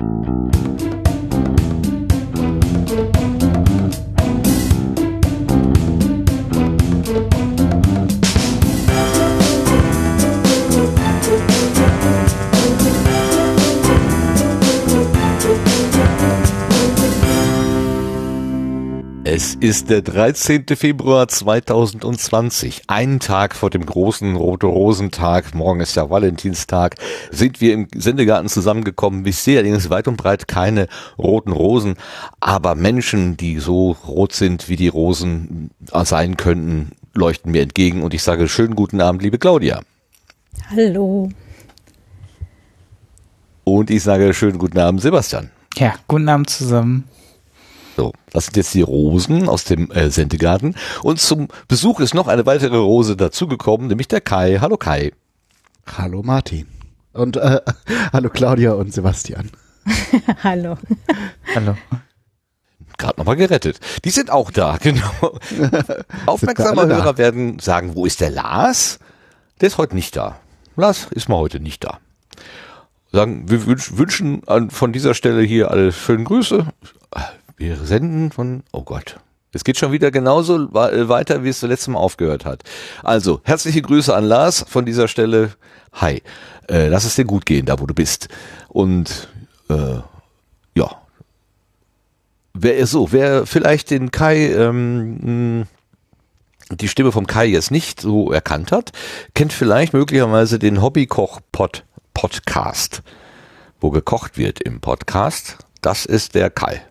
Es ist der 13. Februar 2020, einen Tag vor dem großen Rote Rosentag. Morgen ist ja Valentinstag. Sind wir im Sendegarten zusammengekommen. Ich sehe allerdings weit und breit keine roten Rosen, aber Menschen, die so rot sind, wie die Rosen sein könnten, leuchten mir entgegen und ich sage schönen guten Abend, liebe Claudia. Hallo. Und ich sage schönen guten Abend, Sebastian. Ja, guten Abend zusammen. So, das sind jetzt die Rosen aus dem äh, Sendegarten. Und zum Besuch ist noch eine weitere Rose dazugekommen, nämlich der Kai. Hallo Kai. Hallo Martin. Und äh, hallo Claudia und Sebastian. Hallo. Hallo. Gerade nochmal gerettet. Die sind auch da, genau. Aufmerksame alle da? Hörer werden sagen, wo ist der Lars? Der ist heute nicht da. Lars ist mal heute nicht da. Sagen, wir wünsch, wünschen an, von dieser Stelle hier alle schönen Grüße. Wir senden von, oh Gott. Es geht schon wieder genauso äh, weiter, wie es zuletzt Mal aufgehört hat. Also, herzliche Grüße an Lars von dieser Stelle. Hi. Äh, lass es dir gut gehen, da wo du bist. Und äh, ja. Wer so, wer vielleicht den Kai ähm, die Stimme vom Kai jetzt nicht so erkannt hat, kennt vielleicht möglicherweise den Hobbykoch-Pod Podcast, wo gekocht wird im Podcast. Das ist der Kai.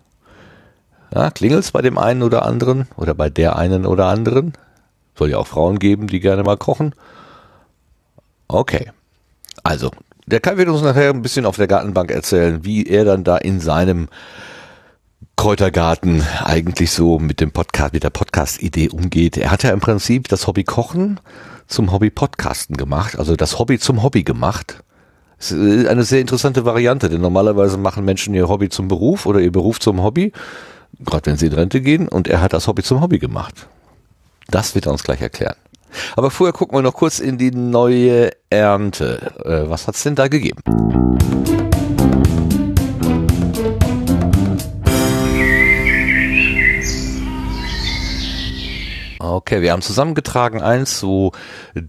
Ja, klingelt's bei dem einen oder anderen oder bei der einen oder anderen? Soll ja auch Frauen geben, die gerne mal kochen. Okay. Also, der Kai wird uns nachher ein bisschen auf der Gartenbank erzählen, wie er dann da in seinem Kräutergarten eigentlich so mit dem Podcast, mit der Podcast-Idee umgeht. Er hat ja im Prinzip das Hobby Kochen zum Hobby Podcasten gemacht, also das Hobby zum Hobby gemacht. Das ist eine sehr interessante Variante, denn normalerweise machen Menschen ihr Hobby zum Beruf oder ihr Beruf zum Hobby, gerade wenn sie in Rente gehen, und er hat das Hobby zum Hobby gemacht. Das wird er uns gleich erklären. Aber vorher gucken wir noch kurz in die neue Ernte. Äh, was hat's denn da gegeben? Okay, wir haben zusammengetragen eins, zwei,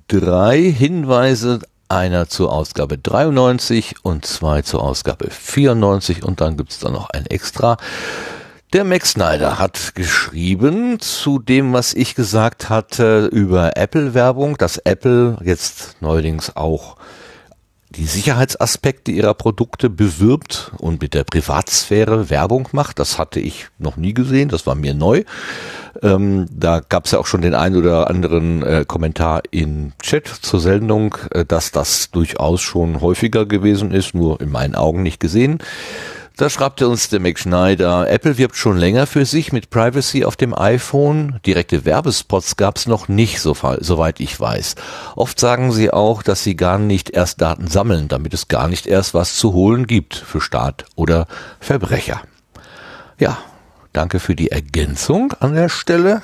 drei Hinweise, einer zur Ausgabe 93 und zwei zur Ausgabe 94 und dann gibt's da noch ein extra. Der Max Snyder hat geschrieben zu dem, was ich gesagt hatte über Apple-Werbung, dass Apple jetzt neuerdings auch die Sicherheitsaspekte ihrer Produkte bewirbt und mit der Privatsphäre Werbung macht. Das hatte ich noch nie gesehen, das war mir neu. Ähm, da gab es ja auch schon den einen oder anderen äh, Kommentar in Chat zur Sendung, äh, dass das durchaus schon häufiger gewesen ist, nur in meinen Augen nicht gesehen. Da schreibt uns der Mac Schneider, Apple wirbt schon länger für sich mit Privacy auf dem iPhone. Direkte Werbespots gab es noch nicht, soweit ich weiß. Oft sagen sie auch, dass sie gar nicht erst Daten sammeln, damit es gar nicht erst was zu holen gibt für Staat oder Verbrecher. Ja, danke für die Ergänzung an der Stelle.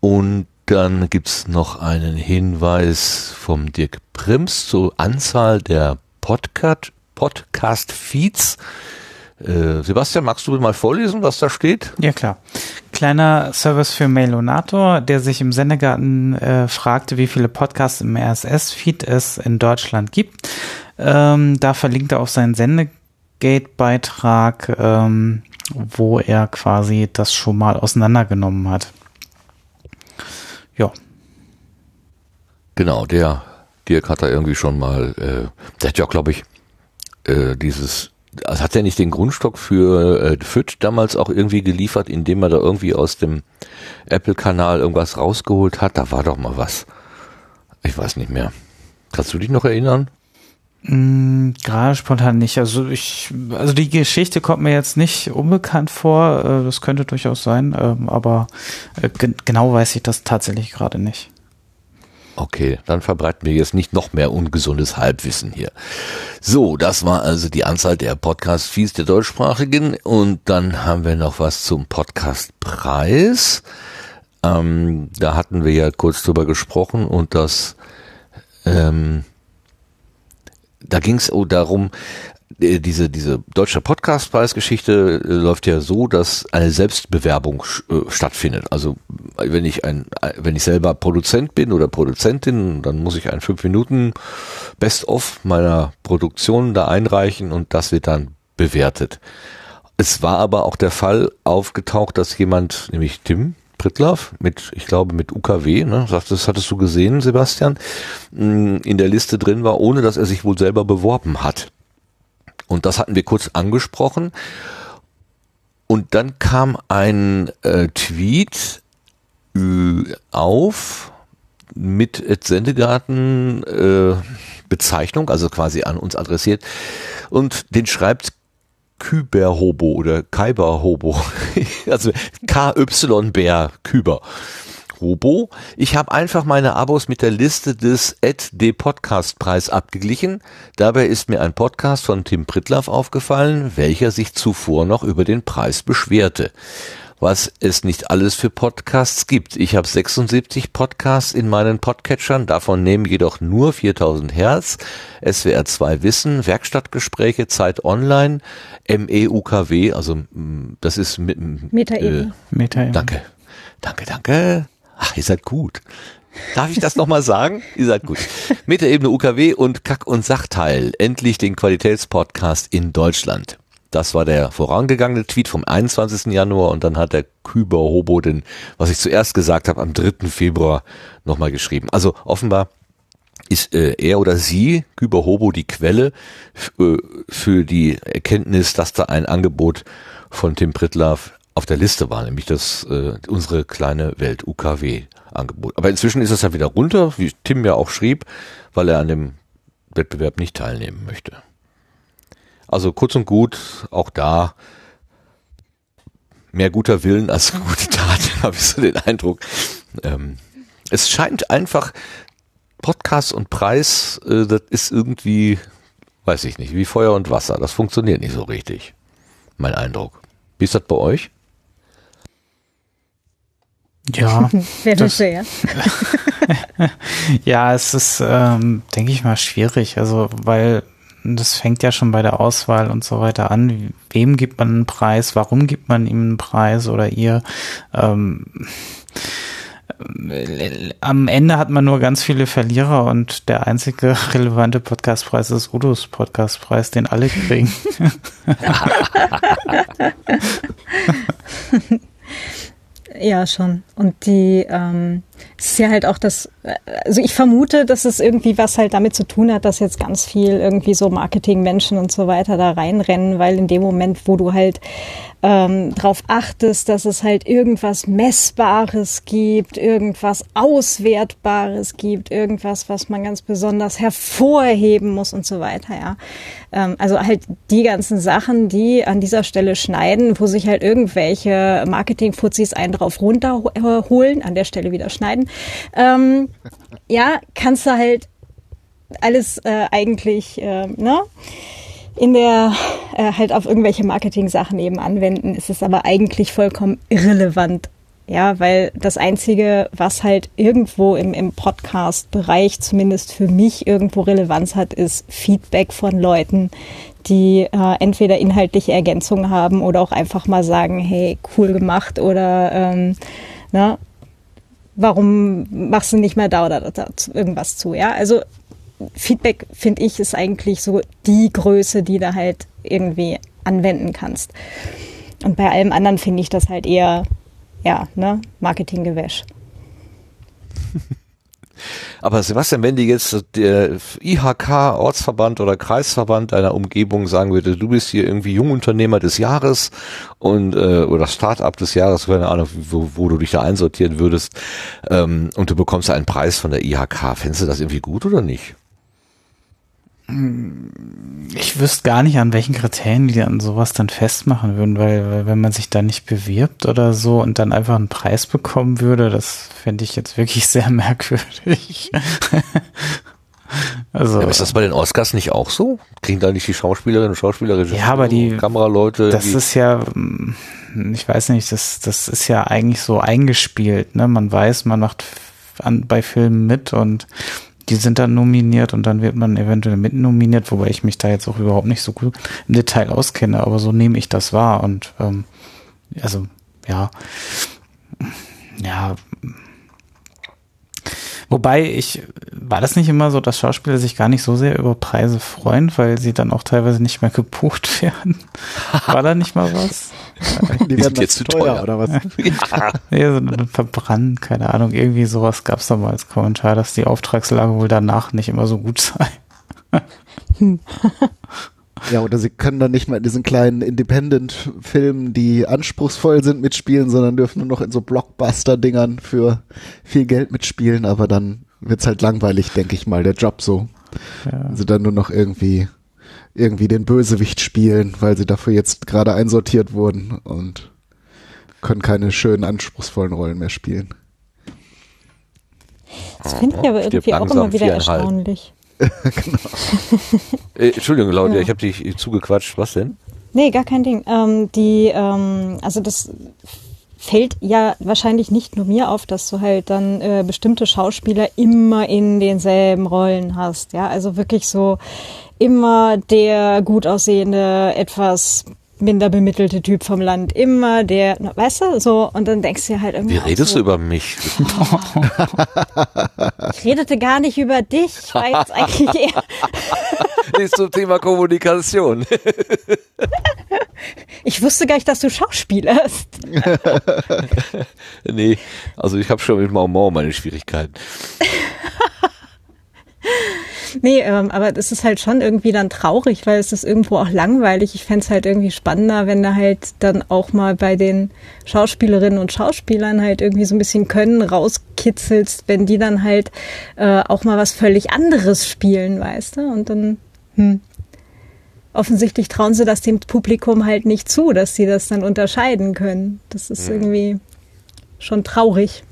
Und dann gibt's noch einen Hinweis vom Dirk Prims zur Anzahl der Podcast, Podcast-Feeds. Äh, Sebastian, magst du mal vorlesen, was da steht? Ja, klar. Kleiner Service für Mailonator, der sich im Sendegarten äh, fragte, wie viele Podcasts im RSS-Feed es in Deutschland gibt. Ähm, da verlinkt er auf seinen Sendegate-Beitrag, ähm, wo er quasi das schon mal auseinandergenommen hat. Ja, Genau, der Dirk hat da irgendwie schon mal, äh, der hat ja, glaube ich, äh, dieses, also hat er nicht den Grundstock für äh, FIT damals auch irgendwie geliefert, indem er da irgendwie aus dem Apple-Kanal irgendwas rausgeholt hat? Da war doch mal was. Ich weiß nicht mehr. Kannst du dich noch erinnern? Mm, Gerade spontan nicht. Also ich, also die Geschichte kommt mir jetzt nicht unbekannt vor. Äh, Das könnte durchaus sein, ähm, aber äh, gen- genau weiß ich das tatsächlich gerade nicht. Okay, dann verbreiten wir jetzt nicht noch mehr ungesundes Halbwissen hier. So, das war also die Anzahl der Podcast-Feeds der deutschsprachigen und dann haben wir noch was zum Podcast-Preis. Ähm, da hatten wir ja kurz drüber gesprochen und das, ähm, da ging es darum, äh, diese, diese deutsche Podcastpreisgeschichte äh, läuft ja so, dass eine Selbstbewerbung äh, stattfindet. Also wenn ich ein, wenn ich selber Produzent bin oder Produzentin, dann muss ich ein fünf Minuten Best-of meiner Produktion da einreichen und das wird dann bewertet. Es war aber auch der Fall aufgetaucht, dass jemand, nämlich Tim, Prittlaff mit, ich glaube, mit UKW, ne, das hattest du gesehen, Sebastian, mm, in der Liste drin war, ohne dass er sich wohl selber beworben hat. Und das hatten wir kurz angesprochen. Und dann kam ein äh, Tweet äh, auf mit Sendegarten äh, Bezeichnung, also quasi an uns adressiert. Und den schreibt Kyberhobo oder Kyberhobo. also KY-Bär Kyber. Hobo. Ich habe einfach meine Abos mit der Liste des Ad Podcast Preis abgeglichen. Dabei ist mir ein Podcast von Tim Pritlaff aufgefallen, welcher sich zuvor noch über den Preis beschwerte was es nicht alles für Podcasts gibt. Ich habe 76 Podcasts in meinen Podcatchern, davon nehmen jedoch nur 4000 Hertz. SWR 2 Wissen, Werkstattgespräche, Zeit Online, MEUKW, also mm, das ist mit Metaebene. Äh, Metaebene. Danke. Danke, danke. Ach, ihr seid gut. Darf ich das nochmal sagen? Ihr seid gut. Metaebene UKW und Kack- und Sachteil. Endlich den Qualitätspodcast in Deutschland. Das war der vorangegangene Tweet vom 21. Januar und dann hat der Küber Hobo den, was ich zuerst gesagt habe, am 3. Februar nochmal geschrieben. Also offenbar ist äh, er oder sie, Küber Hobo, die Quelle äh, für die Erkenntnis, dass da ein Angebot von Tim Pritlaff auf der Liste war, nämlich das äh, unsere kleine Welt UKW Angebot. Aber inzwischen ist es ja wieder runter, wie Tim ja auch schrieb, weil er an dem Wettbewerb nicht teilnehmen möchte. Also kurz und gut, auch da mehr guter Willen als gute Tat, habe ich so den Eindruck. Ähm, es scheint einfach Podcast und Preis, äh, das ist irgendwie, weiß ich nicht, wie Feuer und Wasser. Das funktioniert nicht so richtig. Mein Eindruck. Wie ist das bei euch? Ja. Wer das, ja? ja, es ist, ähm, denke ich mal, schwierig. Also, weil das fängt ja schon bei der Auswahl und so weiter an. Wem gibt man einen Preis? Warum gibt man ihm einen Preis oder ihr? Ähm, äh, am Ende hat man nur ganz viele Verlierer und der einzige relevante Podcastpreis ist Udos Podcastpreis, den alle kriegen. Ja, schon. Und die, ähm, es ist ja halt auch das, also ich vermute, dass es irgendwie was halt damit zu tun hat, dass jetzt ganz viel irgendwie so Marketingmenschen und so weiter da reinrennen, weil in dem Moment, wo du halt ähm, darauf achtest, dass es halt irgendwas Messbares gibt, irgendwas Auswertbares gibt, irgendwas, was man ganz besonders hervorheben muss und so weiter, ja. Ähm, also halt die ganzen Sachen, die an dieser Stelle schneiden, wo sich halt irgendwelche Marketing-Fuzis einen drauf runterholen, an der Stelle wieder schneiden. Ähm, ja, kannst du halt alles äh, eigentlich, äh, ne? in der äh, halt auf irgendwelche Marketing-Sachen eben anwenden, ist es aber eigentlich vollkommen irrelevant. Ja, weil das Einzige, was halt irgendwo im, im Podcast-Bereich zumindest für mich irgendwo Relevanz hat, ist Feedback von Leuten, die äh, entweder inhaltliche Ergänzungen haben oder auch einfach mal sagen, hey, cool gemacht oder ähm, na, warum machst du nicht mehr da oder da irgendwas zu, ja? Also Feedback, finde ich, ist eigentlich so die Größe, die du halt irgendwie anwenden kannst. Und bei allem anderen finde ich das halt eher, ja, ne, Marketinggewäsch. Aber Sebastian, wenn dir jetzt der IHK, Ortsverband oder Kreisverband deiner Umgebung sagen würde, du bist hier irgendwie Jungunternehmer des Jahres und äh, oder Start-up des Jahres, keine Ahnung, wo, wo du dich da einsortieren würdest, ähm, und du bekommst einen Preis von der IHK, fändest du das irgendwie gut oder nicht? Ich wüsste gar nicht, an welchen Kriterien die an sowas dann festmachen würden, weil wenn man sich da nicht bewirbt oder so und dann einfach einen Preis bekommen würde, das fände ich jetzt wirklich sehr merkwürdig. also, ja, ist das bei den Oscars nicht auch so? Kriegen da nicht die Schauspielerinnen und Schauspieler, ja, aber die Kameraleute? Das ist ja, ich weiß nicht, das, das ist ja eigentlich so eingespielt. Ne? Man weiß, man macht an, bei Filmen mit und die sind dann nominiert und dann wird man eventuell mit nominiert, wobei ich mich da jetzt auch überhaupt nicht so gut im Detail auskenne, aber so nehme ich das wahr und ähm, also ja, ja, Wobei ich, war das nicht immer so, dass Schauspieler sich gar nicht so sehr über Preise freuen, weil sie dann auch teilweise nicht mehr gebucht werden? War da nicht mal was? Die werden jetzt zu teuer, teuer, oder was? ja. ja, so verbrannt, keine Ahnung, irgendwie sowas gab es da mal als Kommentar, dass die Auftragslage wohl danach nicht immer so gut sei. Ja, oder sie können dann nicht mehr in diesen kleinen Independent-Filmen, die anspruchsvoll sind, mitspielen, sondern dürfen nur noch in so Blockbuster-Dingern für viel Geld mitspielen, aber dann wird's halt langweilig, denke ich mal, der Job so. Ja. Sie dann nur noch irgendwie irgendwie den Bösewicht spielen, weil sie dafür jetzt gerade einsortiert wurden und können keine schönen, anspruchsvollen Rollen mehr spielen. Das finde ich aber irgendwie auch immer wieder erstaunlich. genau. äh, Entschuldigung, Claudia, ja. ich habe dich zugequatscht. Was denn? Nee, gar kein Ding. Ähm, die, ähm, also das fällt ja wahrscheinlich nicht nur mir auf, dass du halt dann äh, bestimmte Schauspieler immer in denselben Rollen hast. Ja, also wirklich so immer der gut aussehende, etwas minder bemittelte Typ vom Land. Immer der, weißt du, so, und dann denkst du halt irgendwie. Wie redest so, du über mich? ich redete gar nicht über dich. Ich war jetzt eigentlich eher. ist zum Thema Kommunikation. ich wusste gar nicht, dass du Schauspielerst. nee, also ich habe schon mit Mau Mau meine Schwierigkeiten. Nee, ähm, aber das ist halt schon irgendwie dann traurig, weil es ist irgendwo auch langweilig. Ich fände es halt irgendwie spannender, wenn du halt dann auch mal bei den Schauspielerinnen und Schauspielern halt irgendwie so ein bisschen Können rauskitzelst, wenn die dann halt äh, auch mal was völlig anderes spielen, weißt du? Und dann, hm. Offensichtlich trauen sie das dem Publikum halt nicht zu, dass sie das dann unterscheiden können. Das ist mhm. irgendwie schon traurig.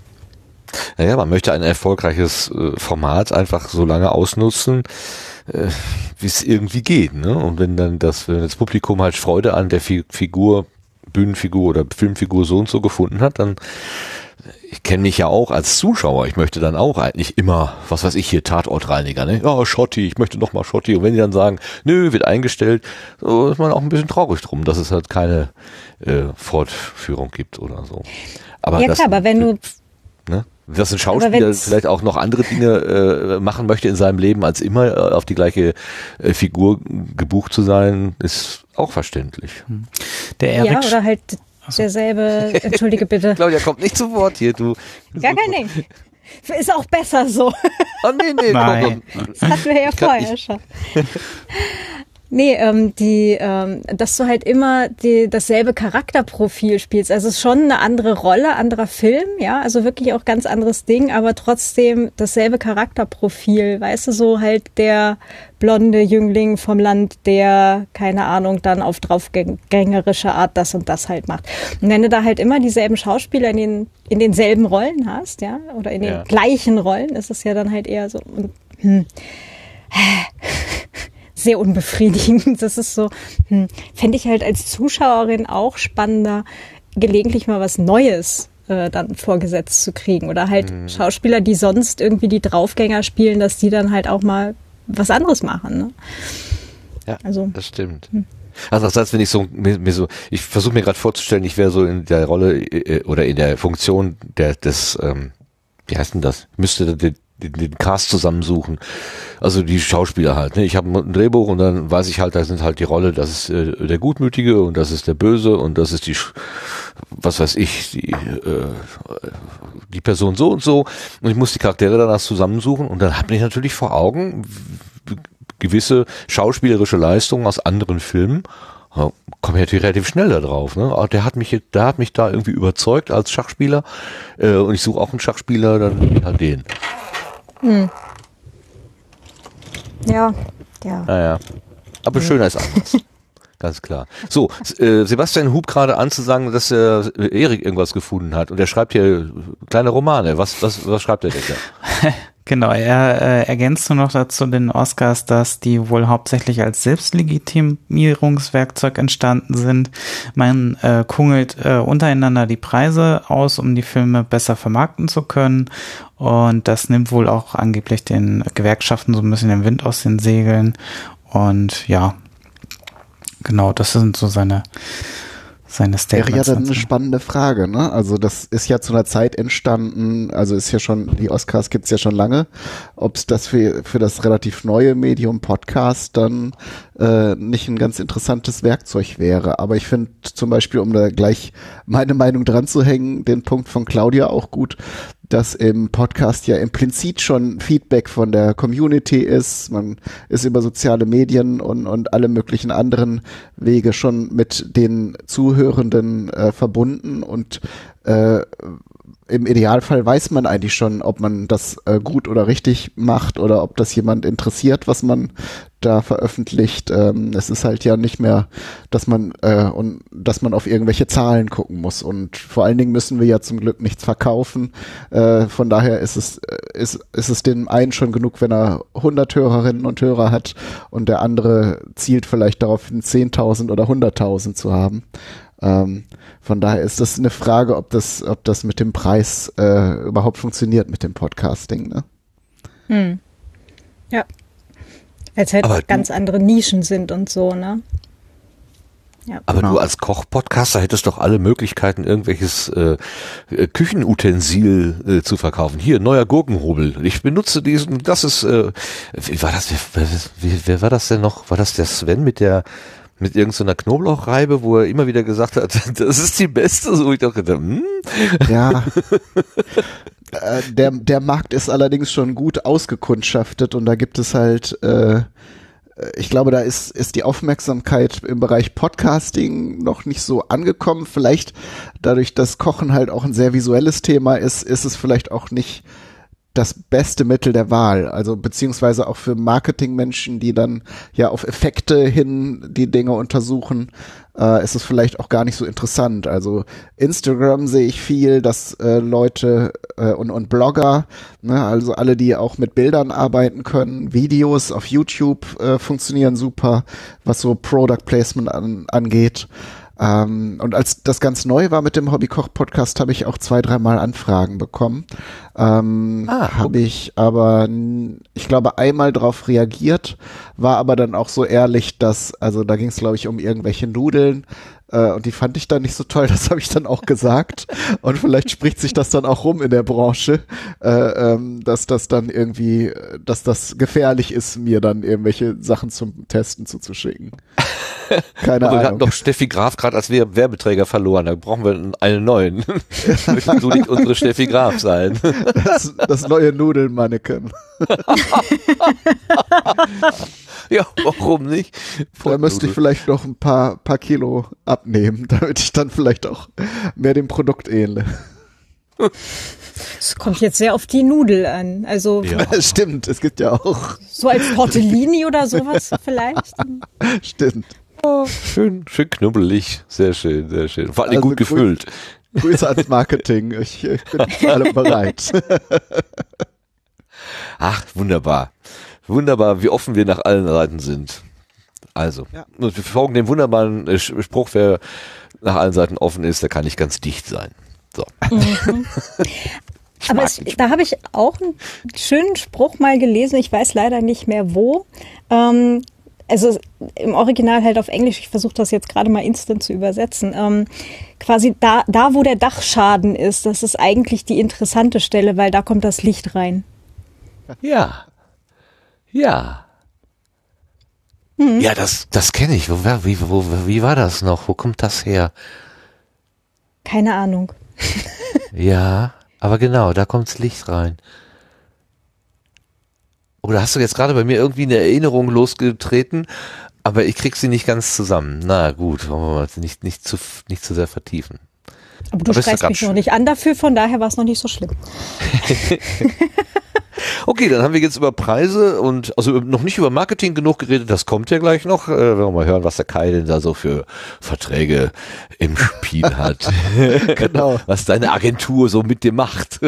Naja, man möchte ein erfolgreiches äh, Format einfach so lange ausnutzen, äh, wie es irgendwie geht. Ne? Und wenn dann das, wenn das Publikum halt Freude an der Fi Figur, Bühnenfigur oder Filmfigur so und so gefunden hat, dann ich kenne mich ja auch als Zuschauer. Ich möchte dann auch eigentlich immer, was weiß ich hier, Tatortreiniger, ne? Ja, Schotti, ich möchte noch mal Schotti. Und wenn die dann sagen, nö, wird eingestellt, so ist man auch ein bisschen traurig drum, dass es halt keine äh, Fortführung gibt oder so. Aber ja klar, aber wenn du ne? dass ein Schauspieler vielleicht auch noch andere Dinge äh, machen möchte in seinem Leben, als immer äh, auf die gleiche äh, Figur gebucht zu sein, ist auch verständlich. Der Erik ja, oder halt derselbe, entschuldige bitte. Claudia kommt nicht zu Wort hier, du. Gar kein Ding. Ist auch besser so. Oh nee, nee, Nein. Komm, komm. Das hatten wir ja vorher schon. Nee, ähm, die, ähm, dass du halt immer die, dasselbe Charakterprofil spielst. Also es ist schon eine andere Rolle, anderer Film, ja, also wirklich auch ganz anderes Ding, aber trotzdem dasselbe Charakterprofil, weißt du, so halt der blonde Jüngling vom Land, der, keine Ahnung, dann auf draufgängerische Art das und das halt macht. Und wenn du da halt immer dieselben Schauspieler in, den, in denselben Rollen hast, ja, oder in den ja. gleichen Rollen, ist es ja dann halt eher so, und, hm, sehr unbefriedigend. Das ist so, hm, fände ich halt als Zuschauerin auch spannender, gelegentlich mal was Neues äh, dann vorgesetzt zu kriegen. Oder halt mhm. Schauspieler, die sonst irgendwie die Draufgänger spielen, dass die dann halt auch mal was anderes machen. Ne? Ja, also, das stimmt. Hm. Also das heißt, wenn ich so mir, mir so, ich versuche mir gerade vorzustellen, ich wäre so in der Rolle äh, oder in der Funktion der des, ähm, wie heißt denn das? müsste den, den, den Cast zusammensuchen also die Schauspieler halt. Ne? Ich habe ein Drehbuch und dann weiß ich halt, da sind halt die Rolle, das ist äh, der Gutmütige und das ist der Böse und das ist die, was weiß ich, die, äh, die Person so und so. Und ich muss die Charaktere danach zusammensuchen und dann habe ich natürlich vor Augen gewisse schauspielerische Leistungen aus anderen Filmen. Ja, komme ich natürlich relativ schnell da drauf. Ne? Aber der hat mich, der hat mich da irgendwie überzeugt als Schachspieler äh, und ich suche auch einen Schachspieler, dann halt den. Hm. Ja, ja. Naja. Aber schöner ist anders. Ganz klar. So, äh, Sebastian Hub gerade anzusagen, dass der Erik irgendwas gefunden hat und er schreibt hier kleine Romane. Was, was, was schreibt er denn da? Genau, er äh, ergänzt nur noch dazu den Oscars, dass die wohl hauptsächlich als Selbstlegitimierungswerkzeug entstanden sind. Man äh, kungelt äh, untereinander die Preise aus, um die Filme besser vermarkten zu können. Und das nimmt wohl auch angeblich den Gewerkschaften so ein bisschen den Wind aus den Segeln. Und ja, genau, das sind so seine seine Statements. Wäre ja dann eine spannende Frage, ne? Also das ist ja zu einer Zeit entstanden, also ist ja schon, die Oscars gibt's ja schon lange, ob es das für, für das relativ neue Medium Podcast dann äh, nicht ein ganz interessantes Werkzeug wäre. Aber ich finde zum Beispiel, um da gleich meine Meinung dran zu hängen, den Punkt von Claudia auch gut, dass im Podcast ja implizit schon Feedback von der Community ist. Man ist über soziale Medien und, und alle möglichen anderen Wege schon mit den Zuhörenden äh, verbunden und äh, im Idealfall weiß man eigentlich schon, ob man das äh, gut oder richtig macht oder ob das jemand interessiert, was man da veröffentlicht. Ähm, es ist halt ja nicht mehr, dass man äh, und dass man auf irgendwelche Zahlen gucken muss. Und vor allen Dingen müssen wir ja zum Glück nichts verkaufen. Äh, von daher ist es äh, ist, ist es dem einen schon genug, wenn er 100 Hörerinnen und Hörer hat und der andere zielt vielleicht darauf, 10.000 oder 100.000 zu haben. Ähm, von daher ist das eine Frage, ob das, ob das mit dem Preis äh, überhaupt funktioniert mit dem Podcasting. Ne? Hm. Ja. Als halt Aber ganz andere Nischen sind und so, ne? Ja. Aber genau. du als Koch-Podcaster hättest doch alle Möglichkeiten, irgendwelches äh, Küchenutensil äh, zu verkaufen. Hier, neuer Gurkenhobel. Ich benutze diesen, das ist, äh, wie war das, wer, wer, wer war das denn noch? War das der Sven mit der mit irgendeiner so Knoblauchreibe, wo er immer wieder gesagt hat, das ist die beste, so ich dachte, hm? Ja. äh, der, der Markt ist allerdings schon gut ausgekundschaftet und da gibt es halt, äh, ich glaube, da ist, ist die Aufmerksamkeit im Bereich Podcasting noch nicht so angekommen. Vielleicht dadurch, dass Kochen halt auch ein sehr visuelles Thema ist, ist es vielleicht auch nicht das beste Mittel der Wahl. Also beziehungsweise auch für Marketingmenschen, die dann ja auf Effekte hin die Dinge untersuchen, äh, ist es vielleicht auch gar nicht so interessant. Also Instagram sehe ich viel, dass äh, Leute äh, und, und Blogger, ne, also alle, die auch mit Bildern arbeiten können, Videos auf YouTube äh, funktionieren super, was so Product Placement an, angeht. Ähm, und als das ganz neu war mit dem Hobbykoch-Podcast, habe ich auch zwei, dreimal Anfragen bekommen. Ähm, ah, habe ich aber, ich glaube, einmal drauf reagiert, war aber dann auch so ehrlich, dass, also da ging es, glaube ich, um irgendwelche Nudeln, äh, und die fand ich dann nicht so toll, das habe ich dann auch gesagt. Und vielleicht spricht sich das dann auch rum in der Branche, äh, ähm, dass das dann irgendwie, dass das gefährlich ist, mir dann irgendwelche Sachen zum Testen zuzuschicken. Keine Ahnung. Wir hatten doch Steffi Graf gerade als Werbeträger verloren, da brauchen wir einen neuen. Möchtest du nicht unsere Steffi Graf sein? Das, das neue Nudelmanneken. ja, warum nicht? da müsste ich vielleicht noch ein paar, paar Kilo abnehmen, damit ich dann vielleicht auch mehr dem Produkt ähnle. Es kommt jetzt sehr auf die Nudel an. Also ja. stimmt, es gibt ja auch so als Tortellini oder sowas vielleicht. Stimmt. Oh, schön, schön knubbelig, sehr schön, sehr schön. Vor allem also gut gefüllt. Grüße ans Marketing. Ich, ich bin alle bereit. Ach, wunderbar. Wunderbar, wie offen wir nach allen Seiten sind. Also, ja. wir folgen dem wunderbaren äh, Spruch, wer nach allen Seiten offen ist, der kann nicht ganz dicht sein. So. Mhm. Aber es, da habe ich auch einen schönen Spruch mal gelesen, ich weiß leider nicht mehr wo. Ähm, also im Original halt auf Englisch, ich versuche das jetzt gerade mal instant zu übersetzen. Ähm, quasi da, da, wo der Dachschaden ist, das ist eigentlich die interessante Stelle, weil da kommt das Licht rein. Ja. Ja. Hm. Ja, das, das kenne ich. Wo, wie, wo, wie war das noch? Wo kommt das her? Keine Ahnung. ja, aber genau, da kommt's Licht rein. Oder hast du jetzt gerade bei mir irgendwie eine Erinnerung losgetreten, aber ich krieg sie nicht ganz zusammen. Na gut, wollen wir nicht, nicht, zu, nicht zu sehr vertiefen. Aber du aber schreist mich noch nicht an dafür, von daher war es noch nicht so schlimm. Okay, dann haben wir jetzt über Preise und also noch nicht über Marketing genug geredet, das kommt ja gleich noch. Äh, wenn wir mal hören, was der Kai denn da so für Verträge im Spiel hat. Genau. Was deine Agentur so mit dir macht.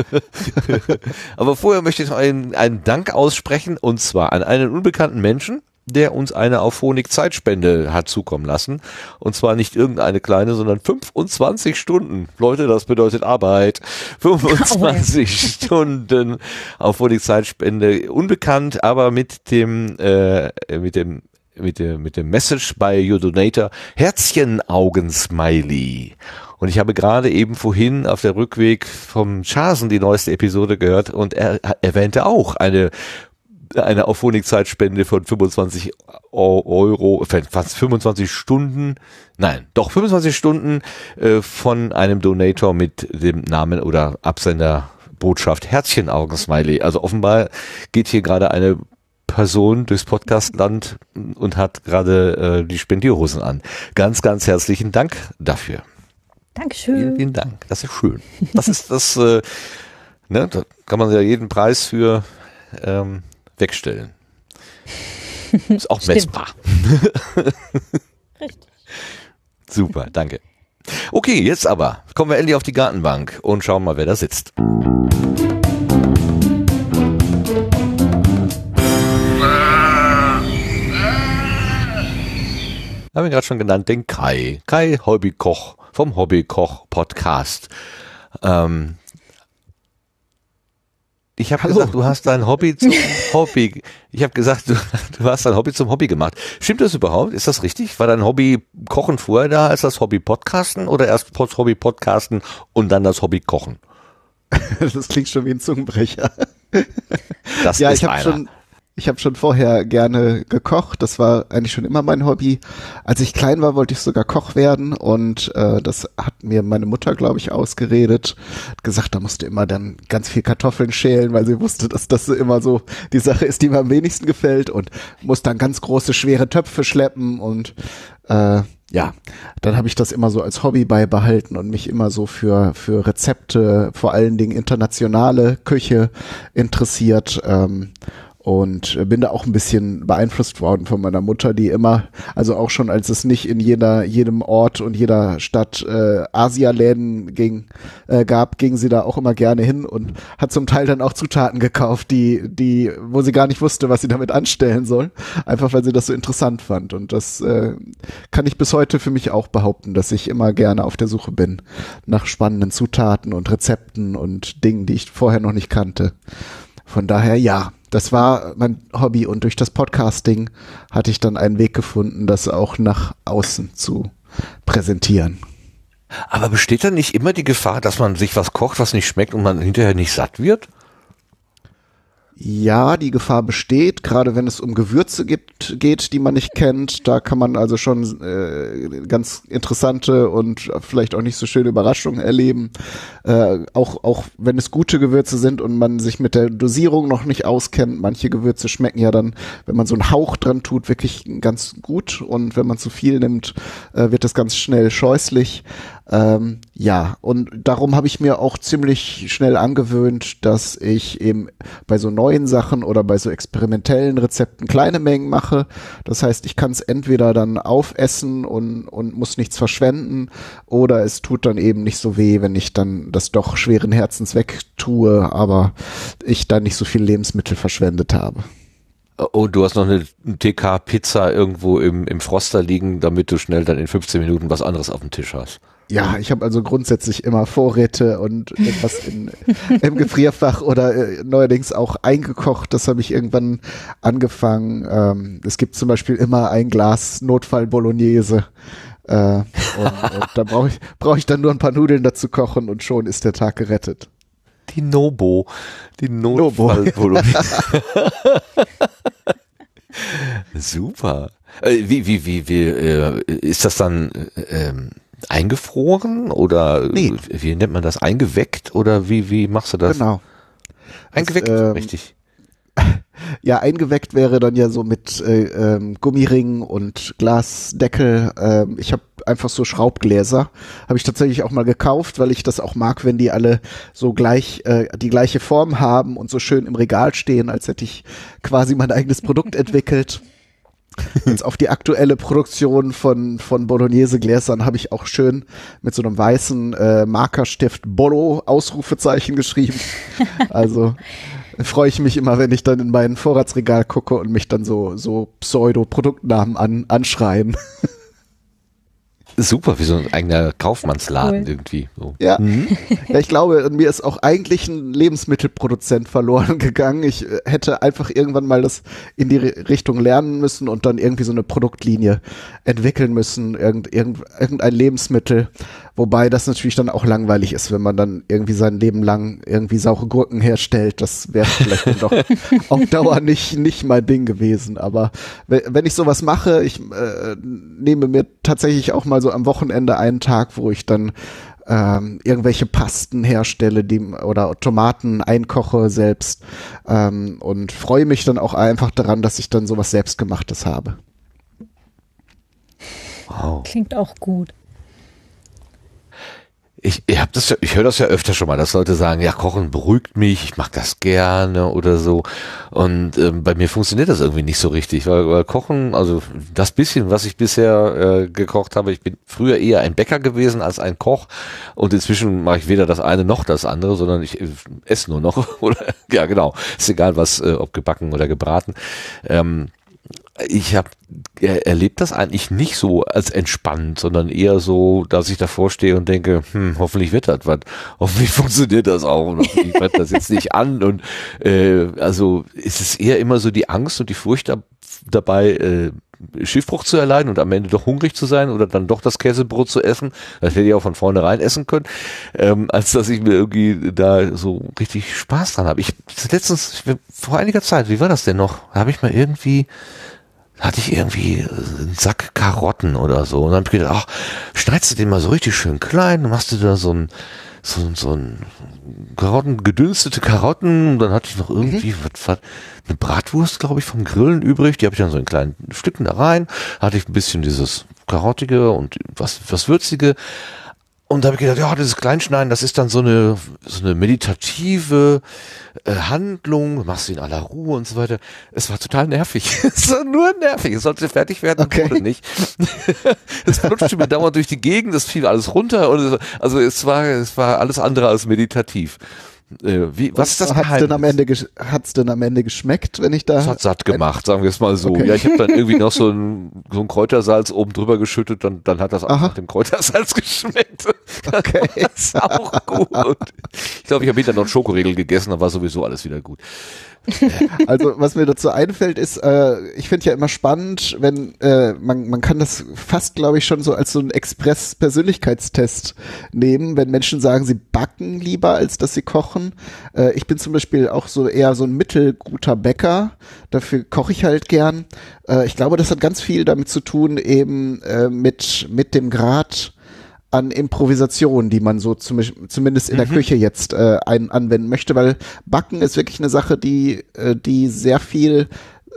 Aber vorher möchte ich noch einen, einen Dank aussprechen und zwar an einen unbekannten Menschen, der uns eine Auphonic Zeitspende hat zukommen lassen. Und zwar nicht irgendeine kleine, sondern 25 Stunden. Leute, das bedeutet Arbeit. 25 Stunden Auphonic Zeitspende. Unbekannt, aber mit dem, äh, mit dem mit dem, mit dem Message bei Your Donator Herzchen-Augen-Smiley. Und ich habe gerade eben vorhin auf der Rückweg vom Chasen die neueste Episode gehört und er erwähnte auch eine eine Auphonic-Zeitspende von 25 Euro, fast 25 Stunden, nein, doch 25 Stunden äh, von einem Donator mit dem Namen oder Absender Botschaft Herzchen-Augen-Smiley. Also offenbar geht hier gerade eine Person durchs Podcastland und hat gerade äh, die Spendierhosen an. Ganz, ganz herzlichen Dank dafür. Dankeschön. Vielen, vielen Dank. Das ist schön. Das ist das, äh, ne, da kann man ja jeden Preis für ähm, wegstellen. Ist auch messbar. Richtig. Super, danke. Okay, jetzt aber kommen wir endlich auf die Gartenbank und schauen mal, wer da sitzt. Haben wir gerade schon genannt, den Kai. Kai Hobbykoch vom Hobbykoch Podcast. Ähm, ich habe gesagt, du hast dein Hobby zum Hobby. Ich habe gesagt, du, du hast dein Hobby zum Hobby gemacht. Stimmt das überhaupt? Ist das richtig? War dein Hobby Kochen vorher da als das Hobby Podcasten oder erst das Hobby Podcasten und dann das Hobby Kochen? Das klingt schon wie ein Zungenbrecher. Das ja, ist ich habe schon, ich habe schon vorher gerne gekocht. Das war eigentlich schon immer mein Hobby. Als ich klein war, wollte ich sogar Koch werden und äh, das hat mir meine Mutter, glaube ich, ausgeredet. Hat gesagt, da musst du immer dann ganz viel Kartoffeln schälen, weil sie wusste, dass das immer so die Sache ist, die mir am wenigsten gefällt und muss dann ganz große schwere Töpfe schleppen und äh, ja, dann habe ich das immer so als Hobby beibehalten und mich immer so für, für Rezepte, vor allen Dingen internationale Küche interessiert. Ähm, und bin da auch ein bisschen beeinflusst worden von meiner Mutter, die immer, also auch schon als es nicht in jeder, jedem Ort und jeder Stadt äh, Asialäden ging, äh, gab, ging sie da auch immer gerne hin und hat zum Teil dann auch Zutaten gekauft, die, die, wo sie gar nicht wusste, was sie damit anstellen soll, einfach weil sie das so interessant fand. Und das äh, kann ich bis heute für mich auch behaupten, dass ich immer gerne auf der Suche bin nach spannenden Zutaten und Rezepten und Dingen, die ich vorher noch nicht kannte. Von daher ja, das war mein Hobby und durch das Podcasting hatte ich dann einen Weg gefunden, das auch nach außen zu präsentieren. Aber besteht da nicht immer die Gefahr, dass man sich was kocht, was nicht schmeckt und man hinterher nicht satt wird? Ja, die Gefahr besteht, gerade wenn es um Gewürze gibt, geht, die man nicht kennt. Da kann man also schon äh, ganz interessante und vielleicht auch nicht so schöne Überraschungen erleben. Äh, auch, auch wenn es gute Gewürze sind und man sich mit der Dosierung noch nicht auskennt. Manche Gewürze schmecken ja dann, wenn man so einen Hauch dran tut, wirklich ganz gut. Und wenn man zu viel nimmt, äh, wird das ganz schnell scheußlich. Ähm, ja, und darum habe ich mir auch ziemlich schnell angewöhnt, dass ich eben bei so neuen Sachen oder bei so experimentellen Rezepten kleine Mengen mache. Das heißt, ich kann es entweder dann aufessen und, und muss nichts verschwenden oder es tut dann eben nicht so weh, wenn ich dann das doch schweren Herzens wegtue, aber ich dann nicht so viel Lebensmittel verschwendet habe. Oh, du hast noch eine TK-Pizza irgendwo im, im Froster liegen, damit du schnell dann in 15 Minuten was anderes auf dem Tisch hast. Ja, ich habe also grundsätzlich immer Vorräte und etwas in, im Gefrierfach oder äh, neuerdings auch eingekocht. Das habe ich irgendwann angefangen. Ähm, es gibt zum Beispiel immer ein Glas Notfall Bolognese. Äh, und, und da brauche ich, brauch ich dann nur ein paar Nudeln dazu kochen und schon ist der Tag gerettet. Die Nobo. Die Nobo. Notfallbolognese. Super. Äh, wie, wie, wie, wie, äh, ist das dann äh, ähm, eingefroren oder Nee. wie nennt man das? Eingeweckt oder wie, wie machst du das? Genau. Eingeweckt, Das, ähm, richtig. ja, eingeweckt wäre dann ja so mit äh, ähm, Gummiringen und Glasdeckel. Ähm, ich habe einfach so Schraubgläser. Habe ich tatsächlich auch mal gekauft, weil ich das auch mag, wenn die alle so gleich äh, die gleiche Form haben und so schön im Regal stehen, als hätte ich quasi mein eigenes Produkt entwickelt. Jetzt auf die aktuelle Produktion von, von Bolognese-Gläsern habe ich auch schön mit so einem weißen äh, Markerstift Bolo Ausrufezeichen geschrieben. Also freue ich mich immer, wenn ich dann in mein Vorratsregal gucke und mich dann so, so Pseudo-Produktnamen an, anschreien. Super, wie so ein eigener Kaufmannsladen cool. irgendwie. So. Ja. Mhm. ja, ich glaube, mir ist auch eigentlich ein Lebensmittelproduzent verloren gegangen. Ich äh, hätte einfach irgendwann mal das in die Richtung lernen müssen und dann irgendwie so eine Produktlinie entwickeln müssen, irgend, irgend, irgendein Lebensmittel, Wobei das natürlich dann auch langweilig ist, wenn man dann irgendwie sein Leben lang irgendwie saure Gurken herstellt. Das wäre vielleicht dann doch auf Dauer nicht, nicht mein Ding gewesen. Aber wenn ich sowas mache, ich äh, nehme mir tatsächlich auch mal so am Wochenende einen Tag, wo ich dann ähm, irgendwelche Pasten herstelle die, oder Tomaten einkoche selbst ähm, und freue mich dann auch einfach daran, dass ich dann sowas selbstgemachtes habe. Wow. Klingt auch gut ich, ich hab das ich höre das ja öfter schon mal, dass Leute sagen, ja, Kochen beruhigt mich, ich mag das gerne oder so. Und ähm, bei mir funktioniert das irgendwie nicht so richtig, weil, weil Kochen, also das bisschen, was ich bisher äh, gekocht habe, ich bin früher eher ein Bäcker gewesen als ein Koch und inzwischen mache ich weder das eine noch das andere, sondern ich äh, esse nur noch oder ja genau, ist egal was, äh, ob gebacken oder gebraten. Ähm, ich habe erlebt das eigentlich nicht so als entspannt, sondern eher so, dass ich davor stehe und denke, hm, hoffentlich wird das was, hoffentlich funktioniert das auch und hoffentlich wird das jetzt nicht an und äh, also ist es eher immer so die Angst und die Furcht da, dabei, äh, Schiffbruch zu erleiden und am Ende doch hungrig zu sein oder dann doch das Käsebrot zu essen, das hätte ich auch von vornherein essen können, ähm, als dass ich mir irgendwie da so richtig Spaß dran habe. Ich letztens, vor einiger Zeit, wie war das denn noch? Habe ich mal irgendwie hatte ich irgendwie einen Sack Karotten oder so. Und dann habe ich gedacht, ach, schneidest du den mal so richtig schön klein, machst du da so ein, so, so ein Karotten, gedünstete Karotten. Und dann hatte ich noch irgendwie mhm. was, was, eine Bratwurst, glaube ich, vom Grillen übrig. Die habe ich dann so in kleinen Stücken da rein. Hatte ich ein bisschen dieses Karottige und was, was Würzige. Und da habe ich gedacht, ja, dieses Kleinschneiden, das ist dann so eine, so eine meditative äh, Handlung, machst du in aller Ruhe und so weiter. Es war total nervig. es war nur nervig. Es sollte fertig werden, okay. wurde nicht. es flutschte mir dauernd durch die Gegend, es fiel alles runter und es, also es war, es war alles andere als meditativ. Äh, wie, was ist das hat's denn am Ende hat's denn am Ende geschmeckt, wenn ich da Es hat satt gemacht, sagen wir es mal so. Okay. Ja, ich habe dann irgendwie noch so ein, so ein Kräutersalz oben drüber geschüttet, dann dann hat das auch nach dem Kräutersalz geschmeckt. Okay, ist auch gut. Ich glaube, ich habe hinterher noch einen Schokoriegel gegessen, dann war sowieso alles wieder gut. also was mir dazu einfällt, ist, äh, ich finde ja immer spannend, wenn äh, man, man kann das fast, glaube ich, schon so als so ein Express-Persönlichkeitstest nehmen, wenn Menschen sagen, sie backen lieber, als dass sie kochen. Äh, ich bin zum Beispiel auch so eher so ein mittelguter Bäcker, dafür koche ich halt gern. Äh, ich glaube, das hat ganz viel damit zu tun, eben äh, mit, mit dem Grad an Improvisation, die man so zum, zumindest in der mhm. Küche jetzt äh, ein, anwenden möchte, weil Backen ist wirklich eine Sache, die, äh, die sehr viel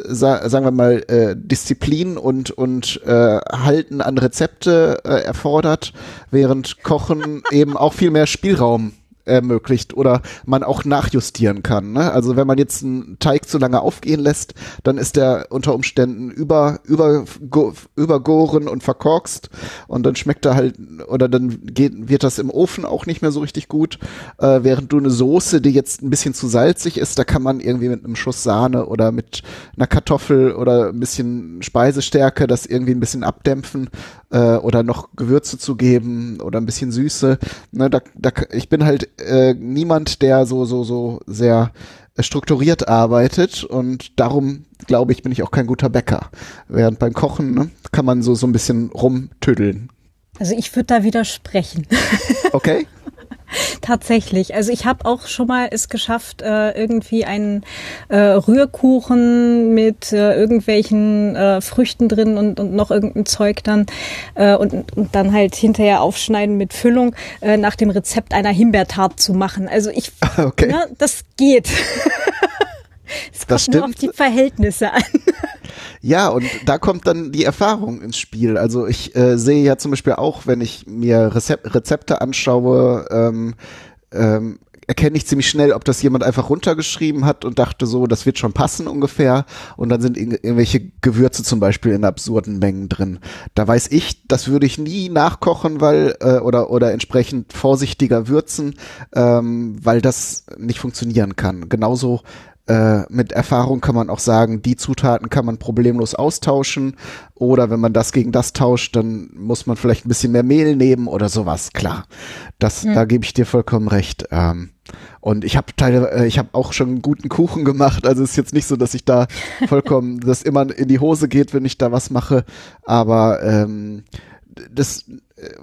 sa sagen wir mal, äh, Disziplin und, und äh, Halten an Rezepte äh, erfordert, während Kochen eben auch viel mehr Spielraum ermöglicht oder man auch nachjustieren kann. Ne? Also wenn man jetzt einen Teig zu lange aufgehen lässt, dann ist der unter Umständen über über übergoren und verkorkst und dann schmeckt er halt oder dann geht, wird das im Ofen auch nicht mehr so richtig gut. Äh, während du eine Soße, die jetzt ein bisschen zu salzig ist, da kann man irgendwie mit einem Schuss Sahne oder mit einer Kartoffel oder ein bisschen Speisestärke das irgendwie ein bisschen abdämpfen äh, oder noch Gewürze zu geben oder ein bisschen Süße. Ne, da, da, ich bin halt äh, niemand, der so, so, so sehr strukturiert arbeitet und darum glaube ich, bin ich auch kein guter Bäcker. Während beim Kochen ne, kann man so, so ein bisschen rumtüddeln. Also ich würde da widersprechen. Okay. Tatsächlich. Also ich habe auch schon mal es geschafft, äh, irgendwie einen äh, Rührkuchen mit äh, irgendwelchen Früchten drin und, und noch irgendein Zeug dann und, und dann halt hinterher aufschneiden mit Füllung nach dem Rezept einer Himbeertart zu machen. Also ich, okay. ne, das geht. Es kommt Das nur auf die Verhältnisse an. Ja, und da kommt dann die Erfahrung ins Spiel. Also ich äh, sehe ja zum Beispiel auch, wenn ich mir Rezep Rezepte anschaue, ähm, ähm, erkenne ich ziemlich schnell, ob das jemand einfach runtergeschrieben hat und dachte so, das wird schon passen ungefähr. Und dann sind irg- irgendwelche Gewürze zum Beispiel in absurden Mengen drin. Da weiß ich, das würde ich nie nachkochen, weil äh, oder oder entsprechend vorsichtiger würzen, ähm, weil das nicht funktionieren kann. Genauso äh, mit Erfahrung kann man auch sagen, die Zutaten kann man problemlos austauschen oder wenn man das gegen das tauscht, dann muss man vielleicht ein bisschen mehr Mehl nehmen oder sowas. Klar, das, da gebe ich dir vollkommen recht. Ähm, und ich habe Teile, äh, ich habe auch schon einen guten Kuchen gemacht. Also es ist jetzt nicht so, dass ich da vollkommen, das immer in die Hose geht, wenn ich da was mache. Aber ähm, das,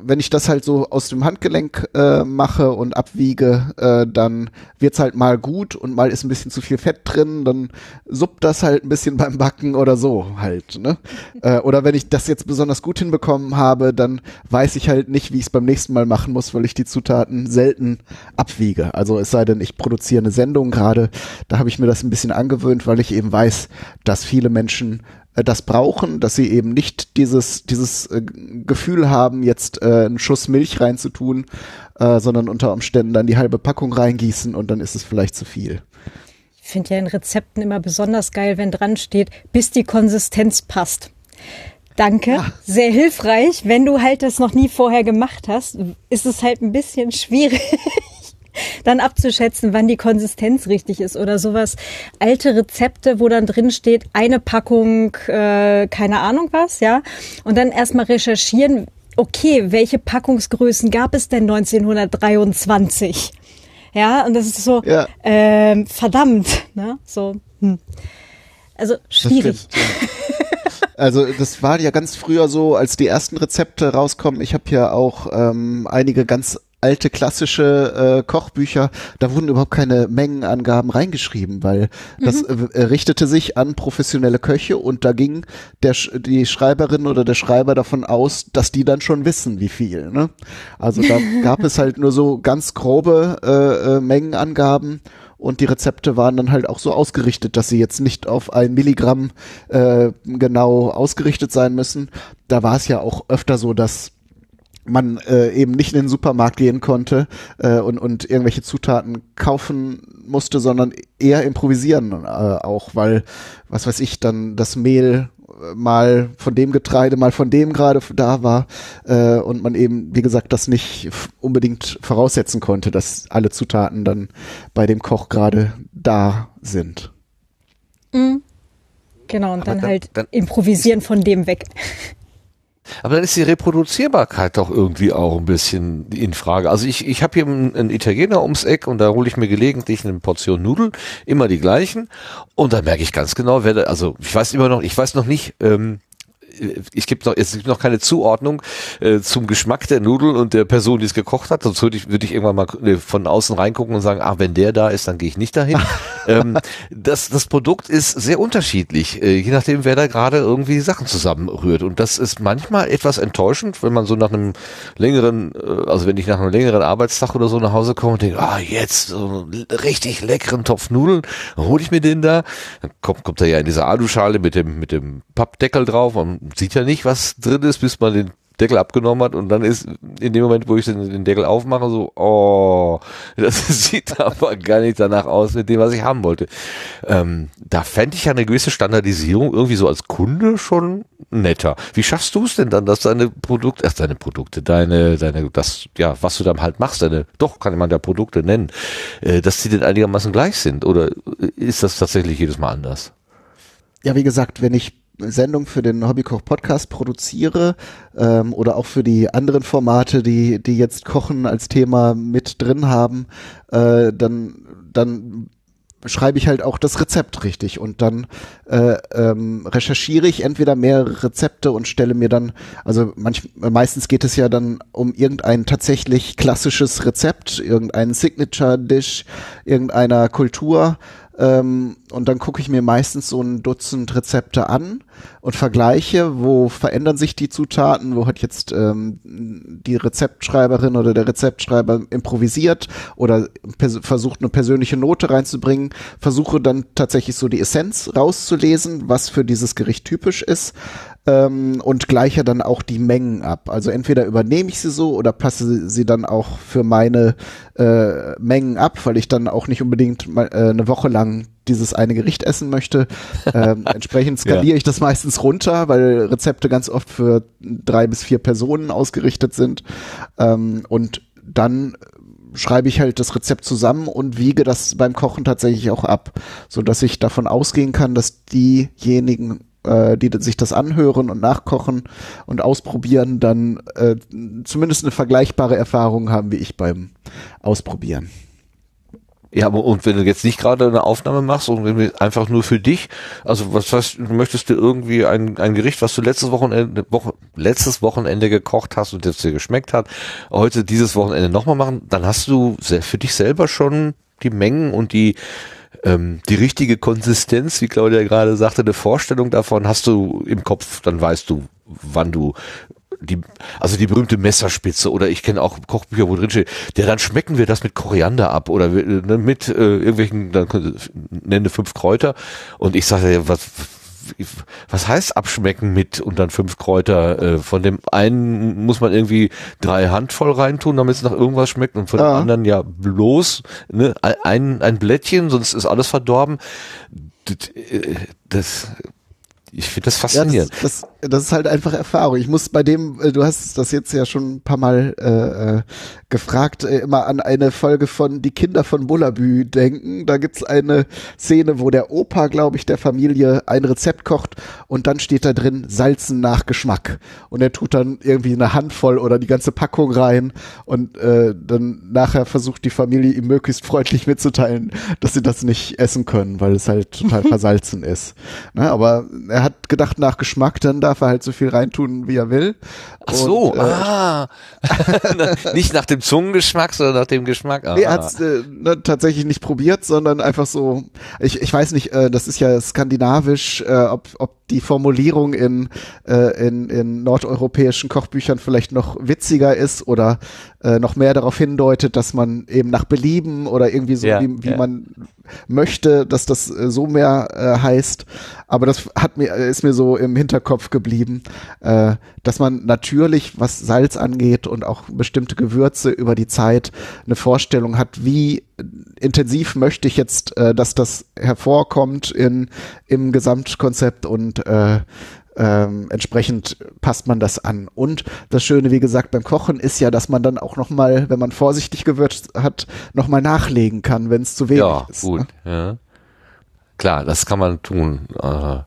wenn ich das halt so aus dem Handgelenk äh, mache und abwiege, äh, dann wird's halt mal gut und mal ist ein bisschen zu viel Fett drin, dann suppt das halt ein bisschen beim Backen oder so halt, ne? äh, oder wenn ich das jetzt besonders gut hinbekommen habe, dann weiß ich halt nicht, wie ich es beim nächsten Mal machen muss, weil ich die Zutaten selten abwiege. Also es sei denn, ich produziere eine Sendung gerade, da habe ich mir das ein bisschen angewöhnt, weil ich eben weiß, dass viele Menschen äh, das brauchen, dass sie eben nicht dieses, dieses äh, Gefühl haben, jetzt äh, einen Schuss Milch reinzutun, äh, sondern unter Umständen dann die halbe Packung reingießen und dann ist es vielleicht zu viel. Ich finde ja in Rezepten immer besonders geil, wenn dran steht, bis die Konsistenz passt. Danke, sehr hilfreich. Wenn du halt das noch nie vorher gemacht hast, ist es halt ein bisschen schwierig, dann abzuschätzen, wann die Konsistenz richtig ist oder sowas. Alte Rezepte, wo dann drin steht, eine Packung, äh, keine Ahnung was, ja. Und dann erstmal recherchieren, okay, welche Packungsgrößen gab es denn 1923? Ja, und das ist so, Ja. ähm, verdammt, ne? So, hm. Also schwierig. Also das war ja ganz früher so, als die ersten Rezepte rauskommen. Ich habe ja auch ähm, einige ganz alte klassische äh, Kochbücher, da wurden überhaupt keine Mengenangaben reingeschrieben, weil das äh, äh, richtete sich an professionelle Köche und da ging der, die Schreiberin oder der Schreiber davon aus, dass die dann schon wissen, wie viel. Ne? Also da gab es halt nur so ganz grobe äh, äh, Mengenangaben und die Rezepte waren dann halt auch so ausgerichtet, dass sie jetzt nicht auf ein Milligramm äh, genau ausgerichtet sein müssen. Da war es ja auch öfter so, dass man äh, eben nicht in den Supermarkt gehen konnte äh, und, und irgendwelche Zutaten kaufen musste, sondern eher improvisieren äh, auch, weil, was weiß ich, dann das Mehl äh, mal von dem Getreide, mal von dem gerade da war äh, und man eben, wie gesagt, das nicht unbedingt voraussetzen konnte, dass alle Zutaten dann bei dem Koch gerade da sind. Genau, und dann, dann- halt dann- improvisieren von dem weg. Aber dann ist die Reproduzierbarkeit doch irgendwie auch ein bisschen in Frage. Also ich, ich habe hier einen, Italiener ums Eck und da hole ich mir gelegentlich eine Portion Nudeln, immer die gleichen. Und da merke ich ganz genau, wer da, also ich weiß immer noch, ich weiß noch nicht, ähm, ich gibt noch, es gibt noch keine Zuordnung äh, zum Geschmack der Nudeln und der Person, die es gekocht hat. Sonst würde ich, würde ich irgendwann mal äh, von außen reingucken und sagen, ah, wenn der da ist, dann gehe ich nicht dahin. ähm, das, das Produkt ist sehr unterschiedlich, äh, je nachdem, wer da gerade irgendwie Sachen zusammenrührt. Und das ist manchmal etwas enttäuschend, wenn man so nach einem längeren, äh, also wenn ich nach einem längeren Arbeitstag oder so nach Hause komme und denke, ah, jetzt so einen richtig leckeren Topf Nudeln, hole ich mir den da. Dann kommt, kommt er ja in diese Aluschale mit dem, mit dem Pappdeckel drauf. Man sieht ja nicht, was drin ist, bis man den Deckel abgenommen hat und dann ist in dem Moment, wo ich den, Deckel aufmache, so, oh, das sieht aber gar nicht danach aus mit dem, was ich haben wollte. Ähm, da fände ich ja eine gewisse Standardisierung irgendwie so als Kunde schon netter. Wie schaffst du es denn dann, dass deine Produkte, erst deine Produkte, deine, deine, das, ja, was du dann halt machst, deine, doch kann man da Produkte nennen, äh, dass die denn einigermaßen gleich sind? Oder ist das tatsächlich jedes Mal anders? Ja, wie gesagt, wenn ich Sendung für den Hobbykoch Podcast produziere ähm, oder auch für die anderen Formate, die die jetzt Kochen als Thema mit drin haben, äh, dann dann schreibe ich halt auch das Rezept richtig. Und dann äh, ähm, recherchiere ich entweder mehrere Rezepte und stelle mir dann, also manch, meistens geht es ja dann um irgendein tatsächlich klassisches Rezept, irgendeinen Signature-Dish irgendeiner Kultur Ähm, und dann gucke ich mir meistens so ein Dutzend Rezepte an und vergleiche, wo verändern sich die Zutaten, wo hat jetzt ähm, die Rezeptschreiberin oder der Rezeptschreiber improvisiert oder versucht eine persönliche Note reinzubringen, versuche dann tatsächlich so die Essenz rauszulesen, was für dieses Gericht typisch ist ähm, und gleiche dann auch die Mengen ab. Also entweder übernehme ich sie so oder passe sie dann auch für meine äh, Mengen ab, weil ich dann auch nicht unbedingt mal, äh, eine Woche lang dieses eine Gericht essen möchte. Ähm, entsprechend skaliere ja. ich das meistens runter, weil Rezepte ganz oft für drei bis vier Personen ausgerichtet sind. Ähm, und dann schreibe ich halt das Rezept zusammen und wiege das beim Kochen tatsächlich auch ab, so dass ich davon ausgehen kann, dass diejenigen äh, die sich das anhören und nachkochen und ausprobieren, dann äh, zumindest eine vergleichbare Erfahrung haben wie ich beim Ausprobieren. Ja, aber und wenn du jetzt nicht gerade eine Aufnahme machst und du einfach nur für dich, also was heißt, möchtest du irgendwie ein, ein Gericht, was du letztes Wochenende, Woche, letztes Wochenende gekocht hast und das dir geschmeckt hat, heute dieses Wochenende nochmal machen, dann hast du für dich selber schon die Mengen und die ähm, die richtige Konsistenz, wie Claudia gerade sagte, eine Vorstellung davon hast du im Kopf, dann weißt du, wann du die, also die berühmte Messerspitze oder ich kenne auch Kochbücher, wo drin steht, der dann schmecken wir das mit Koriander ab oder ne, mit äh, irgendwelchen, dann nenne fünf Kräuter und ich sage was was heißt abschmecken mit und dann fünf Kräuter? Äh, von dem einen muss man irgendwie drei Handvoll reintun, damit es nach irgendwas schmeckt und von ja. dem anderen ja bloß ne, ein, ein Blättchen, sonst ist alles verdorben. Das, äh, das ich finde das faszinierend. Ja, das, das, das, ist halt einfach Erfahrung. Ich muss bei dem, äh, du hast das jetzt ja schon ein paar Mal äh, äh gefragt, äh, immer an eine Folge von Die Kinder von Bullabü denken. Da gibt's eine Szene, wo der Opa, glaube ich, der Familie ein Rezept kocht und dann steht da drin Salzen nach Geschmack. Und er tut dann irgendwie eine Handvoll oder die ganze Packung rein und äh, dann nachher versucht die Familie ihm möglichst freundlich mitzuteilen, dass sie das nicht essen können, weil es halt total versalzen ist. Na, ne, aber er hat gedacht nach Geschmack, dann darf er halt so viel reintun, wie er will. Ach so, und, äh, ah. nicht nach dem Zungengeschmack, sondern nach dem Geschmack. Ah. Nee, er hat äh, ne, tatsächlich nicht probiert, sondern einfach so, ich, ich weiß nicht, äh, das ist ja skandinavisch, äh, ob, ob die Formulierung in, äh, in, in nordeuropäischen Kochbüchern vielleicht noch witziger ist oder äh, noch mehr darauf hindeutet, dass man eben nach Belieben oder irgendwie so, ja, wie, wie ja. man möchte, dass das äh, so mehr äh, heißt. Aber das hat mir, ist mir so im Hinterkopf geblieben, äh, dass man natürlich, was Salz angeht und auch bestimmte Gewürze über die Zeit eine Vorstellung hat, wie intensiv möchte ich jetzt, äh, dass das hervorkommt in, im Gesamtkonzept und äh, ähm, entsprechend passt man das an. Und das Schöne, wie gesagt, beim Kochen ist ja, dass man dann auch nochmal, wenn man vorsichtig gewürzt hat, nochmal nachlegen kann, wenn es zu wenig ja, ist. Gut, ne? ja, Klar, das kann man tun. Äh,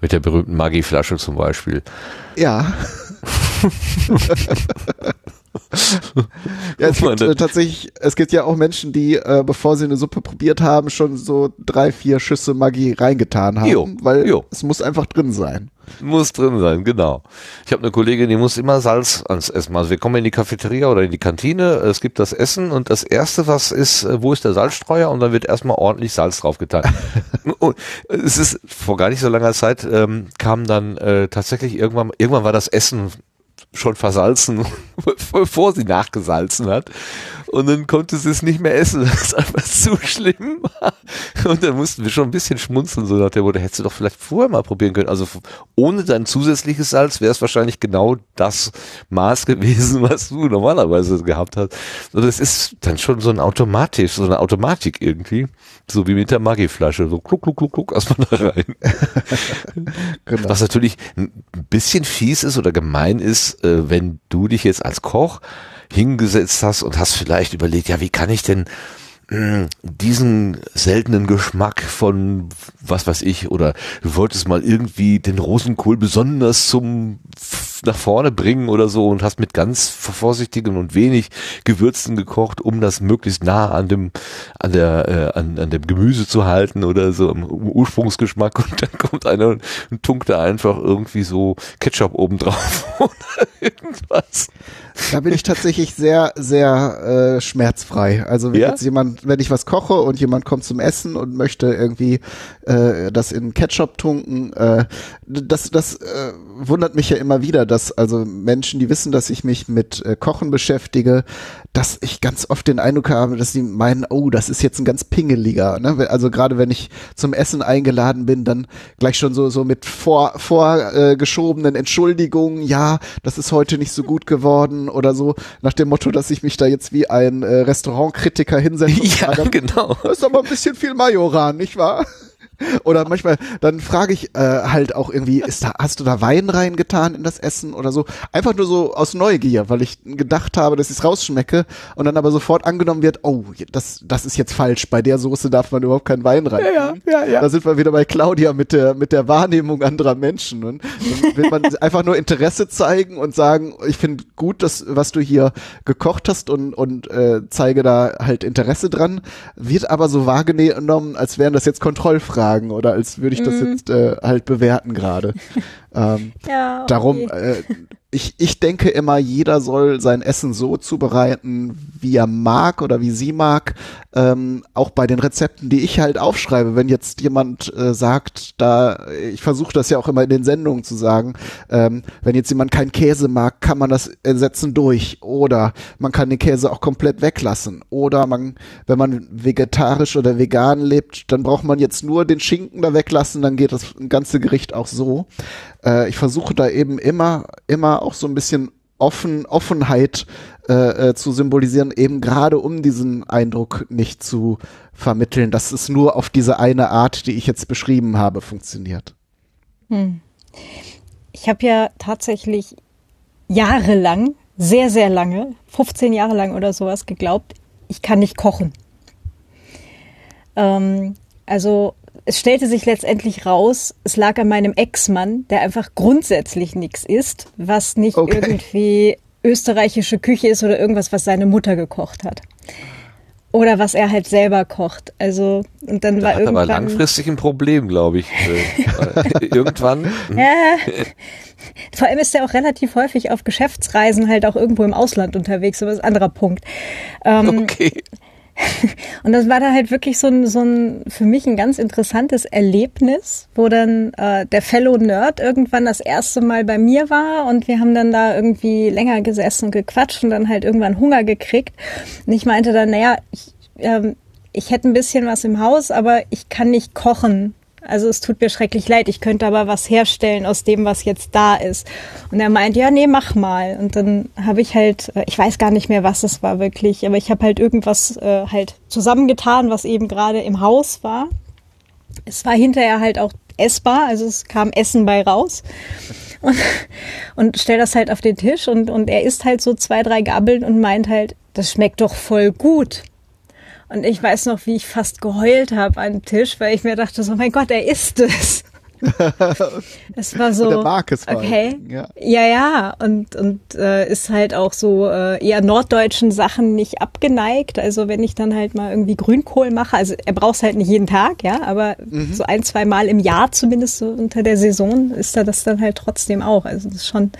mit der berühmten Maggi-Flasche zum Beispiel. Ja. ja, es gibt äh, tatsächlich, es gibt ja auch Menschen, die, äh, bevor sie eine Suppe probiert haben, schon so drei, vier Schüsse Maggi reingetan haben, jo, weil jo. es muss einfach drin sein. Muss drin sein, genau. Ich habe eine Kollegin, die muss immer Salz ans Essen. Also wir kommen in die Cafeteria oder in die Kantine, es gibt das Essen und das erste, was ist, äh, wo ist der Salzstreuer? Und dann wird erstmal ordentlich Salz draufgetan. und es ist vor gar nicht so langer Zeit ähm, kam dann äh, tatsächlich irgendwann, irgendwann war das Essen schon versalzen, bevor sie nachgesalzen hat. Und dann konnte sie es nicht mehr essen, weil es einfach zu schlimm war. Und dann mussten wir schon ein bisschen schmunzeln, so nach der Motto, hättest du doch vielleicht vorher mal probieren können. Also ohne dein zusätzliches Salz wäre es wahrscheinlich genau das Maß gewesen, was du normalerweise gehabt hast. Und das ist dann schon so ein Automatisch, so eine Automatik irgendwie. So wie mit der Maggi-Flasche. So kluck, kluck, kluck, kluck, erstmal da rein. genau. Was natürlich ein bisschen fies ist oder gemein ist, äh, wenn du dich jetzt als Koch hingesetzt hast und hast vielleicht überlegt, ja, wie kann ich denn mh, diesen seltenen Geschmack von was weiß ich oder du wolltest mal irgendwie den Rosenkohl besonders zum nach vorne bringen oder so und hast mit ganz vorsichtigen und wenig Gewürzen gekocht, um das möglichst nah an dem an der äh, an, an dem Gemüse zu halten oder so im Ursprungsgeschmack und dann kommt einer und, und tunkt da einfach irgendwie so Ketchup oben drauf oder irgendwas. Da bin ich tatsächlich sehr, sehr äh, schmerzfrei. Also wenn Ja? jetzt jemand, wenn ich was koche und jemand kommt zum Essen und möchte irgendwie äh, das in Ketchup tunken, äh, das, das äh, wundert mich ja immer wieder, dass also Menschen, die wissen, dass ich mich mit äh, Kochen beschäftige, dass ich ganz oft den Eindruck habe, dass sie meinen, oh, das ist jetzt ein ganz pingeliger. Ne? Also gerade wenn ich zum Essen eingeladen bin, dann gleich schon so so mit vor vorgeschobenen äh, Entschuldigungen, ja, das ist heute nicht so gut geworden oder so nach dem Motto, dass ich mich da jetzt wie ein äh, Restaurantkritiker hinsetze Ja, sage, genau. da ist aber ein bisschen viel Majoran, nicht wahr? Oder manchmal, dann frage ich äh, halt auch irgendwie, ist da, hast du da Wein reingetan in das Essen oder so? Einfach nur so aus Neugier, weil ich gedacht habe, dass ich es rausschmecke und dann aber sofort angenommen wird, oh, das, das ist jetzt falsch. Bei der Soße darf man überhaupt keinen Wein rein. Ja, ja, ja. Da sind wir wieder bei Claudia mit der, mit der Wahrnehmung anderer Menschen. Und dann will man einfach nur Interesse zeigen und sagen, ich finde gut, dass, was du hier gekocht hast und, und äh, zeige da halt Interesse dran, wird aber so wahrgenommen, als wären das jetzt Kontrollfragen oder als würde ich das jetzt äh, halt bewerten gerade. ähm, Ja, okay. Darum, äh, ich, ich denke immer, jeder soll sein Essen so zubereiten, wie er mag oder wie sie mag. Ähm, auch bei den Rezepten, die ich halt aufschreibe. Wenn jetzt jemand äh, sagt, da, ich versuche das ja auch immer in den Sendungen zu sagen, ähm, wenn jetzt jemand keinen Käse mag, kann man das ersetzen durch. Oder man kann den Käse auch komplett weglassen. Oder man, wenn man vegetarisch oder vegan lebt, dann braucht man jetzt nur den Schinken da weglassen, dann geht das ganze Gericht auch so äh, ich versuche da eben immer, immer auch so ein bisschen offen, Offenheit äh, äh, zu symbolisieren, eben gerade um diesen Eindruck nicht zu vermitteln, dass es nur auf diese eine Art, die ich jetzt beschrieben habe, funktioniert. Ich habe ja tatsächlich jahrelang, sehr, sehr lange, 15 Jahre lang oder sowas geglaubt, ich kann nicht kochen. Ähm, also es stellte sich letztendlich raus, es lag an meinem Ex-Mann, der einfach grundsätzlich nichts isst, was nicht Okay. irgendwie österreichische Küche ist oder irgendwas, was seine Mutter gekocht hat. Oder was er halt selber kocht. Also, und dann Da war hat aber irgendwann. langfristig ein Problem, glaube ich. Äh, Irgendwann. Ja. Vor allem ist er auch relativ häufig auf Geschäftsreisen halt auch irgendwo im Ausland unterwegs, aber das ist ein anderer Punkt. Ähm, Okay. Und das war da halt wirklich so ein, so ein für mich ein ganz interessantes Erlebnis, wo dann äh, der Fellow Nerd irgendwann das erste Mal bei mir war und wir haben dann da irgendwie länger gesessen und gequatscht und dann halt irgendwann Hunger gekriegt. Und ich meinte dann, naja, ich, ähm, ich hätte ein bisschen was im Haus, aber ich kann nicht kochen. Also es tut mir schrecklich leid, ich könnte aber was herstellen aus dem, was jetzt da ist. Und er meint, ja, nee, mach mal. Und dann habe ich halt, äh, ich weiß gar nicht mehr, was es war wirklich, aber ich habe halt irgendwas äh, halt zusammengetan, was eben gerade im Haus war. Es war hinterher halt auch essbar, also es kam Essen bei raus. Und, und stell das halt auf den Tisch und, und er isst halt so zwei, drei Gabeln und meint halt, das schmeckt doch voll gut. Und ich weiß noch, wie ich fast geheult habe am Tisch, weil ich mir dachte, so mein Gott, er isst es. Das war so. Und er mag es okay. ja. Ja, ja. Und, und äh, ist halt auch so äh, eher norddeutschen Sachen nicht abgeneigt. Also wenn ich dann halt mal irgendwie Grünkohl mache, also er braucht es halt nicht jeden Tag, ja, aber Mhm. so ein, zwei Mal im Jahr zumindest so unter der Saison ist er das dann halt trotzdem auch. Also das ist schon.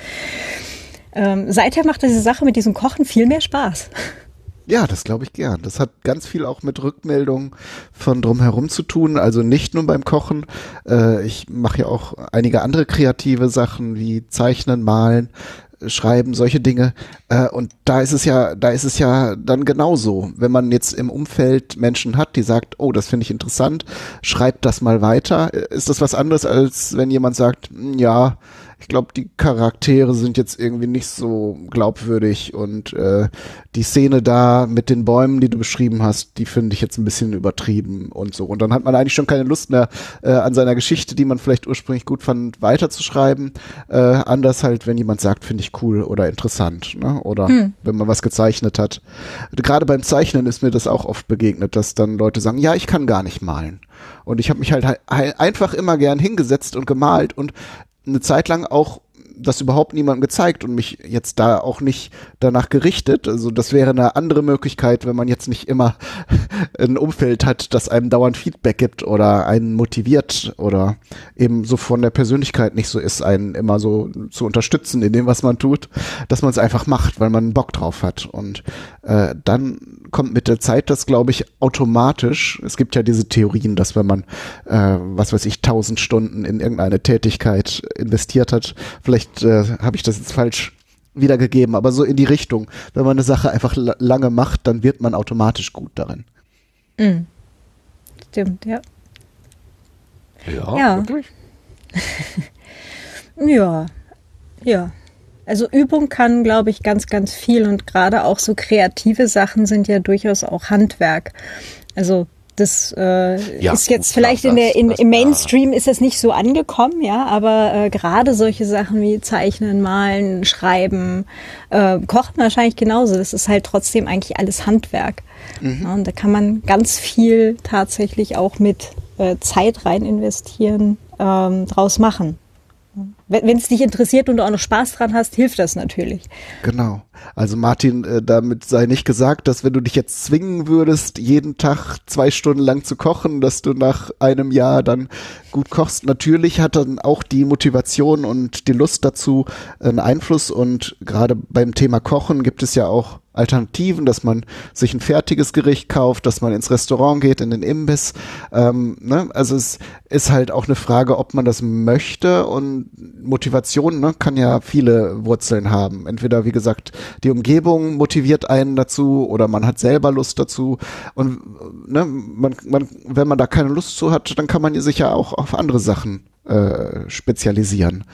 Ähm, seither macht diese Sache mit diesem Kochen viel mehr Spaß. Ja, das glaube ich gern. Das hat ganz viel auch mit Rückmeldungen von drumherum zu tun. Also nicht nur beim Kochen. Äh, ich mache ja auch einige andere kreative Sachen wie Zeichnen, Malen, Schreiben, solche Dinge. Äh, und da ist es ja, da ist es ja dann genauso. Wenn man jetzt im Umfeld Menschen hat, die sagt, oh, das finde ich interessant, schreibt das mal weiter, ist das was anderes, als wenn jemand sagt, "Hm, ja, ich glaube, die Charaktere sind jetzt irgendwie nicht so glaubwürdig und äh, die Szene da mit den Bäumen, die du beschrieben hast, die finde ich jetzt ein bisschen übertrieben und so. Und dann hat man eigentlich schon keine Lust mehr äh, an seiner Geschichte, die man vielleicht ursprünglich gut fand, weiterzuschreiben. Äh, anders halt, wenn jemand sagt, finde ich cool oder interessant, ne? Oder wenn man was gezeichnet hat. Gerade beim Zeichnen ist mir das auch oft begegnet, dass dann Leute sagen, ja, ich kann gar nicht malen. Und ich habe mich halt, halt einfach immer gern hingesetzt und gemalt und eine Zeit lang auch das überhaupt niemandem gezeigt und mich jetzt da auch nicht danach gerichtet. Also das wäre eine andere Möglichkeit, wenn man jetzt nicht immer ein Umfeld hat, das einem dauernd Feedback gibt oder einen motiviert oder eben so von der Persönlichkeit nicht so ist, einen immer so zu unterstützen in dem, was man tut, dass man es einfach macht, weil man Bock drauf hat. Und äh, dann kommt mit der Zeit das, glaube ich, automatisch. Es gibt ja diese Theorien, dass wenn man, äh, was weiß ich, tausend Stunden in irgendeine Tätigkeit investiert hat, vielleicht äh, habe ich das jetzt falsch wiedergegeben, aber so in die Richtung. Wenn man eine Sache einfach lange macht, dann wird man automatisch gut darin. Mhm. Stimmt, ja. Ja, Ja. wirklich? Ja, ja. Also Übung kann, glaube ich, ganz, ganz viel und gerade auch so kreative Sachen sind ja durchaus auch Handwerk. Also das äh, Ja, ist jetzt vielleicht in der in, im Mainstream ist das nicht so angekommen, ja, aber äh, gerade solche Sachen wie Zeichnen, Malen, Schreiben, äh, Kochen wahrscheinlich genauso. Das ist halt trotzdem eigentlich alles Handwerk. Ja, und da kann man ganz viel tatsächlich auch mit äh, Zeit rein investieren, ähm, draus machen. Wenn es dich interessiert und du auch noch Spaß dran hast, hilft das natürlich. Genau. Also Martin, äh, damit sei nicht gesagt, dass wenn du dich jetzt zwingen würdest, jeden Tag zwei Stunden lang zu kochen, dass du nach einem Jahr dann gut kochst. Natürlich hat dann auch die Motivation und die Lust dazu einen Einfluss und gerade beim Thema Kochen gibt es ja auch Alternativen, dass man sich ein fertiges Gericht kauft, dass man ins Restaurant geht, in den Imbiss. Ähm, ne? Also es ist halt auch eine Frage, ob man das möchte und Motivation ne, kann ja viele Wurzeln haben. Entweder, wie gesagt, die Umgebung motiviert einen dazu oder man hat selber Lust dazu. Und ne, man, man, wenn man da keine Lust zu hat, dann kann man sich ja auch auf andere Sachen äh, spezialisieren.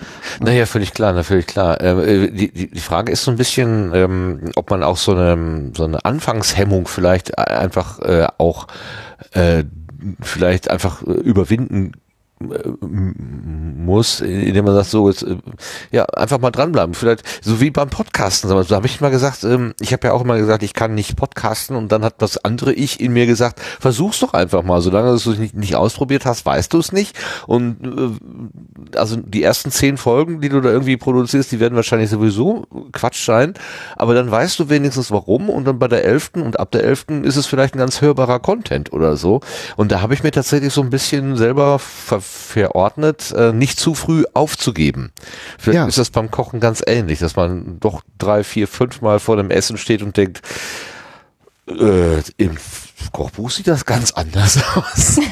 Naja, völlig klar, na, völlig klar. Ähm, äh, die, die, die Frage ist so ein bisschen, ähm, ob man auch so eine, so eine Anfangshemmung vielleicht einfach äh, auch äh, vielleicht einfach äh, überwinden muss, indem man sagt, so jetzt, äh, ja, einfach mal dranbleiben. Vielleicht, so wie beim Podcasten. Da habe ich mal gesagt, ähm, ich habe ja auch immer gesagt, ich kann nicht podcasten und dann hat das andere Ich in mir gesagt, versuch's doch einfach mal. Solange du es nicht, nicht ausprobiert hast, weißt du es nicht. Und äh, also die ersten zehn Folgen, die du da irgendwie produzierst, die werden wahrscheinlich sowieso Quatsch sein. Aber dann weißt du wenigstens warum und dann bei der elften und ab der elften ist es vielleicht ein ganz hörbarer Content oder so. Und da habe ich mir tatsächlich so ein bisschen selber ver verordnet, äh, nicht zu früh aufzugeben. Vielleicht Ja. ist das beim Kochen ganz ähnlich, dass man doch drei, vier, fünf Mal vor dem Essen steht und denkt, äh, im Kochbuch sieht das ganz anders aus.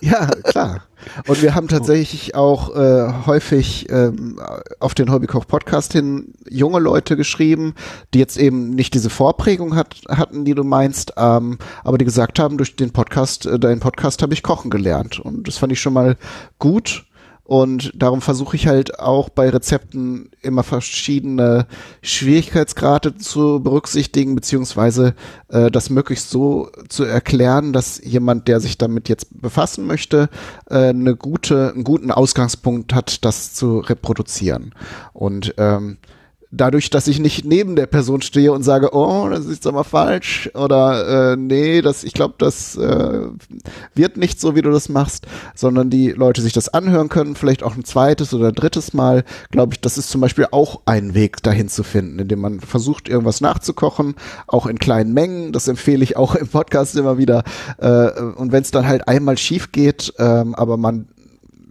Ja, klar. Und wir haben tatsächlich auch äh, häufig ähm, auf den Hobbykoch-Podcast hin junge Leute geschrieben, die jetzt eben nicht diese Vorprägung hat, hatten, die du meinst, ähm, aber die gesagt haben, durch den Podcast, äh, deinen Podcast habe ich kochen gelernt. Und das fand ich schon mal gut. Und darum versuche ich halt auch bei Rezepten immer verschiedene Schwierigkeitsgrade zu berücksichtigen, beziehungsweise äh, das möglichst so zu erklären, dass jemand, der sich damit jetzt befassen möchte, äh, eine gute, einen guten Ausgangspunkt hat, das zu reproduzieren. Und ähm, dadurch, dass ich nicht neben der Person stehe und sage, oh, das ist aber falsch oder äh, nee, das, ich glaube, das äh, wird nicht so, wie du das machst, sondern die Leute sich das anhören können, vielleicht auch ein zweites oder drittes Mal, glaube ich, das ist zum Beispiel auch ein Weg dahin zu finden, indem man versucht, irgendwas nachzukochen, auch in kleinen Mengen, das empfehle ich auch im Podcast immer wieder. Äh, und wenn es dann halt einmal schief geht, ähm, aber man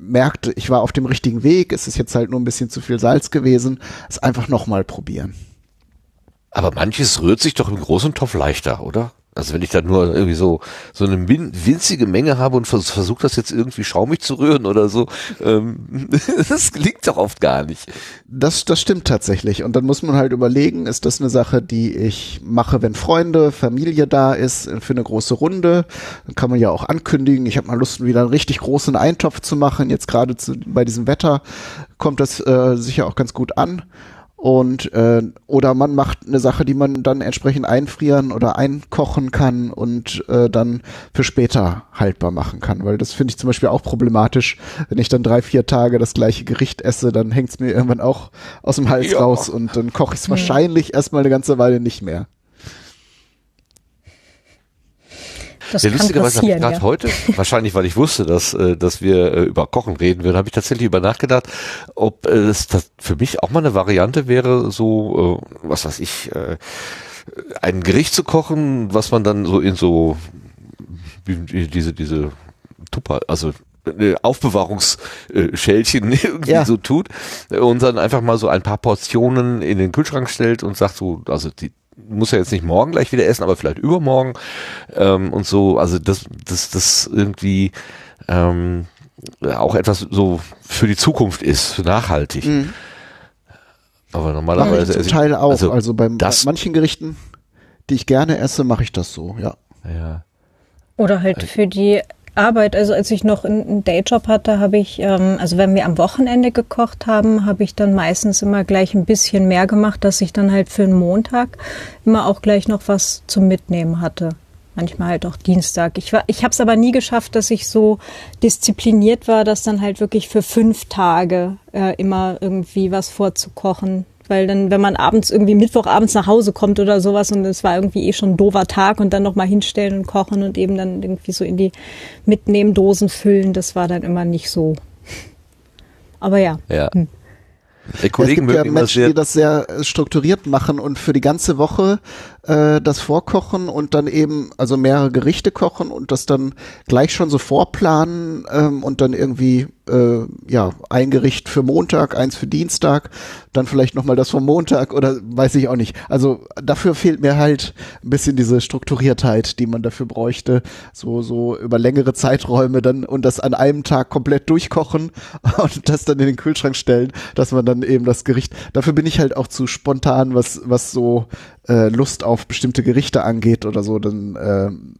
merkt, ich war auf dem richtigen Weg, es ist jetzt halt nur ein bisschen zu viel Salz gewesen, es einfach nochmal probieren. Aber manches rührt sich doch im großen Topf leichter, oder? Also wenn ich da nur irgendwie so so eine winzige Menge habe und vers versuche das jetzt irgendwie schaumig zu rühren oder so, ähm, das gelingt doch oft gar nicht. Das, das stimmt tatsächlich. Und dann muss man halt überlegen, ist das eine Sache, die ich mache, wenn Freunde, Familie da ist, für eine große Runde. Dann kann man ja auch ankündigen, ich habe mal Lust, wieder einen richtig großen Eintopf zu machen. Jetzt gerade bei diesem Wetter kommt das äh, sicher auch ganz gut an. Und äh, oder man macht eine Sache, die man dann entsprechend einfrieren oder einkochen kann und äh, dann für später haltbar machen kann. Weil das finde ich zum Beispiel auch problematisch, wenn ich dann drei, vier Tage das gleiche Gericht esse, dann hängt es mir irgendwann auch aus dem Hals Ja. raus und dann koche ich es wahrscheinlich erstmal eine ganze Weile nicht mehr. Das Ja, lustigerweise habe ich gerade ja. heute, wahrscheinlich weil ich wusste, dass, äh, dass wir äh, über Kochen reden würden, habe ich tatsächlich über nachgedacht, ob äh, es das für mich auch mal eine Variante wäre, so, was weiß ich, ein Gericht zu kochen, was man dann so in so wie, diese, diese Tupper, also Aufbewahrungsschälchen irgendwie Ja. so tut und dann einfach mal so ein paar Portionen in den Kühlschrank stellt und sagt so, also die muss ja jetzt nicht morgen gleich wieder essen, aber vielleicht übermorgen ähm, und so, also das, das, das irgendwie ähm, auch etwas so für die Zukunft ist, nachhaltig. Mhm. Aber normalerweise zum esse ich- Teil auch. Also, also beim, das- bei manchen Gerichten, die ich gerne esse, mache ich das so, ja. ja. Oder halt für die Arbeit. Also als ich noch einen Dayjob hatte, habe ich, ähm, also wenn wir am Wochenende gekocht haben, habe ich dann meistens immer gleich ein bisschen mehr gemacht, dass ich dann halt für den Montag immer auch gleich noch was zum Mitnehmen hatte. Manchmal halt auch Dienstag. Ich, war- ich habe es aber nie geschafft, dass ich so diszipliniert war, dass dann halt wirklich für fünf Tage äh, immer irgendwie was vorzukochen. Weil dann, wenn man abends irgendwie Mittwochabends nach Hause kommt oder sowas und es war irgendwie eh schon ein doofer Tag und dann nochmal hinstellen und kochen und eben dann irgendwie so in die Mitnehmdosen füllen, das war dann immer nicht so. Aber ja. Ja. Hm. Die Kollegen es gibt ja Menschen, die das sehr äh, strukturiert machen und für die ganze Woche äh, das vorkochen und dann eben also mehrere Gerichte kochen und das dann gleich schon so vorplanen ähm, und dann irgendwie äh, ja ein Gericht für Montag, eins für Dienstag, dann vielleicht noch mal das vom Montag oder weiß ich auch nicht. Also dafür fehlt mir halt ein bisschen diese Strukturiertheit, die man dafür bräuchte, so so über längere Zeiträume dann und das an einem Tag komplett durchkochen und das dann in den Kühlschrank stellen, dass man dann eben das Gericht. Dafür bin ich halt auch zu spontan, was was so äh, Lust auf bestimmte Gerichte angeht oder so. Dann ähm,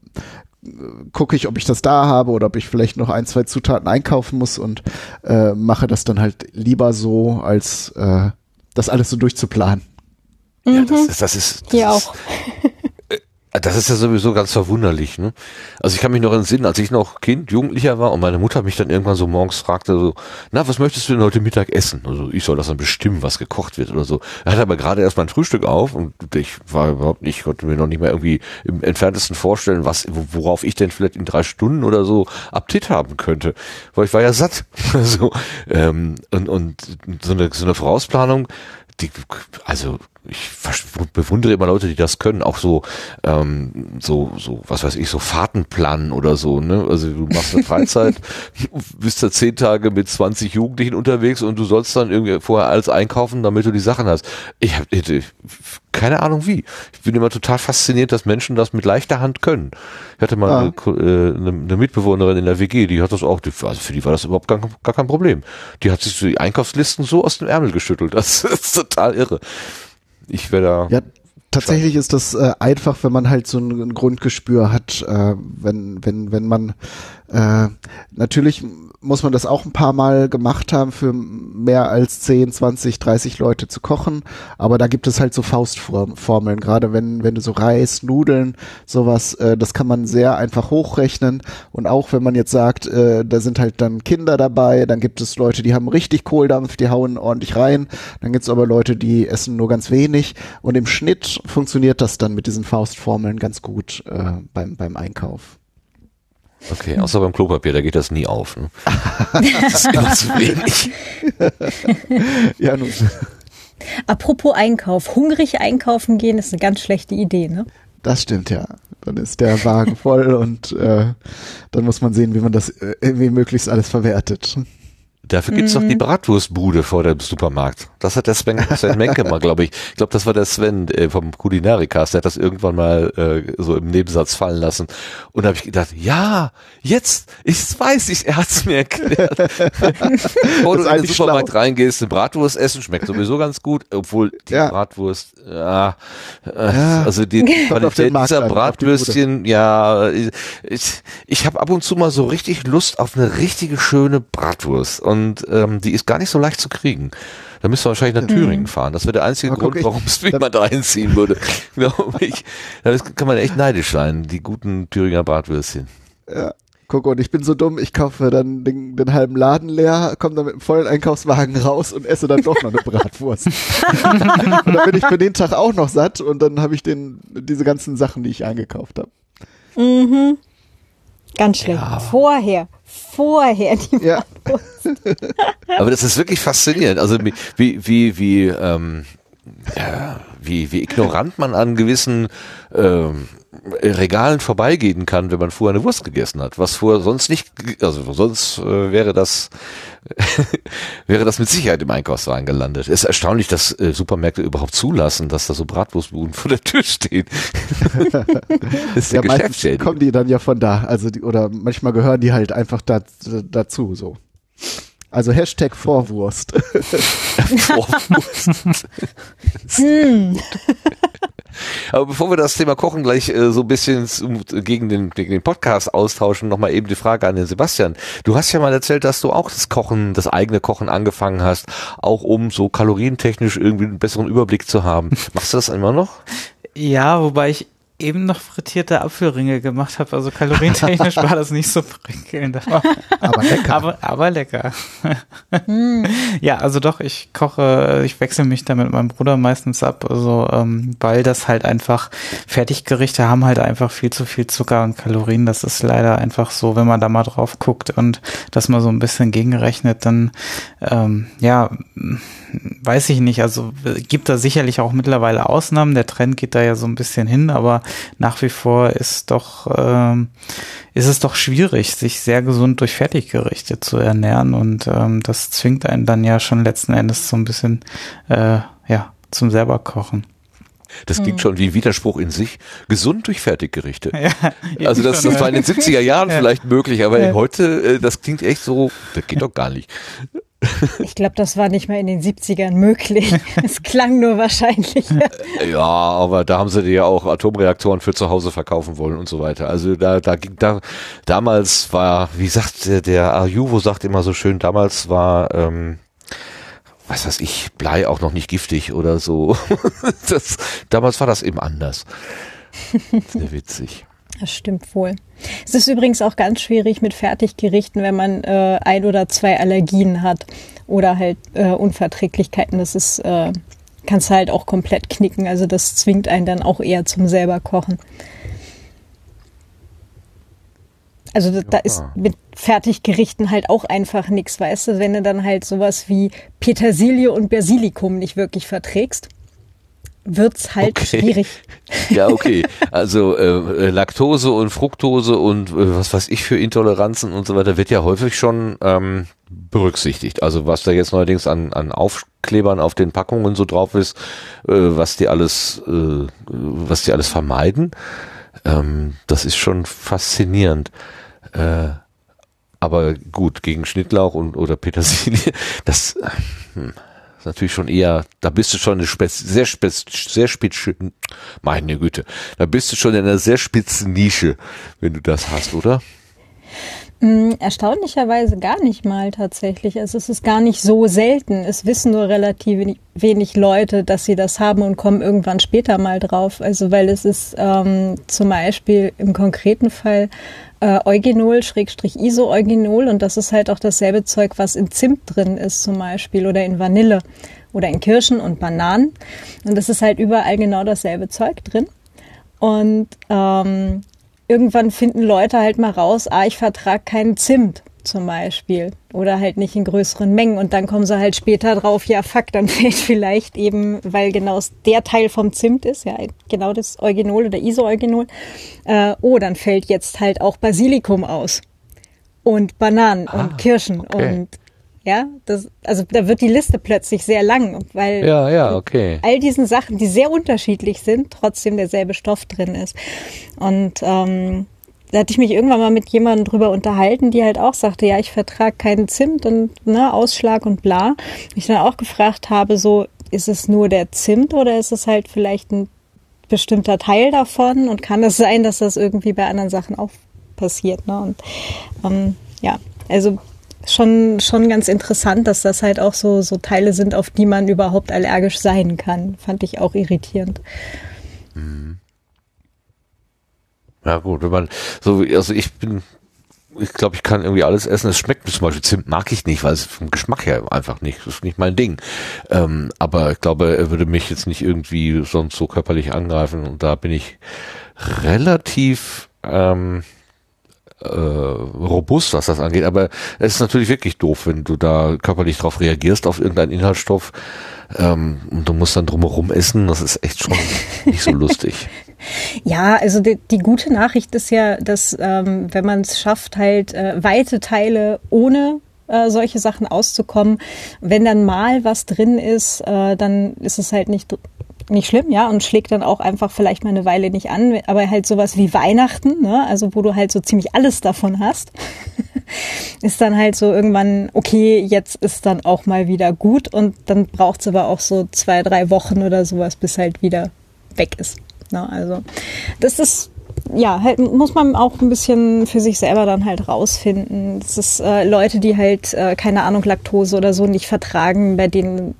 gucke ich, ob ich das da habe oder ob ich vielleicht noch ein, zwei Zutaten einkaufen muss und äh, mache das dann halt lieber so, als äh, das alles so durchzuplanen. ja, das ist, das ist, das Hier ist, auch. Das ist ja sowieso ganz verwunderlich. Ne? Also ich kann mich noch entsinnen, als ich noch Kind, Jugendlicher war und meine Mutter mich dann irgendwann so morgens fragte, so, na, was möchtest du denn heute Mittag essen? Also ich soll das dann bestimmen, was gekocht wird oder so. Er hatte aber gerade erst mein Frühstück auf und ich war überhaupt nicht, konnte mir noch nicht mal irgendwie im entferntesten vorstellen, was, worauf ich denn vielleicht in drei Stunden oder so Appetit haben könnte. Weil ich war ja satt. so, ähm, und, und so eine, so eine Vorausplanung, die, also ich bewundere immer Leute, die das können, auch so, ähm, so, so, was weiß ich, so Fahrten planen oder so, ne? Also du machst eine Freizeit, bist da zehn Tage mit 20 Jugendlichen unterwegs und du sollst dann irgendwie vorher alles einkaufen, damit du die Sachen hast. Ich hab, hätte keine Ahnung wie. Ich bin immer total fasziniert, dass Menschen das mit leichter Hand können. Ich hatte mal Ah. eine, äh, eine, Mitbewohnerin in der WG, die hat das auch, also für die war das überhaupt gar, gar kein Problem. Die hat sich so die Einkaufslisten so aus dem Ärmel geschüttelt. Das ist total irre. Ich wäre da. Ja, tatsächlich ist das äh, einfach, wenn man halt so ein, ein Grundgespür hat, äh, wenn, wenn, wenn man äh, natürlich muss man das auch ein paar Mal gemacht haben, für mehr als 10, 20, 30 Leute zu kochen. Aber da gibt es halt so Faustformeln, gerade wenn, wenn du so Reis, Nudeln, sowas, äh, das kann man sehr einfach hochrechnen. Und auch wenn man jetzt sagt, äh, da sind halt dann Kinder dabei, dann gibt es Leute, die haben richtig Kohldampf, die hauen ordentlich rein. Dann gibt es aber Leute, die essen nur ganz wenig. Und im Schnitt funktioniert das dann mit diesen Faustformeln ganz gut äh, beim, beim Einkauf. Okay, außer beim Klopapier, da geht das nie auf. Ne? Das ist immer zu wenig. Ja, nun. Apropos Einkauf. Hungrig einkaufen gehen ist eine ganz schlechte Idee, ne? Das stimmt, ja. Dann ist der Wagen voll und äh, dann muss man sehen, wie man das äh, irgendwie möglichst alles verwertet. Dafür gibt's noch die Bratwurstbude vor dem Supermarkt. Das hat der Sven, Sven Menke mal, glaube ich. Ich glaube, das war der Sven äh, vom Kulinarikas, der hat das irgendwann mal äh, so im Nebensatz fallen lassen. Und da habe ich gedacht, ja, jetzt, ich weiß ich, er hat's mir erklärt. Bevor du in den Supermarkt schlau. reingehst, eine Bratwurst essen, schmeckt sowieso ganz gut, obwohl die Ja. Bratwurst, ja, äh, Ja. also die Qualität dieser an, die. Bratwürstchen, ja, ich, ich habe ab und zu mal so richtig Lust auf eine richtige schöne Bratwurst und ähm, die ist gar nicht so leicht zu kriegen. Da müssen wir wahrscheinlich nach Thüringen fahren. Das wäre der einzige Grund, ich- warum es mich mal da einziehen würde. Glaube ich. Da kann man echt neidisch sein, die guten Thüringer Bratwürstchen. Ja. Guck, und ich bin so dumm, ich kaufe dann den, den halben Laden leer, komme dann mit einem vollen Einkaufswagen raus und esse dann doch noch eine Bratwurst. und dann bin ich für den Tag auch noch satt und dann habe ich den, diese ganzen Sachen, die ich eingekauft habe. Mhm. Ganz schlecht. Ja. Vorher, vorher die ja. Aber das ist wirklich faszinierend. Also wie, wie, wie, ähm, ja, wie, wie ignorant man an gewissen ähm, Regalen vorbeigehen kann, wenn man vorher eine Wurst gegessen hat. Was vorher sonst nicht, also sonst äh, wäre das wäre das mit Sicherheit im Einkaufswagen gelandet. Es ist erstaunlich, dass äh, Supermärkte überhaupt zulassen, dass da so Bratwurstbuden vor der Tür stehen. das ist ja, Geschäftsschädigung. kommen die dann ja von da, also die, oder manchmal gehören die halt einfach da, dazu, so. Also Hashtag Vorwurst. Vorwurst. hm. Aber bevor wir das Thema Kochen gleich äh, so ein bisschen gegen den, gegen den Podcast austauschen, nochmal eben die Frage an den Sebastian. Du hast ja mal erzählt, dass du auch das Kochen, das eigene Kochen angefangen hast, auch um so kalorientechnisch irgendwie einen besseren Überblick zu haben. Machst du das immer noch? Ja, wobei ich eben noch frittierte Apfelringe gemacht habe. Also kalorientechnisch war das nicht so prickelnd. Aber, aber lecker. Aber, aber lecker. Hm. ja, also doch, ich koche, ich wechsle mich da mit meinem Bruder meistens ab. Also, ähm, weil das halt einfach, Fertiggerichte haben halt einfach viel zu viel Zucker und Kalorien. Das ist leider einfach so, wenn man da mal drauf guckt und das mal so ein bisschen gegenrechnet, dann ähm, ja, weiß ich nicht. Also gibt da sicherlich auch mittlerweile Ausnahmen. Der Trend geht da ja so ein bisschen hin, aber nach wie vor ist doch ähm, ist es doch schwierig, sich sehr gesund durch Fertiggerichte zu ernähren und ähm, das zwingt einen dann ja schon letzten Endes so ein bisschen äh, ja zum selber kochen. Das klingt hm. schon wie ein Widerspruch in sich. Gesund durch Fertiggerichte. Ja, also das, das war in den 70er Jahren ja. vielleicht möglich, aber ja. heute, äh, das klingt echt so, das geht doch gar nicht. Ich glaube, das war nicht mal in den 70ern möglich. Es klang nur wahrscheinlich. Ja, aber da haben sie dir ja auch Atomreaktoren für zu Hause verkaufen wollen und so weiter. Also da, da ging da damals war, wie sagt der, der Arjuvo sagt immer so schön, damals war ähm, was weiß ich, Blei auch noch nicht giftig oder so. Das, damals war das eben anders. Sehr witzig. Das stimmt wohl. Es ist übrigens auch ganz schwierig mit Fertiggerichten, wenn man äh, ein oder zwei Allergien hat oder halt äh, Unverträglichkeiten. Das ist, äh, kannst du halt auch komplett knicken. Also das zwingt einen dann auch eher zum selber kochen. Also da, da ist mit Fertiggerichten halt auch einfach nichts, weißt du, wenn du dann halt sowas wie Petersilie und Basilikum nicht wirklich verträgst wird's halt okay. schwierig. Ja, okay. Also äh, Laktose und Fructose und äh, was weiß ich für Intoleranzen und so weiter wird ja häufig schon ähm, berücksichtigt. Also was da jetzt neuerdings an, an Aufklebern auf den Packungen so drauf ist, äh, was die alles, äh, was die alles vermeiden, ähm, das ist schon faszinierend. Äh, aber gut, gegen Schnittlauch und oder Petersilie, das hm ist natürlich schon eher, da bist du schon eine spez, sehr spez, sehr spitz, meine Güte, da bist du schon in einer sehr spitzen Nische, wenn du das hast, oder? Mm, erstaunlicherweise gar nicht mal tatsächlich. Also es ist gar nicht so selten. Es wissen nur relativ wenig Leute, dass sie das haben und kommen irgendwann später mal drauf. Also weil es ist ähm, zum Beispiel im konkreten Fall äh, Eugenol, Schrägstrich Iso-Eugenol und das ist halt auch dasselbe Zeug, was in Zimt drin ist zum Beispiel oder in Vanille oder in Kirschen und Bananen. Und das ist halt überall genau dasselbe Zeug drin. Und ähm, irgendwann finden Leute halt mal raus, ah, ich vertrage keinen Zimt zum Beispiel oder halt nicht in größeren Mengen und dann kommen sie halt später drauf, ja fuck, dann fällt vielleicht eben, weil genau der Teil vom Zimt ist, ja genau das Eugenol oder Isoeugenol, äh, oh, dann fällt jetzt halt auch Basilikum aus und Bananen ah, und Kirschen okay. und ja, das, also da wird die Liste plötzlich sehr lang, weil ja, ja, okay. all diesen Sachen, die sehr unterschiedlich sind, trotzdem derselbe Stoff drin ist. Und ähm, da hatte ich mich irgendwann mal mit jemandem drüber unterhalten, die halt auch sagte, ja, ich vertrage keinen Zimt und ne, Ausschlag und bla. Ich dann auch gefragt habe, so, ist es nur der Zimt oder ist es halt vielleicht ein bestimmter Teil davon und kann es sein, dass das irgendwie bei anderen Sachen auch passiert. Ne? Und ähm, ja, also schon, schon ganz interessant, dass das halt auch so, so Teile sind, auf die man überhaupt allergisch sein kann. Fand ich auch irritierend. Mhm. Ja gut, wenn man so, also ich bin, ich glaube, ich kann irgendwie alles essen. Es schmeckt zum Beispiel Zimt mag ich nicht, weil es vom Geschmack her einfach nicht, das ist nicht mein Ding. Ähm, aber ich glaube, er würde mich jetzt nicht irgendwie sonst so körperlich angreifen und da bin ich relativ ähm, äh, robust, was das angeht. Aber es ist natürlich wirklich doof, wenn du da körperlich drauf reagierst auf irgendeinen Inhaltsstoff ähm, und du musst dann drumherum essen. Das ist echt schon nicht so lustig. Ja, also die, die, gute Nachricht ist ja, dass ähm, wenn man es schafft, halt äh, weite Teile ohne äh, solche Sachen auszukommen, wenn dann mal was drin ist, äh, dann ist es halt nicht nicht schlimm, ja, und schlägt dann auch einfach vielleicht mal eine Weile nicht an, aber halt sowas wie Weihnachten, ne, also wo du halt so ziemlich alles davon hast, ist dann halt so irgendwann, okay, jetzt ist dann auch mal wieder gut und dann braucht es aber auch so zwei, drei Wochen oder sowas, bis halt wieder weg ist. Ne? Also das ist ja, halt muss man auch ein bisschen für sich selber dann halt rausfinden. Das ist äh, Leute, die halt, äh, keine Ahnung, Laktose oder so nicht vertragen, bei denen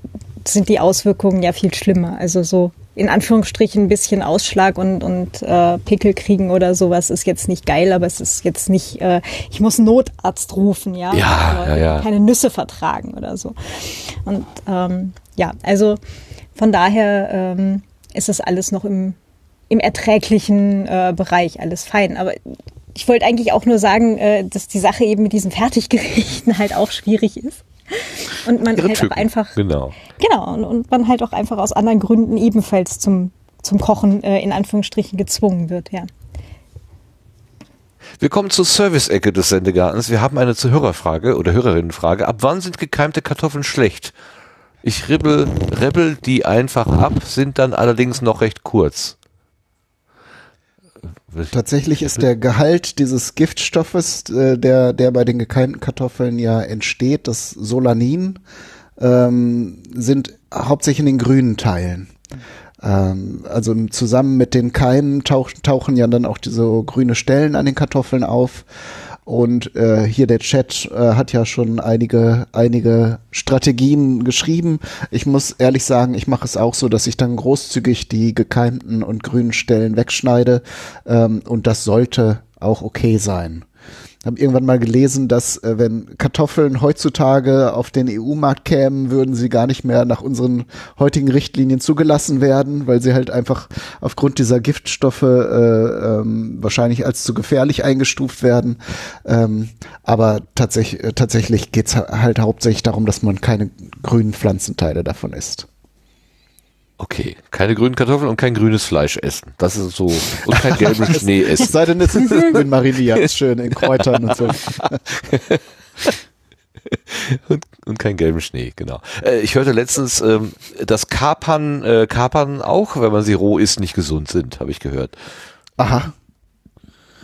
sind die Auswirkungen ja viel schlimmer. Also so in Anführungsstrichen ein bisschen Ausschlag und, und äh, Pickel kriegen oder sowas ist jetzt nicht geil, aber es ist jetzt nicht, äh, ich muss einen Notarzt rufen, ja, ja, ja, ja. keine Nüsse vertragen oder so. Und ähm, ja, also von daher ähm, ist das alles noch im, im erträglichen äh, Bereich, alles fein. Aber ich wollte eigentlich auch nur sagen, äh, dass die Sache eben mit diesen Fertiggerichten halt auch schwierig ist. Und man halt auch einfach. Genau. Genau, und, und man halt auch einfach aus anderen Gründen ebenfalls zum, zum Kochen äh, in Anführungsstrichen gezwungen wird, ja. Wir kommen zur Service-Ecke des Sendegartens. Wir haben eine Zuhörerfrage oder Hörerinnenfrage. Ab wann sind gekeimte Kartoffeln schlecht? Ich ribbel, rebbel die einfach ab, sind dann allerdings noch recht kurz. Tatsächlich ist der Gehalt dieses Giftstoffes, äh, der, der bei den gekeimten Kartoffeln ja entsteht, das Solanin, ähm, sind hauptsächlich in den grünen Teilen. Ähm, also zusammen mit den Keimen tauch, tauchen ja dann auch diese grüne Stellen an den Kartoffeln auf. Und äh, hier der Chat äh, hat ja schon einige, einige Strategien geschrieben. Ich muss ehrlich sagen, ich mache es auch so, dass ich dann großzügig die gekeimten und grünen Stellen wegschneide. Ähm, und das sollte auch okay sein habe irgendwann mal gelesen, dass äh, wenn Kartoffeln heutzutage auf den EU-Markt kämen, würden sie gar nicht mehr nach unseren heutigen Richtlinien zugelassen werden, weil sie halt einfach aufgrund dieser Giftstoffe äh, ähm, wahrscheinlich als zu gefährlich eingestuft werden. Ähm, aber tatsächlich, äh, tatsächlich geht's halt hauptsächlich darum, dass man keine grünen Pflanzenteile davon isst. Okay, keine grünen Kartoffeln und kein grünes Fleisch essen. Das ist so. Und kein gelben Schnee essen. Sei denn, es ist grün mariniert, schön in Kräutern und so. und, und kein gelben Schnee, genau. Äh, ich hörte letztens, ähm, dass Kapern, äh, Kapern auch, wenn man sie roh isst, nicht gesund sind, habe ich gehört. Aha.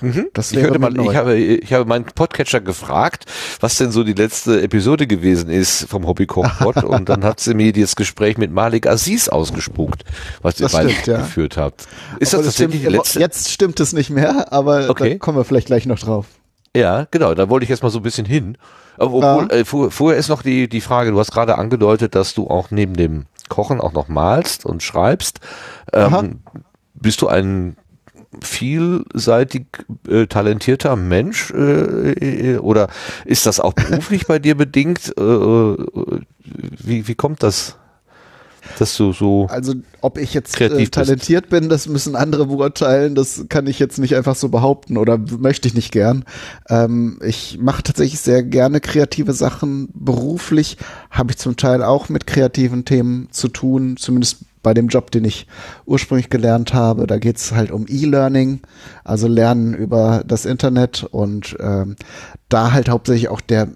Mhm. Das ich, mal, ich, habe, ich habe meinen Podcatcher gefragt, was denn so die letzte Episode gewesen ist vom Hobbykochpod und dann hat sie mir das Gespräch mit Malik Aziz ausgespuckt, was ihr beide ja. geführt habt. Ist aber das tatsächlich die letzte? Jetzt stimmt es nicht mehr, aber okay. da kommen wir vielleicht gleich noch drauf. Ja, genau, da wollte ich jetzt mal so ein bisschen hin. Obwohl, ja. äh, vor, vorher ist noch die, die Frage, du hast gerade angedeutet, dass du auch neben dem Kochen auch noch malst und schreibst. Ähm, bist du ein vielseitig äh, talentierter Mensch äh, äh, oder ist das auch beruflich bei dir bedingt? Äh, äh, wie, wie kommt das? Dass du so. Also, ob ich jetzt äh, talentiert bist. bin, das müssen andere beurteilen. Das kann ich jetzt nicht einfach so behaupten oder möchte ich nicht gern. Ähm, ich mache tatsächlich sehr gerne kreative Sachen. Beruflich habe ich zum Teil auch mit kreativen Themen zu tun, zumindest bei dem Job, den ich ursprünglich gelernt habe, da geht's halt um E-Learning, also Lernen über das Internet und ähm, da halt hauptsächlich auch der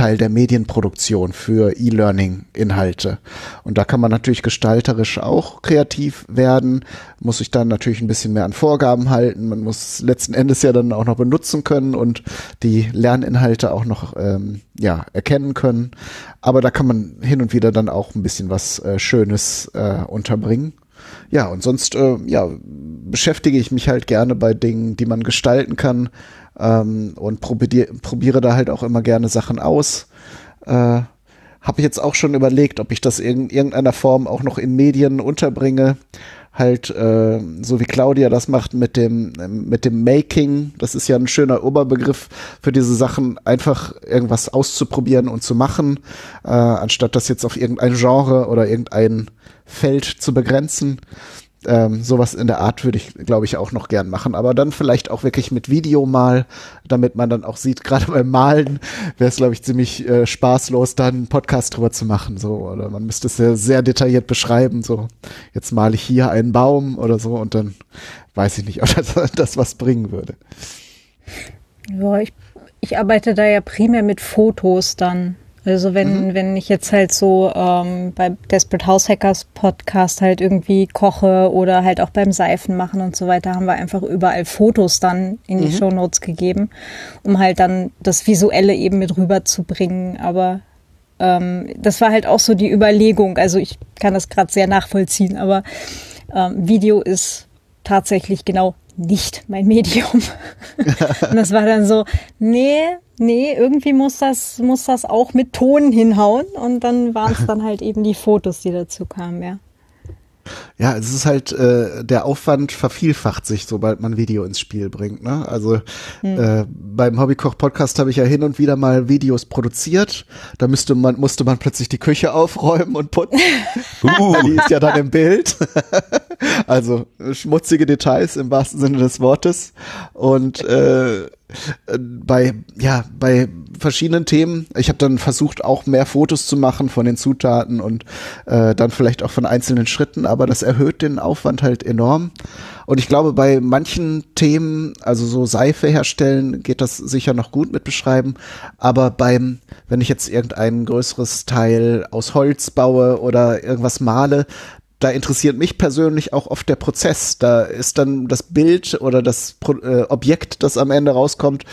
Teil der Medienproduktion für E-Learning-Inhalte. Und da kann man natürlich gestalterisch auch kreativ werden, muss sich dann natürlich ein bisschen mehr an Vorgaben halten. Man muss letzten Endes ja dann auch noch benutzen können und die Lerninhalte auch noch ähm, ja, erkennen können. Aber da kann man hin und wieder dann auch ein bisschen was äh, Schönes äh, unterbringen. Ja, und sonst äh, ja, beschäftige ich mich halt gerne bei Dingen, die man gestalten kann, ähm, und probier, probiere da halt auch immer gerne Sachen aus. Äh, Habe jetzt auch schon überlegt, ob ich das in irgendeiner Form auch noch in Medien unterbringe. Halt, äh, so wie Claudia das macht mit dem, mit dem Making. Das ist ja ein schöner Oberbegriff für diese Sachen, einfach irgendwas auszuprobieren und zu machen, äh, anstatt das jetzt auf irgendein Genre oder irgendein Feld zu begrenzen. Ähm, sowas in der Art würde ich, glaube ich, auch noch gern machen. Aber dann vielleicht auch wirklich mit Video mal, damit man dann auch sieht, gerade beim Malen wäre es, glaube ich, ziemlich äh, spaßlos, dann einen Podcast drüber zu machen. So. Oder man müsste es ja sehr detailliert beschreiben. So, jetzt male ich hier einen Baum oder so und dann weiß ich nicht, ob das, das was bringen würde. Ja, ich, ich arbeite da ja primär mit Fotos dann. Also wenn, mhm. wenn ich jetzt halt so ähm, bei Desperate House Hackers Podcast halt irgendwie koche oder halt auch beim Seifen machen und so weiter, haben wir einfach überall Fotos dann in die mhm. Show Notes gegeben, um halt dann das Visuelle eben mit rüberzubringen. Aber ähm, das war halt auch so die Überlegung. Also ich kann das gerade sehr nachvollziehen, aber ähm, Video ist tatsächlich genau nicht mein Medium. und das war dann so, nee, nee, irgendwie muss das, muss das auch mit Ton hinhauen. Und dann waren es dann halt eben die Fotos, die dazu kamen, ja. Ja, es ist halt, äh, der Aufwand vervielfacht sich, sobald man Video ins Spiel bringt. Ne? Also hm. äh, beim Hobbykoch-Podcast habe ich ja hin und wieder mal Videos produziert. Da müsste man, musste man plötzlich die Küche aufräumen und putzen. uh. Die ist ja dann im Bild. also schmutzige Details im wahrsten Sinne des Wortes. Und äh, bei ja bei verschiedenen Themen. Ich habe dann versucht auch mehr Fotos zu machen von den Zutaten und äh, dann vielleicht auch von einzelnen Schritten, aber das erhöht den Aufwand halt enorm. Und ich glaube, bei manchen Themen, also so Seife herstellen, geht das sicher noch gut mit beschreiben. Aber beim, wenn ich jetzt irgendein größeres Teil aus Holz baue oder irgendwas male, da interessiert mich persönlich auch oft der Prozess. Da ist dann das Bild oder das Pro äh, Objekt, das am Ende rauskommt,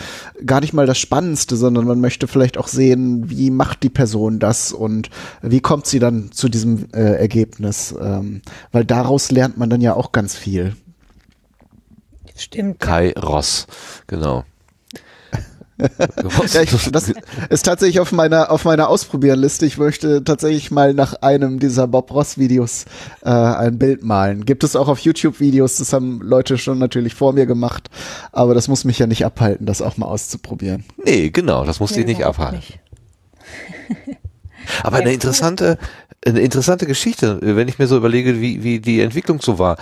gar nicht mal das Spannendste, sondern man möchte vielleicht auch sehen, wie macht die Person das und wie kommt sie dann zu diesem äh, Ergebnis. Ähm, weil daraus lernt man dann ja auch ganz viel. Stimmt. Kai Ross, genau ja, ich, das ist tatsächlich auf meiner auf meiner Ausprobierenliste. Ich möchte tatsächlich mal nach einem dieser Bob Ross Videos äh, ein Bild malen. Gibt es auch auf YouTube Videos, das haben Leute schon natürlich vor mir gemacht, aber das muss mich ja nicht abhalten, das auch mal auszuprobieren. Nee, genau, das muss nee, dich nicht abhalten. Nicht. aber eine interessante eine interessante Geschichte, wenn ich mir so überlege, wie wie die Entwicklung so war.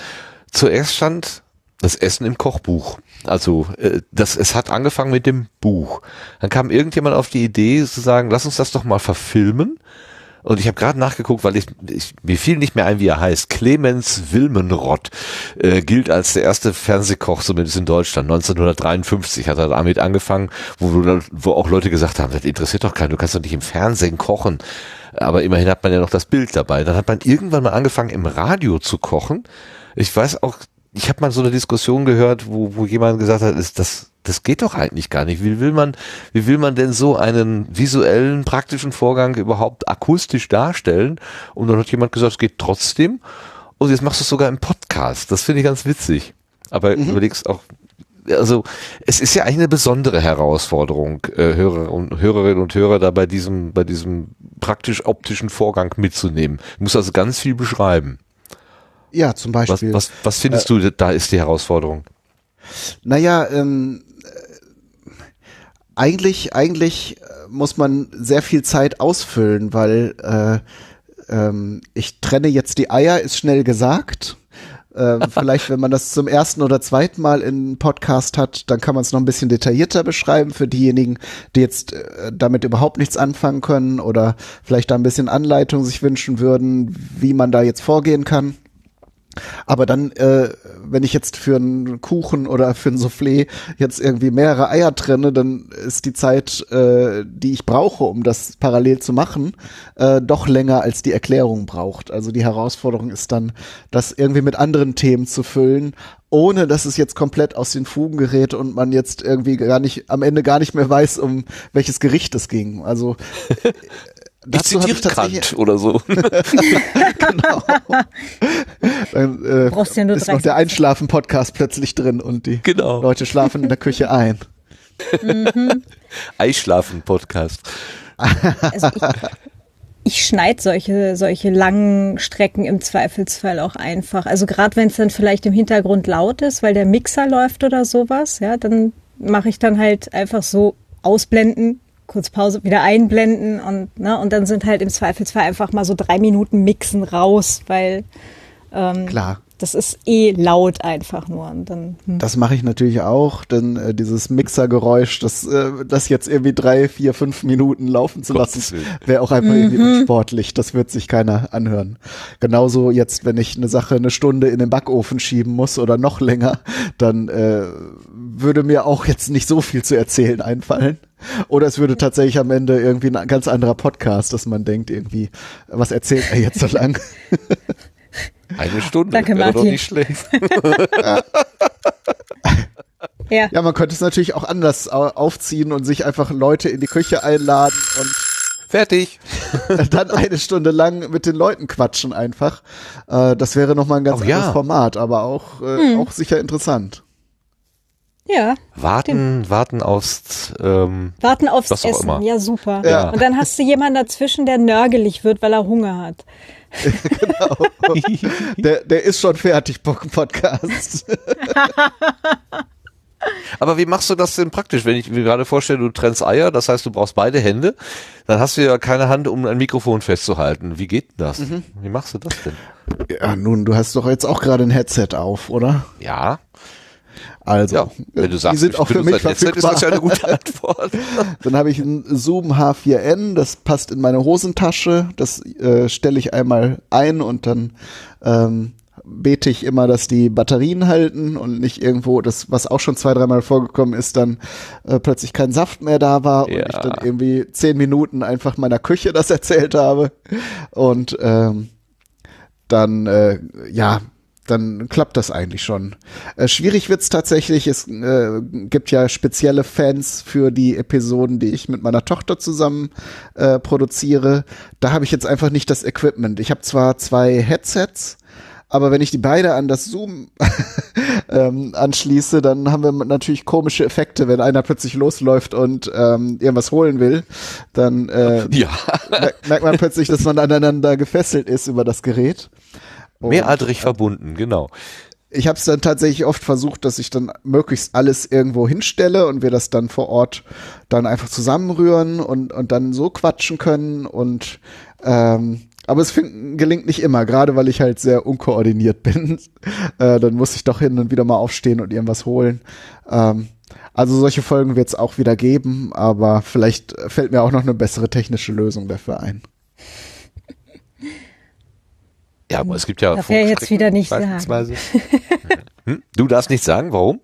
Zuerst stand das Essen im Kochbuch. Also äh, das, es hat angefangen mit dem Buch. Dann kam irgendjemand auf die Idee zu sagen, lass uns das doch mal verfilmen. Und ich habe gerade nachgeguckt, weil ich, ich mir fiel nicht mehr ein, wie er heißt. Clemens Wilmenrott äh, gilt als der erste Fernsehkoch, zumindest in Deutschland. 1953 hat er damit angefangen, wo, wo auch Leute gesagt haben, das interessiert doch keinen, du kannst doch nicht im Fernsehen kochen. Aber immerhin hat man ja noch das Bild dabei. Dann hat man irgendwann mal angefangen, im Radio zu kochen. Ich weiß auch ich habe mal so eine Diskussion gehört, wo, wo jemand gesagt hat, ist das das geht doch eigentlich gar nicht. Wie will man, wie will man denn so einen visuellen, praktischen Vorgang überhaupt akustisch darstellen? Und dann hat jemand gesagt, es geht trotzdem. Und jetzt machst du es sogar im Podcast. Das finde ich ganz witzig. Aber mhm. überlegst auch, also es ist ja eigentlich eine besondere Herausforderung, äh, Hörer und Hörerinnen und Hörer da bei diesem, bei diesem praktisch optischen Vorgang mitzunehmen. Du musst also ganz viel beschreiben. Ja, zum Beispiel. Was, was, was findest äh, du, da ist die Herausforderung? Naja, ähm, äh, eigentlich, eigentlich äh, muss man sehr viel Zeit ausfüllen, weil äh, ähm, ich trenne jetzt die Eier, ist schnell gesagt. Ähm, vielleicht, wenn man das zum ersten oder zweiten Mal in Podcast hat, dann kann man es noch ein bisschen detaillierter beschreiben für diejenigen, die jetzt äh, damit überhaupt nichts anfangen können oder vielleicht da ein bisschen Anleitung sich wünschen würden, wie man da jetzt vorgehen kann. Aber dann, äh, wenn ich jetzt für einen Kuchen oder für ein Soufflé jetzt irgendwie mehrere Eier trenne, dann ist die Zeit, äh, die ich brauche, um das parallel zu machen, äh, doch länger als die Erklärung braucht. Also die Herausforderung ist dann, das irgendwie mit anderen Themen zu füllen, ohne dass es jetzt komplett aus den Fugen gerät und man jetzt irgendwie gar nicht, am Ende gar nicht mehr weiß, um welches Gericht es ging. Also ich zitiere Kant oder so. genau. Dann äh, Brauchst ja nur ist noch der Einschlafen-Podcast plötzlich drin und die genau. Leute schlafen in der Küche ein. Mhm. Eischlafen-Podcast. Also ich, ich schneide solche, solche langen Strecken im Zweifelsfall auch einfach. Also gerade wenn es dann vielleicht im Hintergrund laut ist, weil der Mixer läuft oder sowas, ja, dann mache ich dann halt einfach so ausblenden, kurz Pause wieder einblenden und, ne, und dann sind halt im Zweifelsfall einfach mal so drei Minuten Mixen raus, weil ähm, Klar. Das ist eh laut einfach nur. Und dann, hm. Das mache ich natürlich auch, denn äh, dieses Mixergeräusch, das, äh, das jetzt irgendwie drei, vier, fünf Minuten laufen zu lassen, wäre auch einfach irgendwie Mhm. unsportlich. Das wird sich keiner anhören. Genauso jetzt, wenn ich eine Sache eine Stunde in den Backofen schieben muss oder noch länger, dann äh, würde mir auch jetzt nicht so viel zu erzählen einfallen. Oder es würde tatsächlich am Ende irgendwie ein ganz anderer Podcast, dass man denkt irgendwie, was erzählt er jetzt so lang? Eine Stunde. Danke, wäre doch Martin. nicht schlecht. ja. Ja, man könnte es natürlich auch anders au- aufziehen und sich einfach Leute in die Küche einladen und Fertig. dann eine Stunde lang mit den Leuten quatschen einfach. Äh, das wäre nochmal ein ganz Oh ja. anderes Format, aber auch, äh, auch sicher interessant. ja, Warten, warten aufs, ähm, warten aufs Essen. immer. Ja, super. Ja. Und dann hast du jemanden dazwischen, der nörgelig wird, weil er Hunger hat. Der, der ist schon fertig, Pod- Podcast. Aber wie machst du das denn praktisch? Wenn ich mir gerade vorstelle, du trennst Eier, das heißt, du brauchst beide Hände, dann hast du ja keine Hand, um ein Mikrofon festzuhalten. Wie geht das? Mhm. Wie machst du das denn? Ja, nun, du hast doch jetzt auch gerade ein Headset auf, oder? Ja, Also, ja. Wenn du sagst, die sind auch für mich Headset, ist verfügbar. das ja eine gute Antwort. Dann habe ich ein Zoom H4n, das passt in meine Hosentasche. Das äh, stelle ich einmal ein und dann ähm, bete ich immer, dass die Batterien halten und nicht irgendwo, das, was auch schon zwei, dreimal vorgekommen ist, dann äh, plötzlich kein Saft mehr da war Ja. und ich dann irgendwie zehn Minuten einfach meiner Küche das erzählt habe. Und ähm, dann, äh, ja, dann klappt das eigentlich schon. Äh, schwierig wird's tatsächlich. Es äh, gibt ja spezielle Fans für die Episoden, die ich mit meiner Tochter zusammen äh, produziere. Da habe ich jetzt einfach nicht das Equipment. Ich habe zwar zwei Headsets, aber wenn ich die beide an das Zoom ähm, anschließe, dann haben wir natürlich komische Effekte, wenn einer plötzlich losläuft und ähm, irgendwas holen will, dann äh, Ja, merkt, merkt man plötzlich, dass man aneinander gefesselt ist über das Gerät. Und mehralterig verbunden, genau. ich habe es dann tatsächlich oft versucht, dass ich dann möglichst alles irgendwo hinstelle und wir das dann vor Ort dann einfach zusammenrühren und, und dann so quatschen können und ähm, aber es find, gelingt nicht immer, gerade weil ich halt sehr unkoordiniert bin. äh, dann muss ich doch hin und wieder mal aufstehen und irgendwas holen. Ähm, also solche Folgen wird es auch wieder geben, aber vielleicht fällt mir auch noch eine bessere technische Lösung dafür ein. Ja, aber es gibt ja Darf er jetzt wieder nicht sagen. Hm? Du darfst nicht sagen, warum?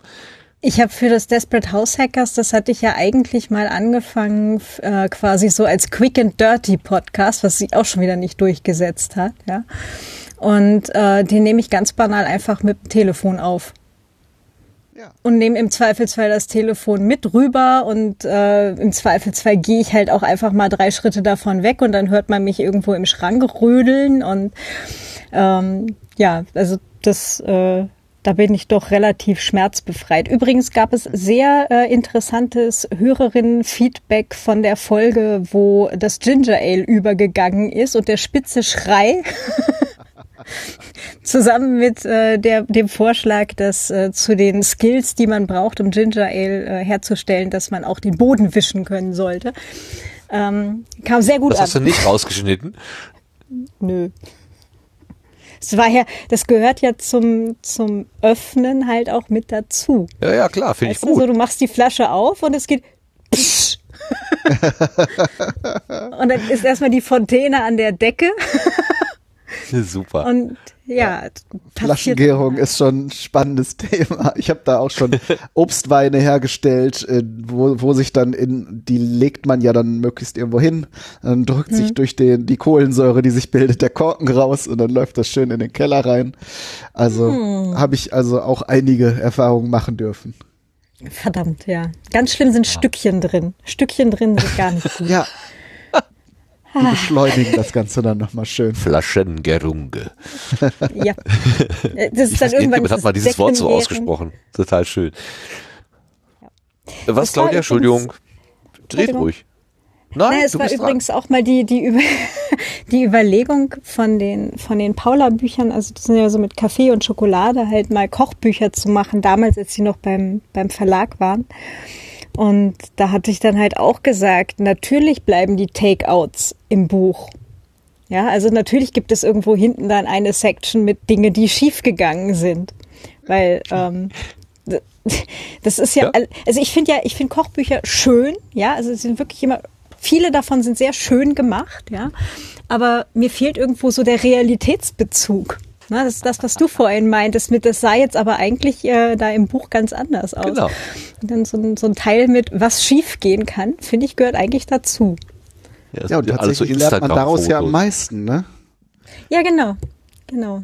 Ich habe für das Desperate House Hackers, das hatte ich ja eigentlich mal angefangen, äh, quasi so als Quick and Dirty Podcast, was sich auch schon wieder nicht durchgesetzt hat, ja. Und äh, den nehme ich ganz banal einfach mit dem Telefon auf. Und nehme im Zweifelsfall das Telefon mit rüber und äh, im Zweifelsfall gehe ich halt auch einfach mal drei Schritte davon weg und dann hört man mich irgendwo im Schrank rödeln und ähm, ja, also das, äh, da bin ich doch relativ schmerzbefreit. Übrigens gab es sehr äh, interessantes Hörerinnen-Feedback von der Folge, wo das Ginger Ale übergegangen ist und der spitze Schrei zusammen mit äh, der, dem Vorschlag, dass äh, zu den Skills, die man braucht, um Ginger Ale äh, herzustellen, dass man auch den Boden wischen können sollte. Ähm, kam sehr gut Das an. hast du nicht rausgeschnitten. Nö. Es war ja, das gehört ja zum, zum Öffnen halt auch mit dazu. Ja, ja, klar, finde ich du, so, gut. du machst die Flasche auf und es geht. Psch. und dann ist erstmal die Fontäne an der Decke Super. und ja. Flaschengärung ist schon ein spannendes Thema. Ich habe da auch schon Obstweine hergestellt, äh, wo, wo sich dann in, die legt man ja dann möglichst irgendwo hin, dann drückt Mhm. sich durch den, die Kohlensäure, die sich bildet, der Korken raus und dann läuft das schön in den Keller rein. Also Mhm. habe ich also auch einige Erfahrungen machen dürfen. Verdammt, ja. Ganz schlimm sind Stückchen drin. Stückchen drin sind gar nicht gut. Ja. Die beschleunigen das Ganze dann nochmal schön. Flaschengerunge. ja. Das ist Ich dann irgendwann irgendjemand hat mal dieses Wort so ausgesprochen. Total schön. Was, Claudia? übrigens- Entschuldigung. Dreht ruhig. Nein, Na, es du war bist übrigens auch mal die, die, Über die Überlegung von den, von den Paula-Büchern, also das sind ja so mit Kaffee und Schokolade, halt mal Kochbücher zu machen, damals, als sie noch beim, beim Verlag waren. Und da hatte ich dann halt auch gesagt, natürlich bleiben die Takeouts im Buch. Ja, also natürlich gibt es irgendwo hinten dann eine Section mit Dinge, die schiefgegangen sind. Weil ähm, das ist ja, Ja. also ich finde ja, ich finde Kochbücher schön, ja, also sie sind wirklich immer, viele davon sind sehr schön gemacht, ja, aber mir fehlt irgendwo so der Realitätsbezug. Na, das ist das, was du vorhin meintest, mit das sah jetzt aber eigentlich äh, da im Buch ganz anders aus. Genau. Und dann so ein, so ein Teil mit, was schief gehen kann, finde ich, gehört eigentlich dazu. Ja, Ja, und sind alles so tatsächlich lernt man daraus ja am meisten, ne? Ja, genau, genau.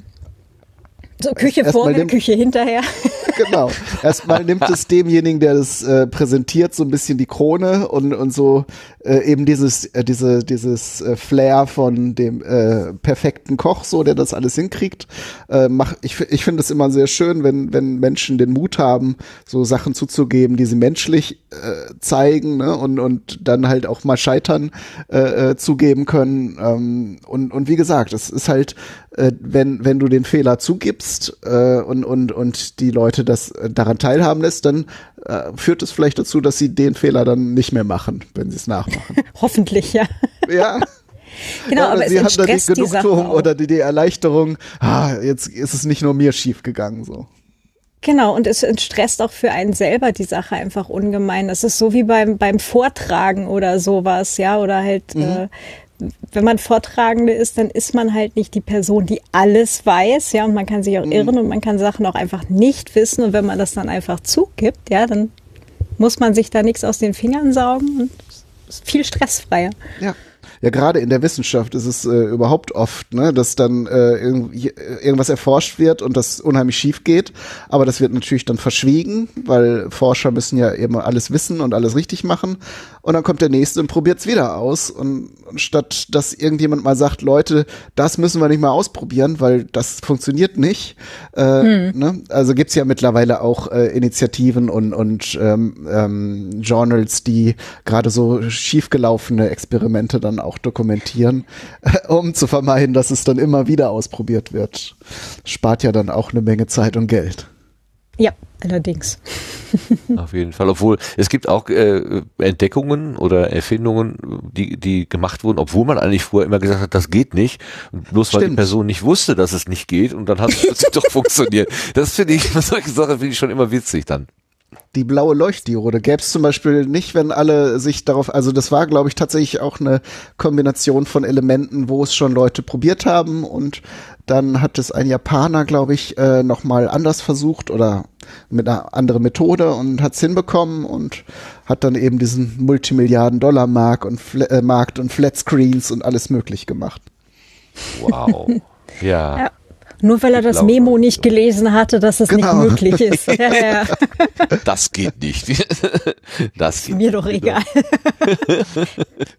So Küche erst vorher, den- Küche hinterher. Genau. Erstmal nimmt es demjenigen, der das äh, präsentiert, so ein bisschen die Krone und, und so äh, eben dieses, äh, diese, dieses äh, Flair von dem äh, perfekten Koch, so der das alles hinkriegt. Äh, mach, ich ich finde es immer sehr schön, wenn, wenn Menschen den Mut haben, so Sachen zuzugeben, die sie menschlich äh, zeigen ne? und, und dann halt auch mal scheitern äh, äh, zugeben können. Ähm, und, und wie gesagt, es ist halt, äh, wenn, wenn du den Fehler zugibst äh, und, und, und die Leute das äh, daran teilhaben lässt, dann äh, führt es vielleicht dazu, dass sie den Fehler dann nicht mehr machen, wenn sie es nachmachen. Hoffentlich, ja. ja, Genau, ja, aber es sie haben dann die Genugtuung oder die, die Erleichterung, ah, jetzt ist es nicht nur mir schief gegangen so. Genau, und es entstresst auch für einen selber die Sache einfach ungemein. Das ist so wie beim, beim Vortragen oder sowas, ja, oder halt, äh, wenn man Vortragende ist, dann ist man halt nicht die Person, die alles weiß, ja, und man kann sich auch irren und man kann Sachen auch einfach nicht wissen. Und wenn man das dann einfach zugibt, ja, dann muss man sich da nichts aus den Fingern saugen und es ist viel stressfreier. Ja. Ja, gerade in der Wissenschaft ist es äh, überhaupt oft, ne, dass dann äh, irgendwie, äh, irgendwas erforscht wird und das unheimlich schief geht. Aber das wird natürlich dann verschwiegen, weil Forscher müssen ja eben alles wissen und alles richtig machen. Und dann kommt der nächste und probiert es wieder aus. Und, und statt dass irgendjemand mal sagt, Leute, das müssen wir nicht mal ausprobieren, weil das funktioniert nicht. Äh, ne? Also gibt's ja mittlerweile auch äh, Initiativen und, und ähm, ähm, Journals, die gerade so schiefgelaufene Experimente dann auch dokumentieren, um zu vermeiden, dass es dann immer wieder ausprobiert wird. Spart ja dann auch eine Menge Zeit und Geld. Ja, allerdings. Auf jeden Fall. Obwohl es gibt auch äh, Entdeckungen oder Erfindungen, die, die gemacht wurden, obwohl man eigentlich vorher immer gesagt hat, das geht nicht. Und bloß weil die Stimmt. Person nicht wusste, dass es nicht geht und dann hat es plötzlich doch funktioniert. Das finde ich, solche Sachen finde ich schon immer witzig dann. Die blaue Leuchtdiode gäbe es zum Beispiel nicht, wenn alle sich darauf, also das war, glaube ich, tatsächlich auch eine Kombination von Elementen, wo es schon Leute probiert haben und dann hat es ein Japaner, glaube ich, äh, nochmal anders versucht oder mit einer anderen Methode und hat es hinbekommen und hat dann eben diesen Multimilliarden-Dollar-Markt und, Fla- äh, Markt und Flatscreens und alles möglich gemacht. Wow. ja. Ja. Nur weil er das glaube, Memo nicht gelesen hatte, dass es Genau. nicht möglich ist. Ja, ja. das geht nicht. das geht Mir doch egal.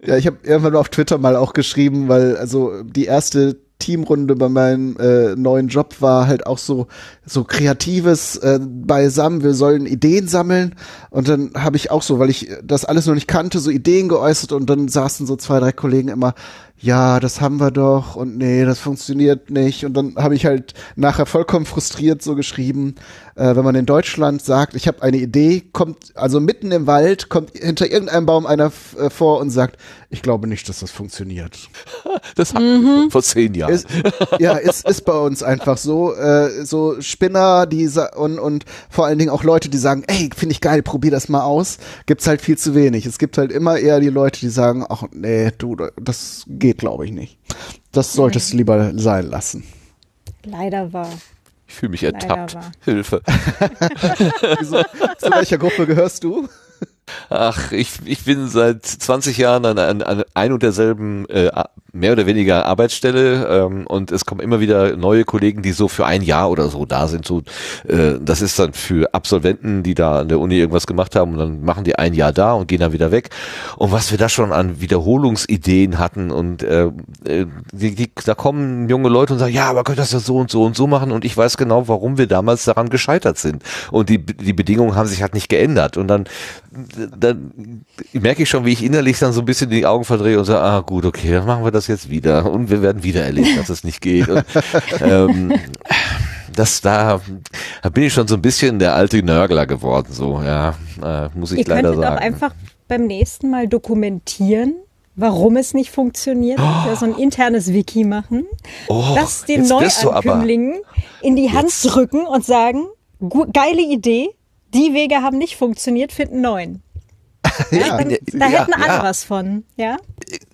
Ja, ich habe irgendwann auf Twitter mal auch geschrieben, weil also die erste Teamrunde bei meinem äh, neuen Job war halt auch so so kreatives äh, beisammen. Wir sollen Ideen sammeln und dann habe ich auch so, weil ich das alles noch nicht kannte, so Ideen geäußert und dann saßen so zwei drei Kollegen immer ja, das haben wir doch und nee, das funktioniert nicht. Und dann habe ich halt nachher vollkommen frustriert so geschrieben, äh, wenn man in Deutschland sagt, ich habe eine Idee, kommt also mitten im Wald, kommt hinter irgendeinem Baum einer äh, vor und sagt, ich glaube nicht, dass das funktioniert. Das hatten wir vor zehn Jahren. Ist, ja, ist, ist bei uns einfach so. Äh, so Spinner, die und, und vor allen Dingen auch Leute, die sagen, ey, finde ich geil, probier das mal aus, gibt's halt viel zu wenig. Es gibt halt immer eher die Leute, die sagen, ach nee, du, das geht, glaube ich, nicht. Das solltest du lieber sein lassen. Leider war. Ich fühle mich ertappt. Hilfe. Zu welcher Gruppe gehörst du? Ach, ich, ich bin seit 20 Jahren an, an, an ein und derselben äh, mehr oder weniger Arbeitsstelle ähm, und es kommen immer wieder neue Kollegen, die so für ein Jahr oder so da sind. So, äh, das ist dann für Absolventen, die da an der Uni irgendwas gemacht haben und dann machen die ein Jahr da und gehen dann wieder weg. Und was wir da schon an Wiederholungsideen hatten und äh, äh, die, die, da kommen junge Leute und sagen, ja, aber könnt das ja so und so und so machen und ich weiß genau, warum wir damals daran gescheitert sind. Und die, die Bedingungen haben sich halt nicht geändert. Und dann dann merke ich schon, wie ich innerlich dann so ein bisschen die Augen verdrehe und sage, ah gut, okay, dann machen wir das jetzt wieder und wir werden wieder erleben, dass es nicht geht. Und, ähm, das da, da bin ich schon so ein bisschen der alte Nörgler geworden, so ja, äh, muss ich Ihr leider könntet sagen. auch einfach beim nächsten Mal dokumentieren, warum es nicht funktioniert, oh. so ein internes Wiki machen, oh, das den Neuankömmlingen in die Hand jetzt. drücken und sagen, geile Idee, die Wege haben nicht funktioniert, finden neuen. Ja, da, da hätten alle ja. was von, ja.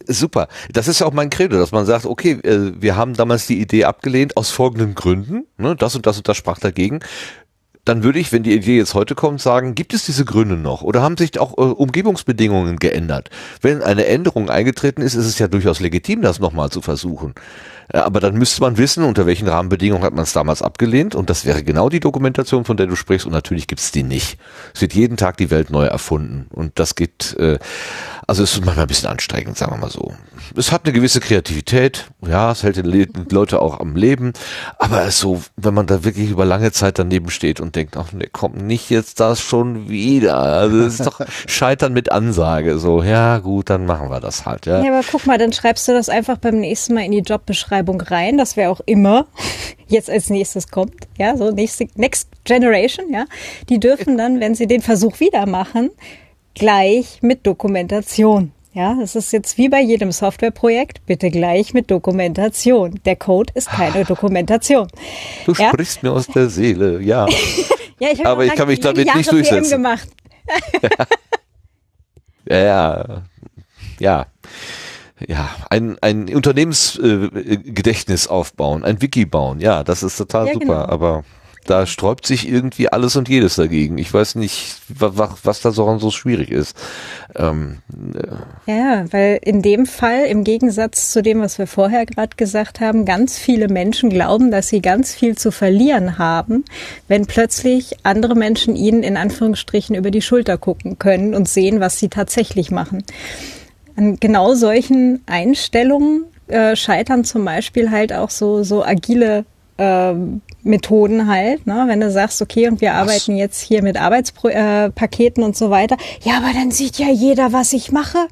Super. Das ist ja auch mein Credo, dass man sagt, okay, äh, wir haben damals die Idee abgelehnt aus folgenden Gründen. Ne, das und das und das sprach dagegen dann würde ich, wenn die Idee jetzt heute kommt, sagen, gibt es diese Gründe noch oder haben sich auch äh, Umgebungsbedingungen geändert? Wenn eine Änderung eingetreten ist, ist es ja durchaus legitim, das nochmal zu versuchen. Äh, aber dann müsste man wissen, unter welchen Rahmenbedingungen hat man es damals abgelehnt. Und das wäre genau die Dokumentation, von der du sprichst. Und natürlich gibt es die nicht. Es wird jeden Tag die Welt neu erfunden. Und das geht, äh, also es ist manchmal ein bisschen anstrengend, sagen wir mal so. Es hat eine gewisse Kreativität. Ja, es hält die Leute auch am Leben. Aber es so, wenn man da wirklich über lange Zeit daneben steht und denkt, ach nee, komm, nicht jetzt das schon wieder. Also es ist doch Scheitern mit Ansage. So, ja gut, dann machen wir das halt. Ja. ja, aber guck mal, dann schreibst du das einfach beim nächsten Mal in die Jobbeschreibung Beschreibung rein, dass wer auch immer jetzt als nächstes kommt, ja, so nächste, Next Generation, ja, die dürfen dann, wenn sie den Versuch wieder machen, gleich mit Dokumentation. Ja, es ist jetzt wie bei jedem Softwareprojekt, bitte gleich mit Dokumentation. DerOde ist keine Dokumentation. Du ja? sprichst mir aus der Seele, ja. ja ich Aber ich kann mich damit Jahre nicht durchsetzen. gemacht. ja, ja. ja ja, ein, ein Unternehmensgedächtnis äh, aufbauen, ein Wiki bauen. Ja, das ist total ja, super, genau. aber da sträubt sich irgendwie alles und jedes dagegen. Ich weiß nicht, was, was da so, so schwierig ist. Ähm, äh. Ja, weil in dem Fall, im Gegensatz zu dem, was wir vorher gerade gesagt haben, ganz viele Menschen glauben, dass sie ganz viel zu verlieren haben, wenn plötzlich andere Menschen ihnen in Anführungsstrichen über die Schulter gucken können und sehen, was sie tatsächlich machen. An genau solchen Einstellungen äh, scheitern zum Beispiel halt auch so, so agile äh, Methoden halt, ne? wenn du sagst, okay, und wir was? arbeiten jetzt hier mit Arbeitspaketen äh, und so weiter. Ja, aber dann sieht ja jeder, was ich mache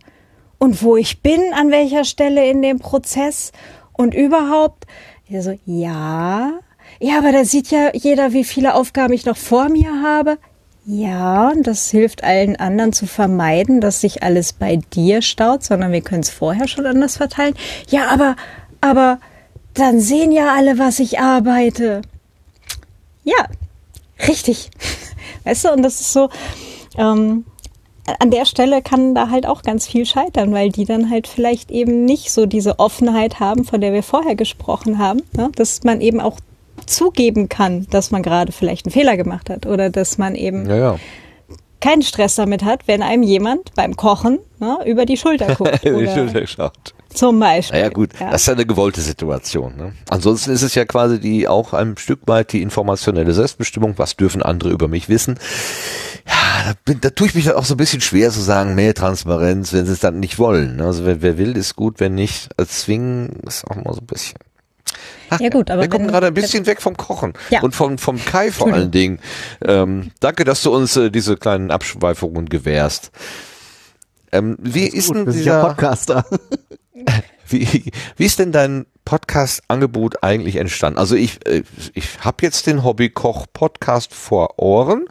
und wo ich bin, an welcher Stelle in dem Prozess und überhaupt. so, ja, ja, aber da sieht ja jeder, wie viele Aufgaben ich noch vor mir habe. Ja, und das hilft allen anderen zu vermeiden, dass sich alles bei dir staut, sondern wir können es vorher schon anders verteilen. Ja, aber, aber dann sehen ja alle, was ich arbeite. Ja, richtig. Weißt du, und das ist so, ähm, an der Stelle kann da halt auch ganz viel scheitern, weil die dann halt vielleicht eben nicht so diese Offenheit haben, von der wir vorher gesprochen haben, ne? dass man eben auch zugeben kann, dass man gerade vielleicht einen Fehler gemacht hat oder dass man eben ja, ja. keinen Stress damit hat, wenn einem jemand beim Kochen ne, über die Schulter guckt. über die Schulter schaut. Zum Beispiel. Naja gut, ja. das ist ja eine gewollte Situation. Ne? Ansonsten ist es ja quasi die auch ein Stück weit die informationelle Selbstbestimmung. Was dürfen andere über mich wissen? Ja, da, bin, da tue ich mich auch so ein bisschen schwer zu sagen, mehr Transparenz, wenn sie es dann nicht wollen. Also wer, wer will, ist gut, wenn nicht, zwingen ist auch mal so ein bisschen. Ja gut, aber wir kommen gerade ein bisschen weg vom Kochen ja. und vom, vom Kai vor allen Dingen. Ähm, danke, dass du uns äh, diese kleinen Abschweifungen gewährst. Ähm, wie ist, ist denn dieser Podcaster? wie, wie ist denn dein Podcast-Angebot eigentlich entstanden? Also ich, äh, ich habe jetzt den Hobbykoch-Podcast vor Ohren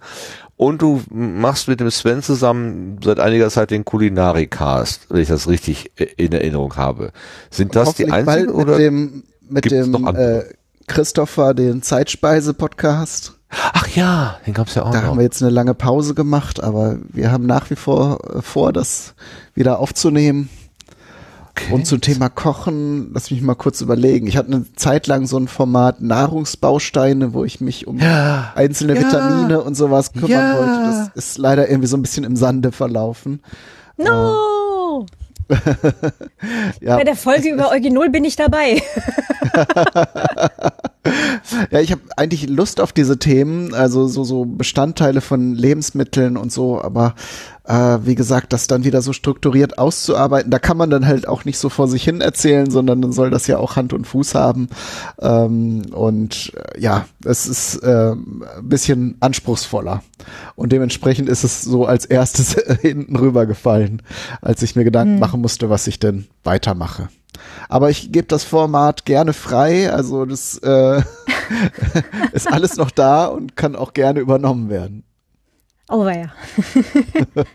und du machst mit dem Sven zusammen seit einiger Zeit den Kulinarikast, wenn ich das richtig äh, in Erinnerung habe. Sind das die einzigen oder? Mit dem mit Gibt's dem äh, Christopher, den Zeitspeise-Podcast. Ach ja, den gab's ja auch. Da noch. haben wir jetzt eine lange Pause gemacht, aber wir haben nach wie vor äh, vor, das wieder aufzunehmen. Okay. Und zum Thema Kochen, lass mich mal kurz überlegen. Ich hatte eine Zeit lang so ein Format Nahrungsbausteine, wo ich mich um ja. einzelne ja. Vitamine und sowas kümmern ja. wollte. Das ist leider irgendwie so ein bisschen im Sande verlaufen. No! ja. Bei der Folge über Eugenol bin ich dabei. ja, ich habe eigentlich Lust auf diese Themen, also so, so Bestandteile von Lebensmitteln und so, aber äh, wie gesagt, das dann wieder so strukturiert auszuarbeiten, da kann man dann halt auch nicht so vor sich hin erzählen, sondern dann soll das ja auch Hand und Fuß haben. Ähm, und äh, ja, es ist äh, ein bisschen anspruchsvoller. Und dementsprechend ist es so als erstes hinten rübergefallen, als ich mir Gedanken hm. machen musste, was ich denn weitermache. Aber ich gebe das Format gerne frei, also das äh, ist alles noch da und kann auch gerne übernommen werden. Oh ja.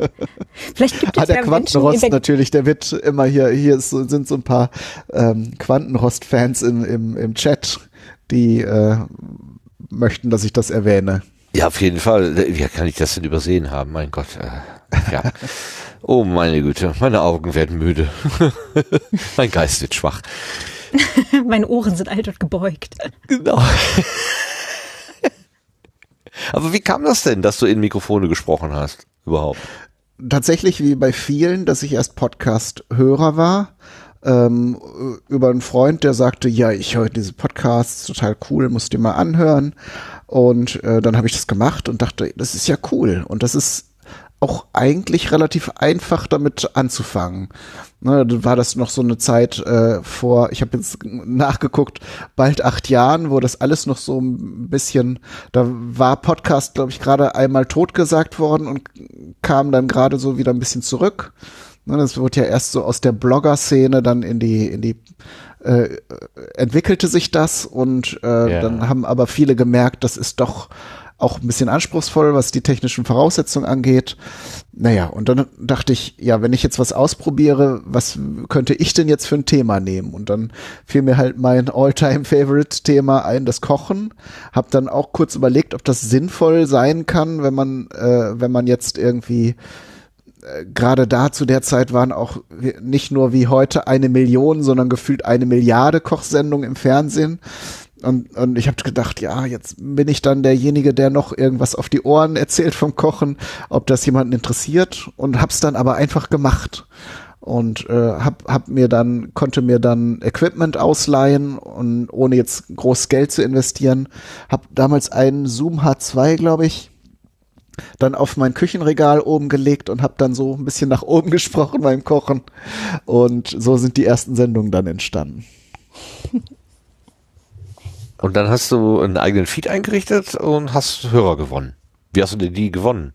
Vielleicht gibt Ah, es der ja Menschen Quantenrost in der natürlich, der wird immer hier, hier ist, sind so ein paar ähm, Quantenrost-Fans im, im, im Chat, die äh, möchten, dass ich das erwähne. Ja, auf jeden Fall. Wie kann ich das denn übersehen haben? Mein Gott. Äh, ja. Oh meine Güte, meine Augen werden müde. mein Geist wird schwach. Meine Ohren sind alt und gebeugt. Genau. Aber wie kam das denn, dass du in Mikrofone gesprochen hast? Überhaupt? tatsächlich wie bei vielen, dass ich erst Podcast-Hörer war. Ähm, über einen Freund, der sagte, ja, ich höre diese Podcasts, total cool, musst dir mal anhören. Und äh, dann habe ich das gemacht und dachte, das ist ja cool. Und das ist auch eigentlich relativ einfach damit anzufangen. Ne, war das noch so eine Zeit äh, vor, ich habe jetzt nachgeguckt, bald acht Jahren, wo das alles noch so ein bisschen, da war Podcast, glaube ich, gerade einmal totgesagt worden und kam dann gerade so wieder ein bisschen zurück. Ne, das wurde ja erst so aus der Blogger-Szene dann in die, in die äh, entwickelte sich das und äh, Ja. dann haben aber viele gemerkt, das ist doch auch ein bisschen anspruchsvoll, was die technischen Voraussetzungen angeht. Naja, und dann dachte ich, ja, wenn ich jetzt was ausprobiere, was könnte ich denn jetzt für ein Thema nehmen? Und dann fiel mir halt mein All-Time-Favorite-Thema ein, das Kochen. Hab dann auch kurz überlegt, ob das sinnvoll sein kann, wenn man, äh, wenn man jetzt irgendwie äh, gerade da zu der Zeit waren auch nicht nur wie heute eine Million, sondern gefühlt eine Milliarde Kochsendungen im Fernsehen. Und, und ich habe gedacht, ja, jetzt bin ich dann derjenige, der noch irgendwas auf die Ohren erzählt vom Kochen, ob das jemanden interessiert und hab's dann aber einfach gemacht und äh, hab, hab mir dann konnte mir dann Equipment ausleihen und ohne jetzt groß Geld zu investieren, hab damals einen Zoom H2, glaube ich, dann auf mein Küchenregal oben gelegt und habe dann so ein bisschen nach oben gesprochen beim Kochen. Und so sind die ersten Sendungen dann entstanden. Und dann hast du einen eigenen Feed eingerichtet und hast Hörer gewonnen. Wie hast du denn die gewonnen?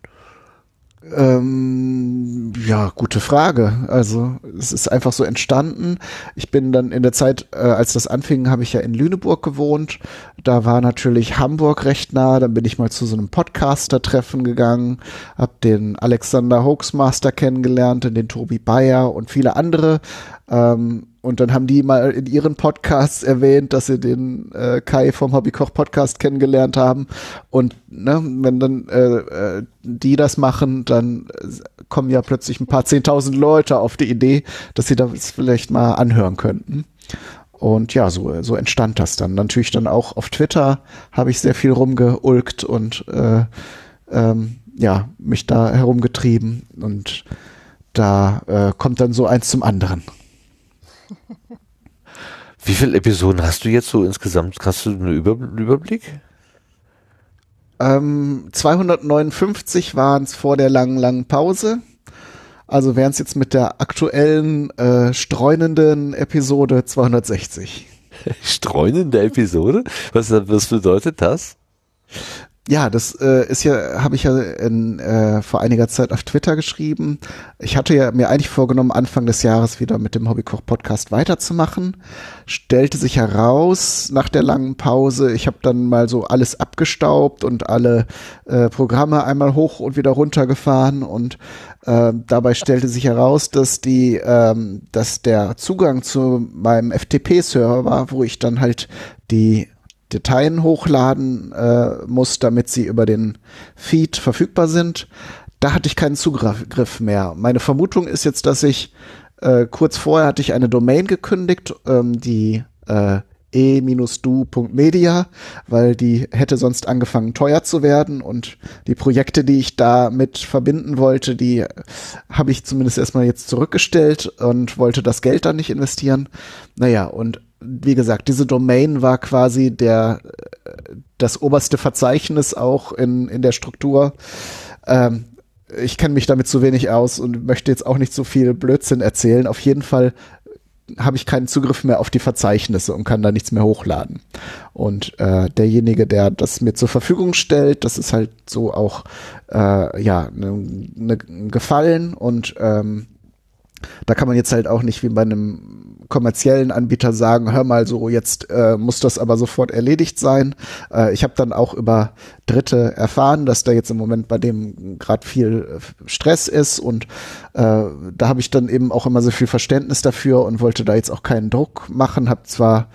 Ähm, ja, gute Frage. Also es ist einfach so entstanden. Ich bin dann in der Zeit, äh, als das anfing, habe ich ja in Lüneburg gewohnt. Da war natürlich Hamburg recht nah. Dann bin ich mal zu so einem Podcaster-Treffen gegangen, habe den Alexander Hoaxmaster kennengelernt, den Tobi Bayer und viele andere. Ähm, und dann haben die mal in ihren Podcasts erwähnt, dass sie den äh, Kai vom Hobbykoch Podcast kennengelernt haben. Und ne, wenn dann äh, äh, die das machen, dann äh, kommen ja plötzlich ein paar zehntausend Leute auf die Idee, dass sie das vielleicht mal anhören könnten. Und ja, so, so entstand das dann. Natürlich dann auch auf Twitter habe ich sehr viel rumgeulkt und äh, ähm, ja, mich da herumgetrieben. Und da äh, kommt dann so eins zum anderen. Wie viele Episoden hast du jetzt so insgesamt? Hast du einen Über Überblick? Ähm, 259 waren es vor der langen, langen Pause. Also wären es jetzt mit der aktuellen, äh, streunenden Episode 260. Streunende Episode? Was, was bedeutet das? Ja, das äh, ist ja, habe ich ja in, äh, vor einiger Zeit auf Twitter geschrieben. Ich hatte ja mir eigentlich vorgenommen, Anfang des Jahres wieder mit dem Hobbykoch-Podcast weiterzumachen. Stellte sich heraus nach der langen Pause, ich habe dann mal so alles abgestaubt und alle äh, Programme einmal hoch und wieder runtergefahren und äh, dabei stellte sich heraus, dass die, ähm, dass der Zugang zu meinem FTP-Server, wo ich dann halt die Dateien hochladen äh, muss, damit sie über den Feed verfügbar sind. Da hatte ich keinen Zugriff mehr. Meine Vermutung ist jetzt, dass ich äh, kurz vorher hatte ich eine Domain gekündigt, ähm, die äh, e-du.media, weil die hätte sonst angefangen teuer zu werden und die Projekte, die ich da mit verbinden wollte, die habe ich zumindest erstmal jetzt zurückgestellt und wollte das Geld dann nicht investieren. Naja, und wie gesagt, diese Domain war quasi der, das oberste Verzeichnis auch in, in der Struktur. Ähm, ich kenne mich damit zu wenig aus und möchte jetzt auch nicht so viel Blödsinn erzählen. Auf jeden Fall habe ich keinen Zugriff mehr auf die Verzeichnisse und kann da nichts mehr hochladen. Und äh, derjenige, der das mir zur Verfügung stellt, das ist halt so auch äh, ja ne, ne, Gefallen und ähm, da kann man jetzt halt auch nicht wie bei einem kommerziellen Anbieter sagen, hör mal so, jetzt äh, muss das aber sofort erledigt sein. Äh, ich habe dann auch über Dritte erfahren, dass da jetzt im Moment bei dem gerade viel äh, Stress ist und äh, da habe ich dann eben auch immer so viel Verständnis dafür und wollte da jetzt auch keinen Druck machen, habe zwar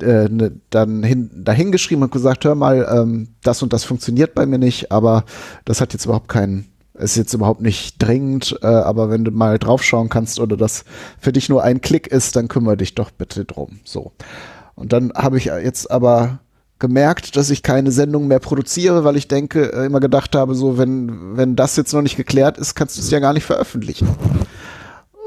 äh, ne, dann hin, dahin geschrieben und gesagt, hör mal, ähm, das und das funktioniert bei mir nicht, aber das hat jetzt überhaupt keinen ist jetzt überhaupt nicht dringend, äh, aber wenn du mal draufschauen kannst oder das für dich nur ein Klick ist, dann kümmere dich doch bitte drum. So. Und dann habe ich jetzt aber gemerkt, dass ich keine Sendung mehr produziere, weil ich denke, äh, immer gedacht habe, so wenn wenn das jetzt noch nicht geklärt ist, kannst du es ja gar nicht veröffentlichen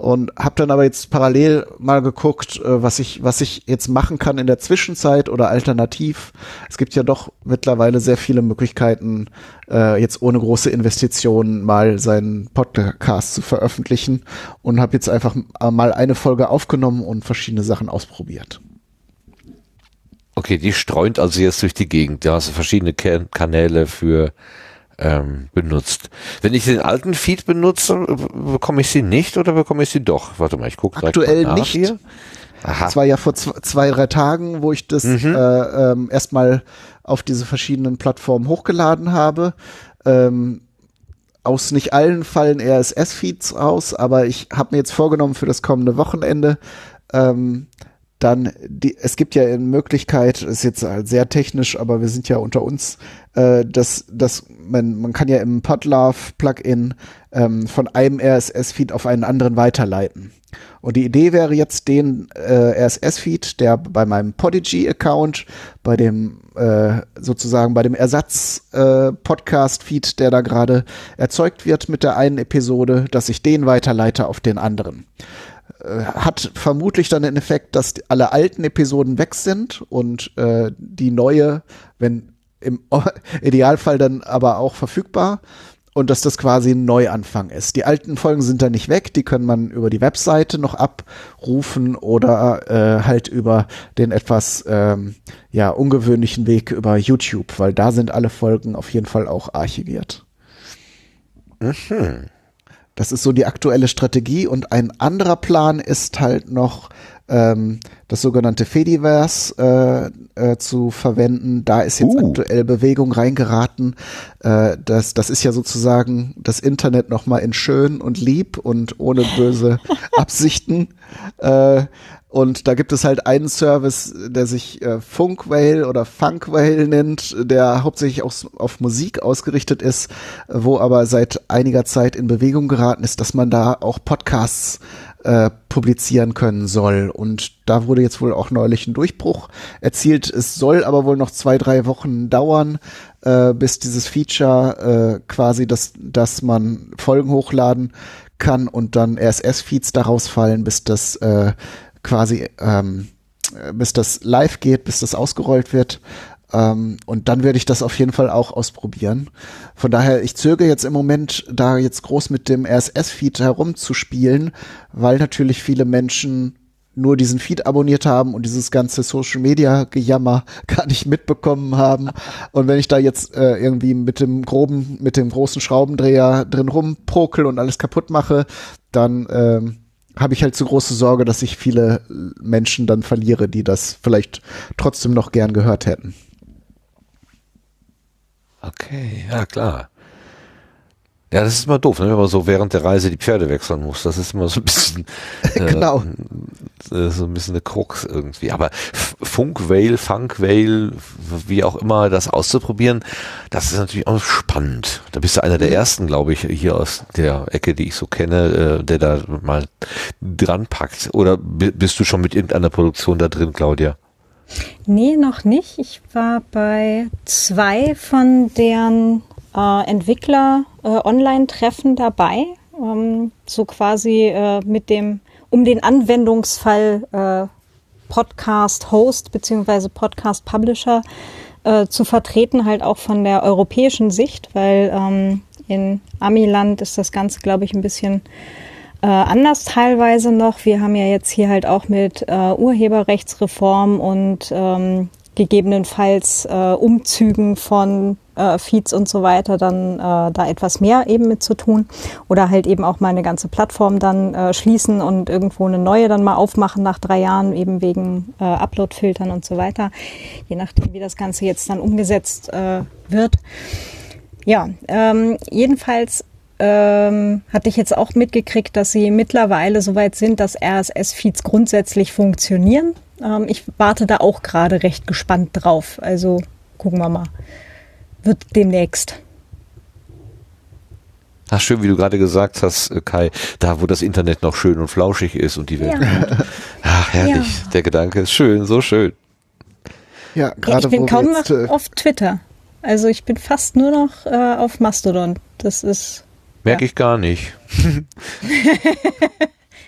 und habe dann aber jetzt parallel mal geguckt, äh, was ich was ich jetzt machen kann in der Zwischenzeit oder alternativ. Es gibt ja doch mittlerweile sehr viele Möglichkeiten, äh, jetzt ohne große Investitionen mal seinen Podcast zu veröffentlichen und habe jetzt einfach mal eine Folge aufgenommen und verschiedene Sachen ausprobiert. Okay, die streunt also jetzt durch die Gegend. Da hast du verschiedene Kanäle für ähm, benutzt. Wenn ich den alten Feed benutze, bekomme ich sie nicht oder bekomme ich sie doch? Warte mal, ich gucke Aktuell mal nicht. Hier. Aha. Das war ja vor zwei, drei Tagen, wo ich das mhm. äh, ähm, erstmal auf diese verschiedenen Plattformen hochgeladen habe. Ähm, aus nicht allen fallen RSS-Feeds aus, aber ich habe mir jetzt vorgenommen für das kommende Wochenende ähm, dann die, es gibt ja in Möglichkeit, ist jetzt sehr technisch, aber wir sind ja unter uns, äh, dass, dass man, man kann ja im Podlove-Plugin ähm, von einem RSS-Feed auf einen anderen weiterleiten. Und die Idee wäre jetzt den äh, RSS-Feed, der bei meinem Podigy-Account, bei dem äh, sozusagen bei dem Ersatz-Podcast-Feed, äh, der da gerade erzeugt wird mit der einen Episode, dass ich den weiterleite auf den anderen. Äh, hat vermutlich dann den Effekt, dass alle alten Episoden weg sind und äh, die neue, wenn im Idealfall dann aber auch verfügbar und dass das quasi ein Neuanfang ist. Die alten Folgen sind dann nicht weg, die können man über die Webseite noch abrufen oder äh, halt über den etwas ähm, ja ungewöhnlichen Weg über YouTube, weil da sind alle Folgen auf jeden Fall auch archiviert. Mhm. Das ist so die aktuelle Strategie und ein anderer Plan ist halt noch ähm, das sogenannte Fediverse äh, äh, zu verwenden. Da ist jetzt uh. aktuell Bewegung reingeraten. Äh, das, das ist ja sozusagen das Internet nochmal in schön und lieb und ohne böse Absichten. Äh, und da gibt es halt einen Service, der sich äh, Funkwhale oder Funkwhale nennt, der hauptsächlich auf, auf Musik ausgerichtet ist, wo aber seit einiger Zeit in Bewegung geraten ist, dass man da auch Podcasts äh, publizieren können soll. Und da wurde jetzt wohl auch neulich ein Durchbruch erzielt. Es soll aber wohl noch zwei, drei Wochen dauern, äh, bis dieses Feature äh, quasi, dass, dass man Folgen hochladen kann und dann RSS-Feeds daraus fallen, bis das äh, quasi, ähm, bis das live geht, bis das ausgerollt wird. Ähm, und dann werde ich das auf jeden Fall auch ausprobieren. Von daher, ich zöge jetzt im Moment, da jetzt groß mit dem RSS-Feed herumzuspielen, weil natürlich viele Menschen nur diesen Feed abonniert haben und dieses ganze Social Media Gejammer gar nicht mitbekommen haben. Und wenn ich da jetzt äh, irgendwie mit dem groben, mit dem großen Schraubendreher drin rumprokel und alles kaputt mache, dann ähm, habe ich halt so große Sorge, dass ich viele Menschen dann verliere, die das vielleicht trotzdem noch gern gehört hätten. Okay, ja klar. Ja, das ist immer doof, ne? wenn man so während der Reise die Pferde wechseln muss. Das ist immer so ein bisschen äh, genau. Äh, so ein bisschen eine Krux irgendwie. Aber Funk-Whale, Funk-Whale, wie auch immer, das auszuprobieren, das ist natürlich auch spannend. Da bist du einer der mhm. ersten, glaube ich, hier aus der Ecke, die ich so kenne, äh, der da mal dran packt. Oder bist du schon mit irgendeiner Produktion da drin, Claudia? Nee, noch nicht. Ich war bei zwei von deren äh, Entwickler-Online-Treffen äh, dabei. Ähm, so quasi äh, mit dem, um den Anwendungsfall äh, Podcast-Host beziehungsweise Podcast-Publisher äh, zu vertreten, halt auch von der europäischen Sicht, weil ähm, in Amiland ist das Ganze, glaube ich, ein bisschen äh, anders teilweise noch. Wir haben ja jetzt hier halt auch mit äh, Urheberrechtsreform und ähm, gegebenenfalls äh, Umzügen von äh, Feeds und so weiter dann äh, da etwas mehr eben mit zu tun oder halt eben auch mal eine ganze Plattform dann äh, schließen und irgendwo eine neue dann mal aufmachen nach drei Jahren eben wegen äh, Upload-Filtern und so weiter, je nachdem wie das Ganze jetzt dann umgesetzt äh, wird. Ja, ähm, jedenfalls ähm, hatte ich jetzt auch mitgekriegt, dass sie mittlerweile so weit sind, dass RSS-Feeds grundsätzlich funktionieren. Ähm, ich warte da auch gerade recht gespannt drauf. Also gucken wir mal. Wird demnächst. Ach, schön, wie du gerade gesagt hast, äh, Kai, da wo das Internet noch schön und flauschig ist und die Welt. Ja. Ach, herrlich. Ja. Der Gedanke ist schön, so schön. Ja, gerade ich bin kaum jetzt, noch äh, auf Twitter. Also ich bin fast nur noch äh, auf Mastodon. Das ist Merke ja. ich gar nicht.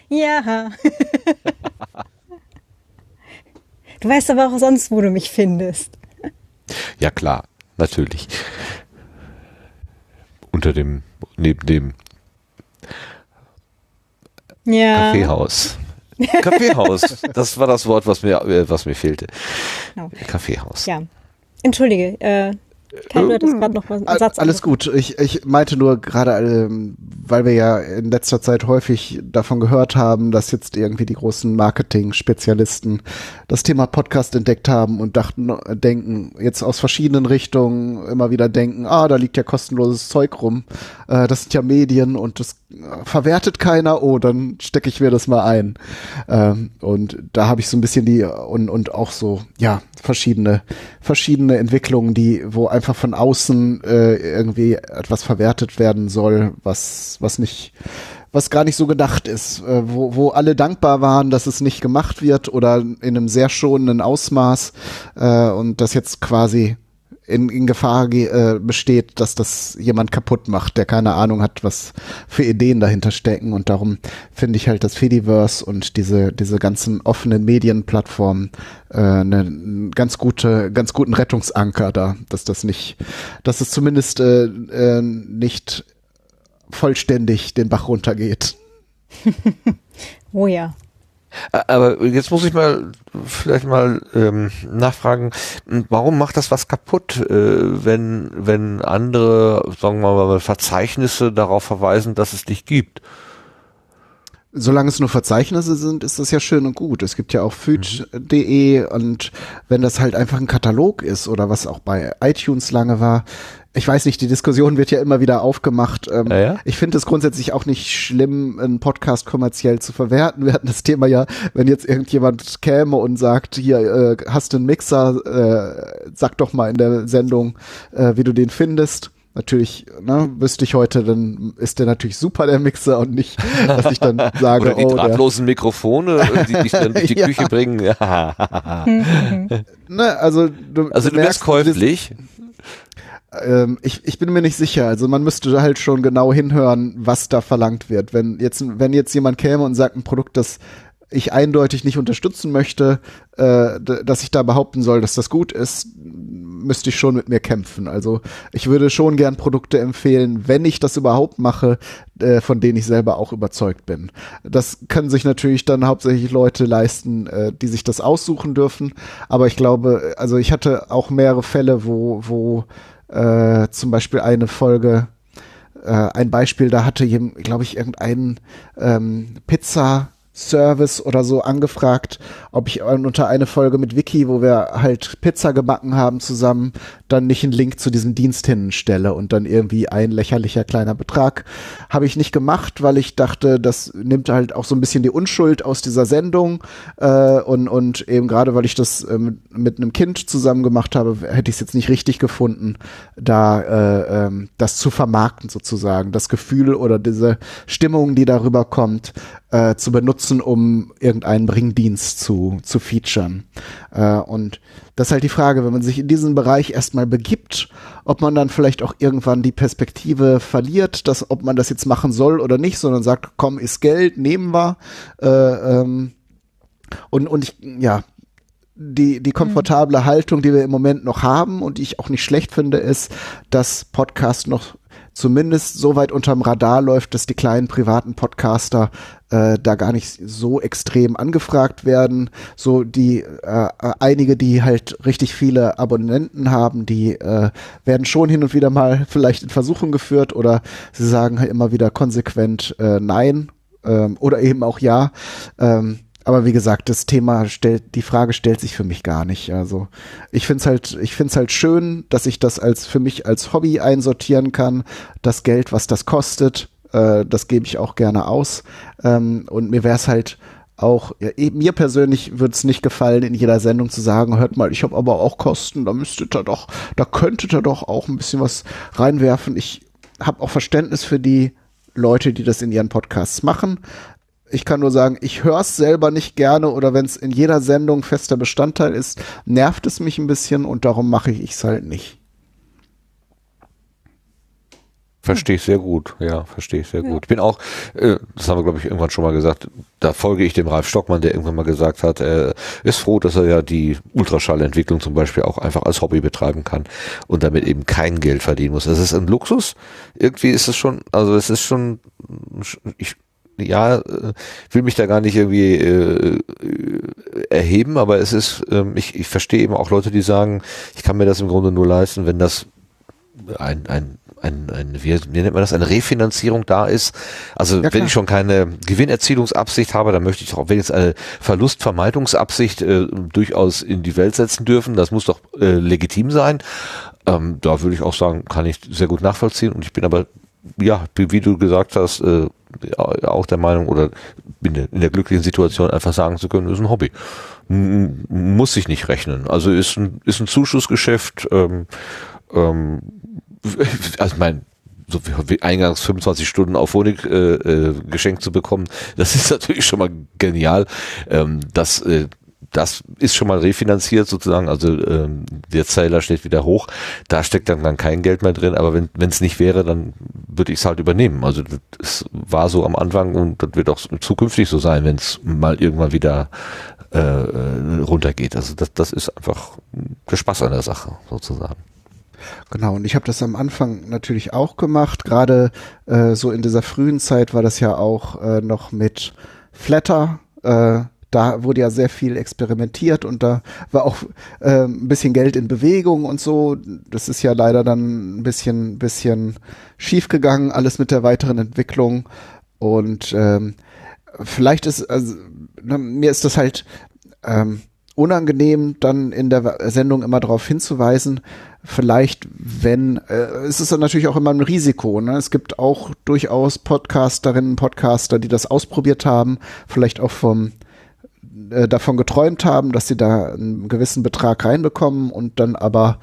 ja. du weißt aber auch sonst, wo du mich findest. Ja klar, natürlich. Unter dem, neben dem ja. Kaffeehaus. Kaffeehaus, das war das Wort, was mir, äh, was mir fehlte. Genau. Kaffeehaus. Ja. Entschuldige, äh, Kai, du hattest gerade noch einen Satz. Alles gut. Ich, ich meinte nur gerade, ähm, weil wir ja in letzter Zeit häufig davon gehört haben, dass jetzt irgendwie die großen Marketing-Spezialisten das Thema Podcast entdeckt haben und dachten, denken jetzt aus verschiedenen Richtungen immer wieder denken, ah, da liegt ja kostenloses Zeug rum. Äh, das sind ja Medien und das verwertet keiner, oh, dann stecke ich mir das mal ein. Ähm, und da habe ich so ein bisschen die und, und auch so, ja, verschiedene, verschiedene Entwicklungen, die, wo einfach von außen äh, irgendwie etwas verwertet werden soll, was, was nicht, was gar nicht so gedacht ist, äh, wo, wo alle dankbar waren, dass es nicht gemacht wird oder in einem sehr schonenden Ausmaß äh, und das jetzt quasi in, in Gefahr äh, besteht, dass das jemand kaputt macht, der keine Ahnung hat, was für Ideen dahinter stecken. Und darum finde ich halt das Fediverse und diese, diese ganzen offenen Medienplattformen äh, eine ganz gute, ganz guten Rettungsanker da, dass das nicht, dass es zumindest äh, äh, nicht vollständig den Bach runtergeht. oh ja. Aber jetzt muss ich mal vielleicht mal ähm, nachfragen, warum macht das was kaputt, äh, wenn, wenn andere, sagen wir mal, Verzeichnisse darauf verweisen, dass es dich gibt? Solange es nur Verzeichnisse sind, ist das ja schön und gut. Es gibt ja auch füt.de mhm. und wenn das halt einfach ein Katalog ist oder was auch bei iTunes lange war, ich weiß nicht, die Diskussion wird ja immer wieder aufgemacht. Ähm, ja, ja? Ich finde es grundsätzlich auch nicht schlimm, einen Podcast kommerziell zu verwerten. Wir hatten das Thema ja, wenn jetzt irgendjemand käme und sagt, hier, äh, hast du einen Mixer, äh, sag doch mal in der Sendung, äh, wie du den findest. Natürlich, ne, wüsste ich heute, dann ist der natürlich super, der Mixer, und nicht, dass ich dann sage, Oder die oh, drahtlosen Mikrofone, die dich dann durch die ja. Küche bringen. ne, also du, also du, du wärst käuflich. Ähm, ich, ich bin mir nicht sicher. Also man müsste halt schon genau hinhören, was da verlangt wird. Wenn jetzt, wenn jetzt jemand käme und sagt, ein Produkt, das ich eindeutig nicht unterstützen möchte, äh, dass ich da behaupten soll, dass das gut ist, müsste ich schon mit mir kämpfen. Also ich würde schon gern Produkte empfehlen, wenn ich das überhaupt mache, äh, von denen ich selber auch überzeugt bin. Das können sich natürlich dann hauptsächlich Leute leisten, äh, die sich das aussuchen dürfen. Aber ich glaube, also ich hatte auch mehrere Fälle, wo, wo äh, zum Beispiel eine Folge, äh, ein Beispiel, da hatte, glaube ich, irgendein ähm, Pizza Service oder so angefragt, ob ich unter eine Folge mit Vicky, wo wir halt Pizza gebacken haben zusammen, dann nicht einen Link zu diesem Dienst hinstelle und dann irgendwie ein lächerlicher kleiner Betrag. Habe ich nicht gemacht, weil ich dachte, das nimmt halt auch so ein bisschen die Unschuld aus dieser Sendung äh, und, und eben gerade, weil ich das ähm, mit einem Kind zusammen gemacht habe, hätte ich es jetzt nicht richtig gefunden, da äh, ähm, das zu vermarkten sozusagen, das Gefühl oder diese Stimmung, die darüber kommt, äh, zu benutzen, um irgendeinen Bringdienst zu, zu featuren. Äh, und das ist halt die Frage, wenn man sich in diesen Bereich erstmal begibt, ob man dann vielleicht auch irgendwann die Perspektive verliert, dass ob man das jetzt machen soll oder nicht, sondern sagt, komm, ist Geld, nehmen wir. Äh, ähm, und, und ich, ja, die, die komfortable mhm. Haltung, die wir im Moment noch haben und die ich auch nicht schlecht finde, ist, dass Podcast noch zumindest so weit unterm Radar läuft, dass die kleinen privaten Podcaster äh, da gar nicht so extrem angefragt werden. So die äh, einige, die halt richtig viele Abonnenten haben, die äh, werden schon hin und wieder mal vielleicht in Versuchung geführt oder sie sagen halt immer wieder konsequent äh, Nein ähm, oder eben auch Ja. Ähm, aber wie gesagt, das Thema stellt, die Frage stellt sich für mich gar nicht. Also ich finde es halt, ich finde es halt schön, dass ich das als für mich als Hobby einsortieren kann. Das Geld, was das kostet, äh, das gebe ich auch gerne aus. Ähm, und mir wäre es halt auch, ja, mir persönlich würde es nicht gefallen, in jeder Sendung zu sagen, hört mal, ich habe aber auch Kosten, da müsstet ihr doch, da könntet ihr doch auch ein bisschen was reinwerfen. Ich habe auch Verständnis für die Leute, die das in ihren Podcasts machen ich kann nur sagen, ich höre es selber nicht gerne oder wenn es in jeder Sendung fester Bestandteil ist, nervt es mich ein bisschen und darum mache ich es halt nicht. Verstehe ich sehr gut, ja, verstehe ich sehr ja. gut. Ich bin auch, äh, das haben wir glaube ich irgendwann schon mal gesagt, da folge ich dem Ralf Stockmann, der irgendwann mal gesagt hat, er ist froh, dass er ja die Ultraschallentwicklung zum Beispiel auch einfach als Hobby betreiben kann und damit eben kein Geld verdienen muss. Das ist ein Luxus. Irgendwie ist es schon, also es ist schon, ich ja, äh, will mich da gar nicht irgendwie äh, erheben, aber es ist, ähm, ich, ich verstehe eben auch Leute, die sagen, ich kann mir das im Grunde nur leisten, wenn das ein, ein ein, ein wie, wie nennt man das, eine Refinanzierung da ist. Also ja, wenn ich schon keine Gewinnerzielungsabsicht habe, dann möchte ich auch wenn jetzt eine Verlustvermeidungsabsicht äh, durchaus in die Welt setzen dürfen. Das muss doch äh, legitim sein. Ähm, da würde ich auch sagen, kann ich sehr gut nachvollziehen. Und ich bin aber, ja, wie du gesagt hast, äh, auch der Meinung oder in der, in der glücklichen Situation einfach sagen zu können, ist ein Hobby. Muss sich nicht rechnen. Also ist ein, ist ein Zuschussgeschäft. Ähm, ähm, also mein so wie eingangs 25 Stunden auf Honig äh, äh, geschenkt zu bekommen, das ist natürlich schon mal genial. Ähm, das äh, das ist schon mal refinanziert sozusagen, also ähm, der Zähler steht wieder hoch, da steckt dann, dann kein Geld mehr drin, aber wenn es nicht wäre, dann würde ich es halt übernehmen. Also das war so am Anfang und das wird auch zukünftig so sein, wenn es mal irgendwann wieder äh, äh, runtergeht. Also das, das ist einfach der Spaß an der Sache sozusagen. Genau, und ich habe das am Anfang natürlich auch gemacht. Gerade äh, so in dieser frühen Zeit war das ja auch äh, noch mit Flatter. Äh, da wurde ja sehr viel experimentiert und da war auch äh, ein bisschen Geld in Bewegung und so. Das ist ja leider dann ein bisschen, bisschen schief gegangen, alles mit der weiteren Entwicklung. Und ähm, vielleicht ist, also, na, mir ist das halt ähm, unangenehm, dann in der Sendung immer darauf hinzuweisen, vielleicht, wenn, äh, es ist dann natürlich auch immer ein Risiko. Ne? Es gibt auch durchaus Podcasterinnen, Podcaster, die das ausprobiert haben, vielleicht auch vom äh, davon geträumt haben, dass sie da einen gewissen Betrag reinbekommen und dann aber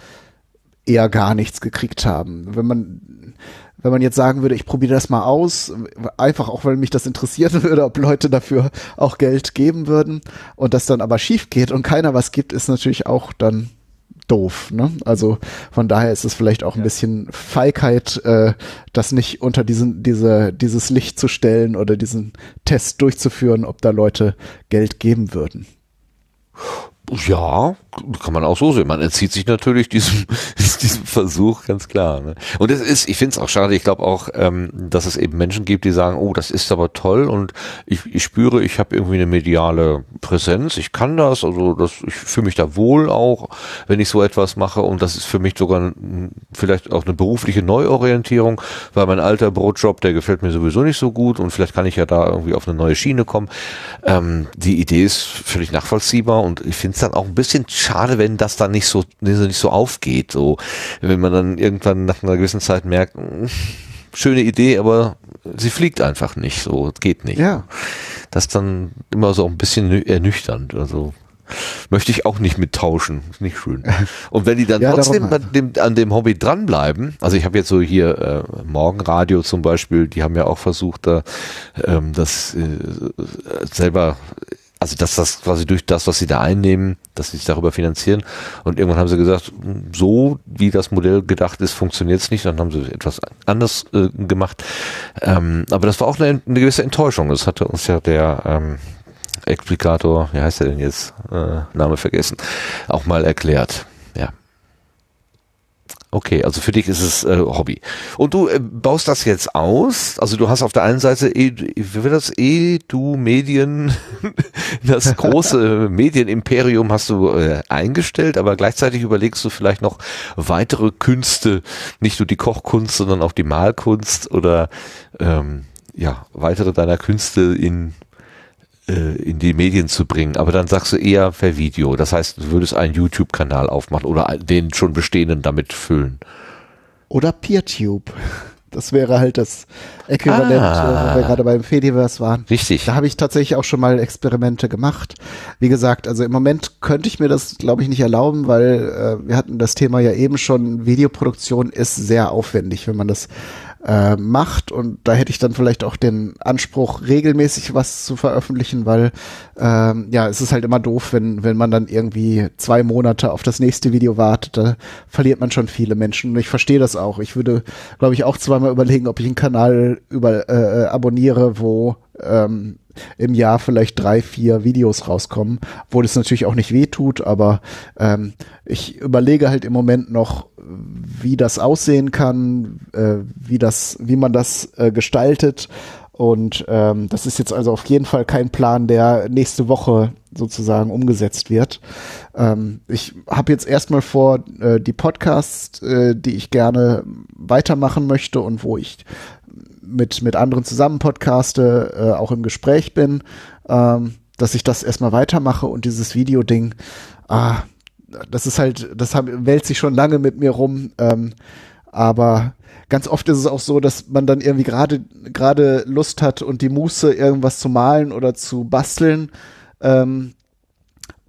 eher gar nichts gekriegt haben. Wenn man wenn man jetzt sagen würde, ich probiere das mal aus, einfach auch, weil mich das interessieren würde, ob Leute dafür auch Geld geben würden und das dann aber schief geht und keiner was gibt, ist natürlich auch dann doof. Ne? Also von daher ist es vielleicht auch ein bisschen Feigheit, äh, das nicht unter diesen, diese, dieses Licht zu stellen oder diesen Test durchzuführen, ob da Leute Geld geben würden. Ja, kann man auch so sehen. Man entzieht sich natürlich diesem, diesem Versuch, ganz klar. Ne? Und es ist, ich finde es auch schade, ich glaube auch, ähm, dass es eben Menschen gibt, die sagen, oh, das ist aber toll und ich, ich spüre, ich habe irgendwie eine mediale Präsenz, ich kann das, also das, ich fühle mich da wohl auch, wenn ich so etwas mache und das ist für mich sogar vielleicht auch eine berufliche Neuorientierung, weil mein alter Brotjob, der gefällt mir sowieso nicht so gut und vielleicht kann ich ja da irgendwie auf eine neue Schiene kommen. Ähm, die Idee ist völlig nachvollziehbar und ich finde es dann auch ein bisschen schade, wenn das dann nicht so, nicht so aufgeht. So, wenn man dann irgendwann nach einer gewissen Zeit merkt, hm, schöne Idee, aber sie fliegt einfach nicht. So, geht nicht. Ja. Das ist dann immer so ein bisschen ernüchternd. Also möchte ich auch nicht mittauschen. Ist nicht schön. Und wenn die dann ja, trotzdem an dem, an dem Hobby dranbleiben, also ich habe jetzt so hier äh, Morgenradio zum Beispiel, die haben ja auch versucht, da ähm, das äh, selber also dass das quasi durch das, was sie da einnehmen, dass sie sich darüber finanzieren. Und irgendwann haben sie gesagt, so wie das Modell gedacht ist, funktioniert es nicht. Dann haben sie etwas anders äh, gemacht. Ähm, aber das war auch eine, eine, gewisse Enttäuschung. Das hatte uns ja der ähm, Explikator, wie heißt er denn jetzt? Äh, Name vergessen, auch mal erklärt. Okay, also für dich ist es äh, Hobby. Und du äh, baust das jetzt aus? Also du hast auf der einen Seite, e, wie wird das, Edu Medien, das große Medienimperium hast du äh, eingestellt, aber gleichzeitig überlegst du vielleicht noch weitere Künste, nicht nur die Kochkunst, sondern auch die Malkunst oder ähm, ja, weitere deiner Künste in in die Medien zu bringen. Aber dann sagst du eher per Video. Das heißt, du würdest einen YouTube-Kanal aufmachen oder den schon bestehenden damit füllen. Oder PeerTube. Das wäre halt das Äquivalent, ah, wo wir gerade beim Fediverse waren. Richtig. Da habe ich tatsächlich auch schon mal Experimente gemacht. Wie gesagt, also im Moment könnte ich mir das, glaube ich, nicht erlauben, weil äh, wir hatten das Thema ja eben schon, Videoproduktion ist sehr aufwendig, wenn man das äh, macht. Und da hätte ich dann vielleicht auch den Anspruch, regelmäßig was zu veröffentlichen, weil ähm, ja, es ist halt immer doof, wenn, wenn man dann irgendwie zwei Monate auf das nächste Video wartet. Da verliert man schon viele Menschen. Und ich verstehe das auch. Ich würde, glaube ich, auch zweimal überlegen, ob ich einen Kanal über äh, abonniere, wo ähm, im Jahr vielleicht drei, vier Videos rauskommen, wo das natürlich auch nicht weh tut, aber ähm, ich überlege halt im Moment noch, wie das aussehen kann, äh, wie das, wie man das äh, gestaltet. Und ähm, das ist jetzt also auf jeden Fall kein Plan, der nächste Woche sozusagen umgesetzt wird. Ähm, ich habe jetzt erstmal vor, äh, die Podcasts, äh, die ich gerne weitermachen möchte und wo ich mit, mit anderen zusammen podcaste, äh, auch im Gespräch bin, ähm, dass ich das erstmal weitermache und dieses Video-Ding, ah, das ist halt, das hab, wälzt sich schon lange mit mir rum, ähm, aber ganz oft ist es auch so, dass man dann irgendwie gerade gerade Lust hat und die Muße irgendwas zu malen oder zu basteln ähm,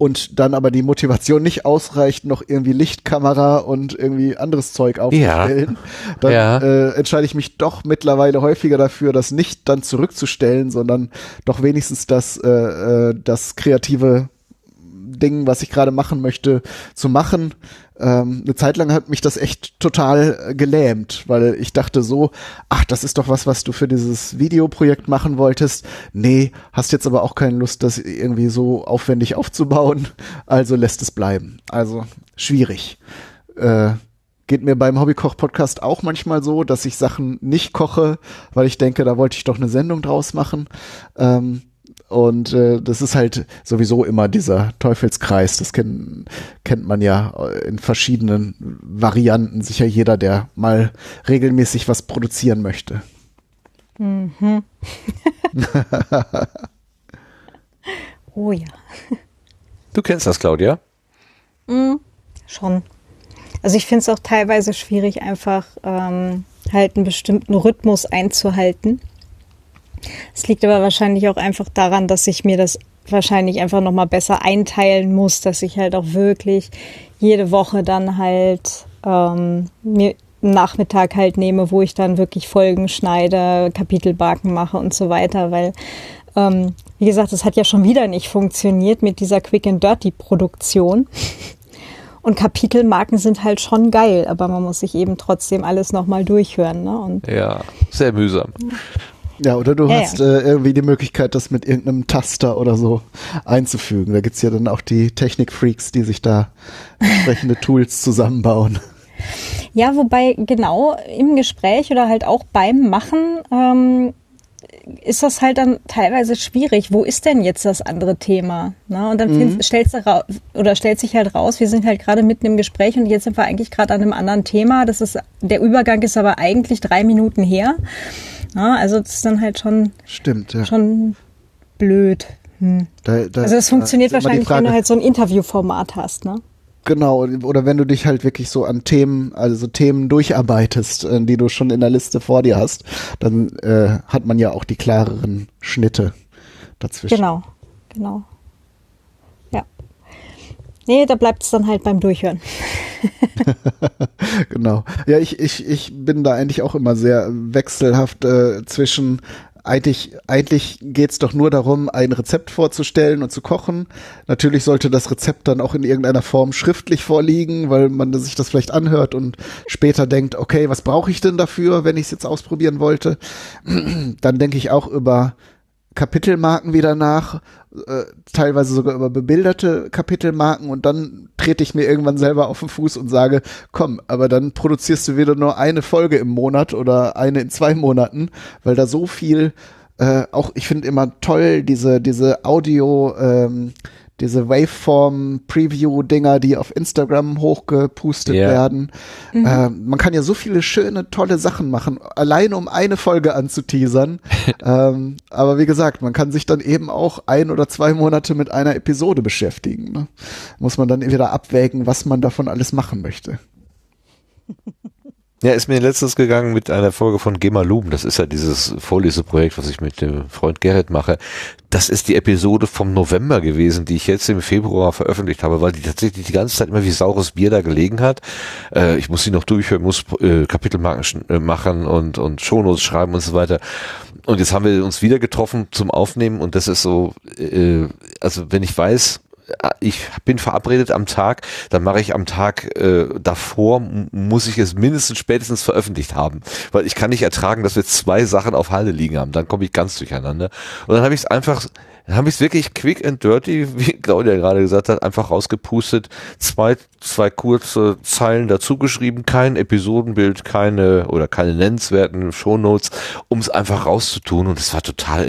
und dann aber die Motivation nicht ausreicht, noch irgendwie Lichtkamera und irgendwie anderes Zeug aufzustellen, ja. dann ja. Äh, entscheide ich mich doch mittlerweile häufiger dafür, das nicht dann zurückzustellen, sondern doch wenigstens das, äh, äh das kreative Ding, was ich gerade machen möchte, zu machen. Ähm, eine Zeit lang hat mich das echt total äh, gelähmt, weil ich dachte so, ach, das ist doch was, was du für dieses Videoprojekt machen wolltest. Nee, hast jetzt aber auch keine Lust, das irgendwie so aufwendig aufzubauen, also lässt es bleiben. Also schwierig. Äh, geht mir beim Hobbykoch-Podcast auch manchmal so, dass ich Sachen nicht koche, weil ich denke, da wollte ich doch eine Sendung draus machen. Ähm, und äh, das ist halt sowieso immer dieser Teufelskreis. Das kenn, kennt man ja in verschiedenen Varianten. Sicher jeder, der mal regelmäßig was produzieren möchte. Mhm. oh ja. Du kennst das, Claudia? Mhm, schon. Also ich finde es auch teilweise schwierig, einfach ähm, halt einen bestimmten Rhythmus einzuhalten. Es liegt aber wahrscheinlich auch einfach daran, dass ich mir das wahrscheinlich einfach nochmal besser einteilen muss, dass ich halt auch wirklich jede Woche dann halt ähm, mir Nachmittag halt nehme, wo ich dann wirklich Folgen schneide, Kapitelbarken mache und so weiter, weil ähm, wie gesagt, es hat ja schon wieder nicht funktioniert mit dieser Quick and Dirty Produktion. Und Kapitelmarken sind halt schon geil, aber man muss sich eben trotzdem alles nochmal durchhören. Ne? Und ja, sehr mühsam. Ja, oder du ja, hast ja. Äh, irgendwie die Möglichkeit, das mit irgendeinem Taster oder so einzufügen. Da gibt's ja dann auch die Technikfreaks, die sich da entsprechende Tools zusammenbauen. Ja, wobei genau im Gespräch oder halt auch beim Machen ähm, ist das halt dann teilweise schwierig. Wo ist denn jetzt das andere Thema? Ne? Und dann mhm. stellst du oder stellt sich halt raus, wir sind halt gerade mitten im Gespräch und jetzt sind wir eigentlich gerade an einem anderen Thema. Das ist der Übergang ist aber eigentlich drei Minuten her. Ja, also das ist dann halt schon, Stimmt, ja. schon blöd. Hm. Da, da, also das funktioniert wahrscheinlich, Frage, wenn du halt so ein Interviewformat hast, ne? Genau, oder wenn du dich halt wirklich so an Themen, also Themen durcharbeitest, äh, die du schon in der Liste vor dir hast, dann äh, hat man ja auch die klareren Schnitte dazwischen. Genau, genau. Nee, da bleibt es dann halt beim Durchhören. genau. Ja, ich, ich, ich bin da eigentlich auch immer sehr wechselhaft äh, zwischen eigentlich, eigentlich geht's doch nur darum, ein Rezept vorzustellen und zu kochen. Natürlich sollte das Rezept dann auch in irgendeiner Form schriftlich vorliegen, weil man sich das vielleicht anhört und später denkt, okay, was brauche ich denn dafür, wenn ich es jetzt ausprobieren wollte? Dann denke ich auch über Kapitelmarken wieder nach, äh, teilweise sogar über bebilderte Kapitelmarken und dann trete ich mir irgendwann selber auf den Fuß und sage, komm, aber dann produzierst du wieder nur eine Folge im Monat oder eine in zwei Monaten, weil da so viel äh, auch, ich finde immer toll, diese, diese Audio, ähm, diese Waveform-Preview-Dinger, die auf Instagram hochgepustet Ja. werden. Mhm. Äh, man kann ja so viele schöne, tolle Sachen machen, allein um eine Folge anzuteasern. ähm, aber wie gesagt, man kann sich dann eben auch ein oder zwei Monate mit einer Episode beschäftigen. Ne? Muss man dann wieder abwägen, was man davon alles machen möchte. Ja, ist mir letztens gegangen mit einer Folge von Gema Luben. Das ist ja dieses Vorleseprojekt, was ich mit dem Freund Gerrit mache. Das ist die Episode vom November gewesen, die ich jetzt im Februar veröffentlicht habe, weil die tatsächlich die ganze Zeit immer wie saures Bier da gelegen hat. Äh, ich muss sie noch durchhören, muss äh, Kapitelmarken äh, machen und, und Shownotes schreiben und so weiter. Und jetzt haben wir uns wieder getroffen zum Aufnehmen und das ist so, äh, also wenn ich weiß, ich bin verabredet am Tag, dann mache ich am Tag äh, davor, muss ich es mindestens spätestens veröffentlicht haben. Weil ich kann nicht ertragen, dass wir zwei Sachen auf Halde liegen haben. Dann komme ich ganz durcheinander. Und dann habe ich es einfach, dann habe ich es wirklich quick and dirty, wie Claudia gerade gesagt hat, einfach rausgepustet, zwei, zwei kurze Zeilen dazugeschrieben, kein Episodenbild, keine oder keine nennenswerten Shownotes, um es einfach rauszutun. Und es war total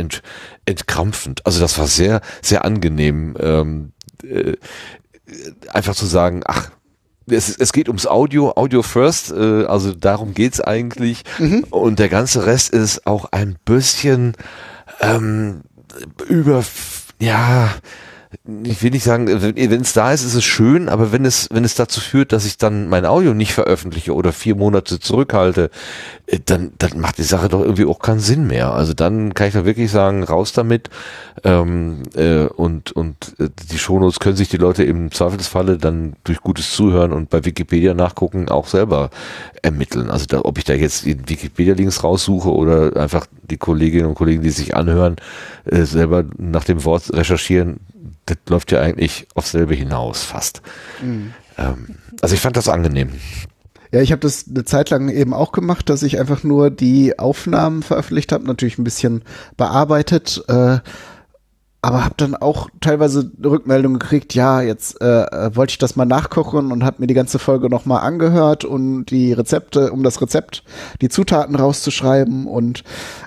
entkrampfend. Also das war sehr, sehr angenehm. Ähm, äh, einfach zu sagen, ach, es, es geht ums Audio, Audio first, äh, also darum geht's eigentlich. Und der ganze Rest ist auch ein bisschen ähm, über, ja, ich will nicht sagen, wenn es da ist, ist es schön, aber wenn es, wenn es dazu führt, dass ich dann mein Audio nicht veröffentliche oder vier Monate zurückhalte, äh, dann, dann macht die Sache doch irgendwie auch keinen Sinn mehr. Also dann kann ich da wirklich sagen, raus damit. Ähm, äh, und und äh, die Shownotes können sich die Leute im Zweifelsfalle dann durch gutes Zuhören und bei Wikipedia nachgucken auch selber ermitteln. Also da, ob ich da jetzt die Wikipedia-Links raussuche oder einfach die Kolleginnen und Kollegen, die sich anhören, äh, selber nach dem Wort recherchieren, das läuft ja eigentlich aufs selbe hinaus fast. Ähm, also ich fand das angenehm. Ja, ich habe das eine Zeit lang eben auch gemacht, dass ich einfach nur die Aufnahmen veröffentlicht habe, natürlich ein bisschen bearbeitet, äh, aber habe dann auch teilweise Rückmeldungen gekriegt, ja, jetzt äh, äh, wollte ich das mal nachkochen und habe mir die ganze Folge nochmal angehört und die Rezepte, um das Rezept, die Zutaten rauszuschreiben und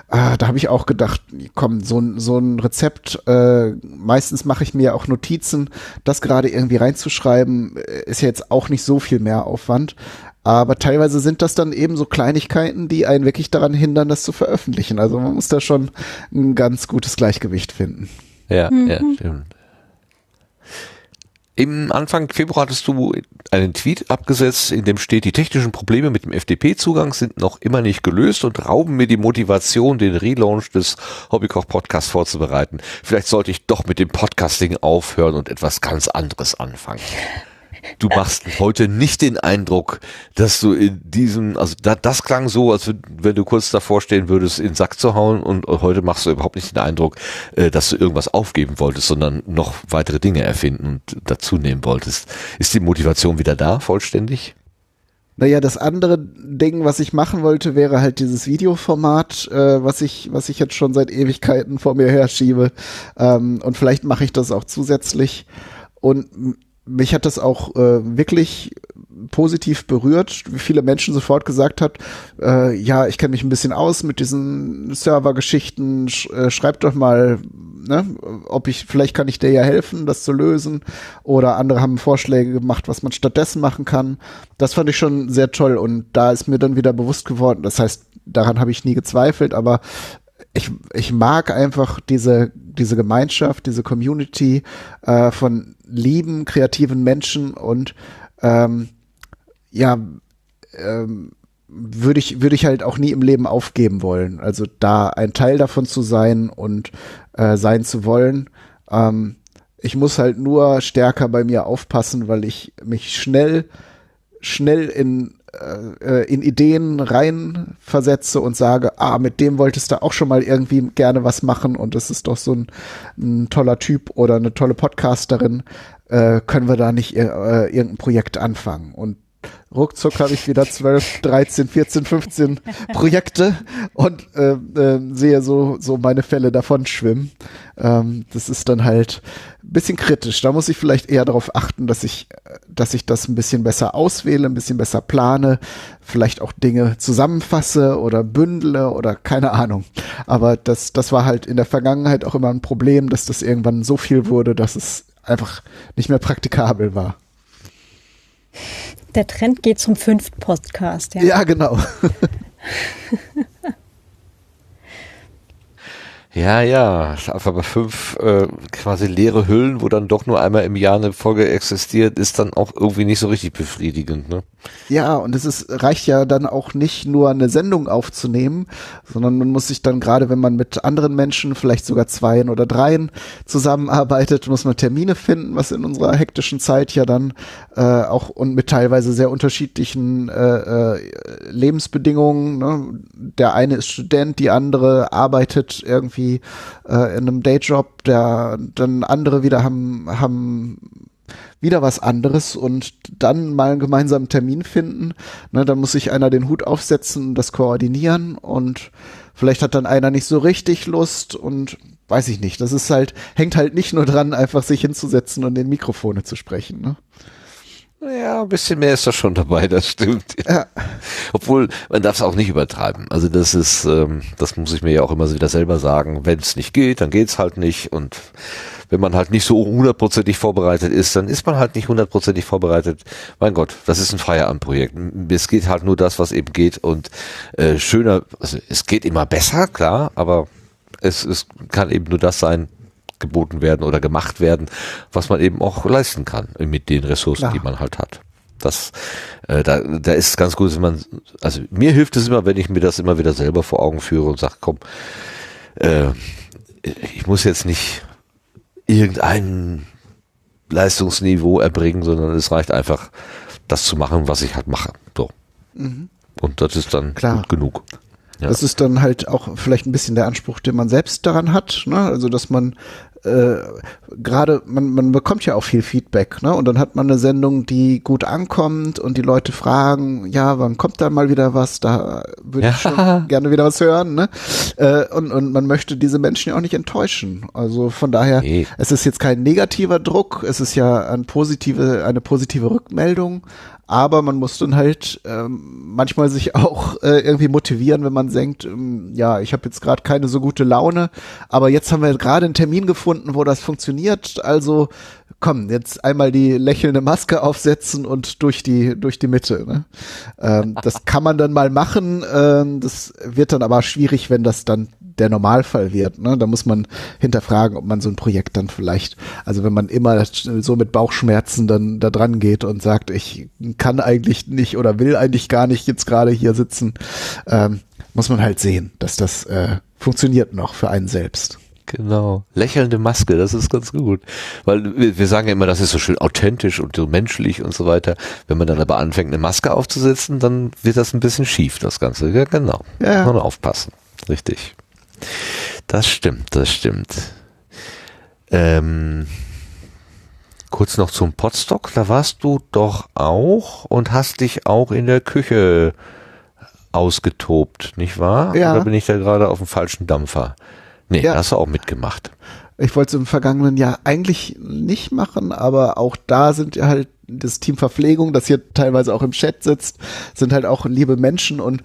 äh, da habe ich auch gedacht, komm, so, ein so ein Rezept, äh, meistens mache ich mir auch Notizen, das gerade irgendwie reinzuschreiben, äh, ist ja jetzt auch nicht so viel mehr Aufwand. Aber teilweise sind das dann eben so Kleinigkeiten, die einen wirklich daran hindern, das zu veröffentlichen. Also man muss da schon ein ganz gutes Gleichgewicht finden. Ja, ja, stimmt. Im Anfang Februar hattest du einen Tweet abgesetzt, in dem steht, die technischen Probleme mit dem FTP-Zugang sind noch immer nicht gelöst und rauben mir die Motivation, den Relaunch des Hobbykoch-Podcasts vorzubereiten. Vielleicht sollte ich doch mit dem Podcasting aufhören und etwas ganz anderes anfangen. Du machst heute nicht den Eindruck, dass du in diesem, also da, das klang so, als wenn, du kurz davor stehen würdest, in den Sack zu hauen und heute machst du überhaupt nicht den Eindruck, äh, dass du irgendwas aufgeben wolltest, sondern noch weitere Dinge erfinden und dazu nehmen wolltest. Ist die Motivation wieder da, vollständig? Naja, das andere Ding, was ich machen wollte, wäre halt dieses Videoformat, äh, was ich, was ich jetzt schon seit Ewigkeiten vor mir herschiebe. Ähm, und vielleicht mache ich das auch zusätzlich. Und mich hat das auch äh, wirklich positiv berührt, wie viele Menschen sofort gesagt hat, äh, ja, ich kenne mich ein bisschen aus mit diesen Servergeschichten, sch äh, schreibt doch mal, ne, ob ich, vielleicht kann ich dir ja helfen, das zu lösen. Oder andere haben Vorschläge gemacht, was man stattdessen machen kann. Das fand ich schon sehr toll und da ist mir dann wieder bewusst geworden, das heißt, daran habe ich nie gezweifelt, aber ich, ich mag einfach diese, diese Gemeinschaft, diese Community äh, von lieben, kreativen Menschen und ähm, ja, ähm, würde ich, würde ich halt auch nie im Leben aufgeben wollen. Also da ein Teil davon zu sein und äh, sein zu wollen. Ähm, ich muss halt nur stärker bei mir aufpassen, weil ich mich schnell, schnell in äh, in Ideen reinversetze und sage, ah, mit dem wolltest du auch schon mal irgendwie gerne was machen und das ist doch so ein, ein toller Typ oder eine tolle Podcasterin, äh, können wir da nicht äh, irgendein Projekt anfangen? Und ruckzuck habe ich wieder 12, 13, 14, 15 Projekte und äh, äh, sehe so, so meine Fälle davon schwimmen. Ähm, das ist dann halt ein bisschen kritisch. Da muss ich vielleicht eher darauf achten, dass ich, dass ich das ein bisschen besser auswähle, ein bisschen besser plane, vielleicht auch Dinge zusammenfasse oder bündle oder keine Ahnung. Aber das, das war halt in der Vergangenheit auch immer ein Problem, dass das irgendwann so viel wurde, dass es einfach nicht mehr praktikabel war. Der Trend geht zum fünften Podcast, ja. Ja, genau. Ja, ja, einfach bei fünf äh, quasi leere Hüllen, wo dann doch nur einmal im Jahr eine Folge existiert, ist dann auch irgendwie nicht so richtig befriedigend. Ne? Ja, und es ist, reicht ja dann auch nicht nur eine Sendung aufzunehmen, sondern man muss sich dann gerade, wenn man mit anderen Menschen, vielleicht sogar zweien oder dreien zusammenarbeitet, muss man Termine finden, was in unserer hektischen Zeit ja dann äh, auch und mit teilweise sehr unterschiedlichen äh, äh, Lebensbedingungen. Ne? Der eine ist Student, die andere arbeitet irgendwie äh, in einem Dayjob, der dann andere wieder haben, haben wieder was anderes und dann mal einen gemeinsamen Termin finden. Ne, dann muss sich einer den Hut aufsetzen, das koordinieren und vielleicht hat dann einer nicht so richtig Lust und weiß ich nicht. Das ist halt, hängt halt nicht nur dran, einfach sich hinzusetzen und in Mikrofone zu sprechen. Ne? Ja, ein bisschen mehr ist da schon dabei, das stimmt. Ja. Obwohl, man darf es auch nicht übertreiben. Also das ist, ähm, das muss ich mir ja auch immer wieder selber sagen. Wenn es nicht geht, dann geht's halt nicht. Und wenn man halt nicht so hundertprozentig vorbereitet ist, dann ist man halt nicht hundertprozentig vorbereitet. Mein Gott, das ist ein Feierabendprojekt. Es geht halt nur das, was eben geht. Und äh, schöner, also es geht immer besser, klar, aber es, es kann eben nur das sein, geboten werden oder gemacht werden, was man eben auch leisten kann mit den Ressourcen, Klar. die man halt hat. Das, äh, da, da ist ganz gut, wenn man, also mir hilft es immer, wenn ich mir das immer wieder selber vor Augen führe und sage, komm, äh, ich muss jetzt nicht irgendein Leistungsniveau erbringen, sondern es reicht einfach, das zu machen, was ich halt mache. So. Mhm. Und das ist dann Klar. gut genug. Ja. Das ist dann halt auch vielleicht ein bisschen der Anspruch, den man selbst daran hat. Ne? Also, dass man äh, gerade, man, man bekommt ja auch viel Feedback, ne? Und dann hat man eine Sendung, die gut ankommt und die Leute fragen, ja, wann kommt da mal wieder was? Da würde ja. ich schon gerne wieder was hören, ne? Äh, und, und man möchte diese Menschen ja auch nicht enttäuschen. Also von daher, nee. es ist jetzt kein negativer Druck, es ist ja ein positive, eine positive Rückmeldung, aber man muss dann halt ähm, manchmal sich auch äh, irgendwie motivieren, wenn man denkt, ähm, ja, ich habe jetzt gerade keine so gute Laune, aber jetzt haben wir gerade einen Termin gefunden, wo das funktioniert, also komm, jetzt einmal die lächelnde Maske aufsetzen und durch die durch die Mitte. Ne? Ähm, das kann man dann mal machen, ähm, das wird dann aber schwierig, wenn das dann der Normalfall wird. Ne? Da muss man hinterfragen, ob man so ein Projekt dann vielleicht, also wenn man immer so mit Bauchschmerzen dann da dran geht und sagt, ich kann eigentlich nicht oder will eigentlich gar nicht jetzt gerade hier sitzen, ähm, muss man halt sehen, dass das äh, funktioniert noch für einen selbst. Genau. Lächelnde Maske, das ist ganz gut. Weil wir sagen ja immer, das ist so schön authentisch und so menschlich und so weiter. Wenn man dann aber anfängt, eine Maske aufzusetzen, dann wird das ein bisschen schief, das Ganze. Ja, genau. Ja. Man aufpassen. Richtig. Das stimmt, das stimmt. Ähm, kurz noch zum Potstock, da warst du doch auch und hast dich auch in der Küche ausgetobt, nicht wahr? Ja. Oder bin ich da gerade auf dem falschen Dampfer? Nee, ja. hast du auch mitgemacht. Ich wollte es im vergangenen Jahr eigentlich nicht machen, aber auch da sind ja halt das Team Verpflegung, das hier teilweise auch im Chat sitzt, sind halt auch liebe Menschen und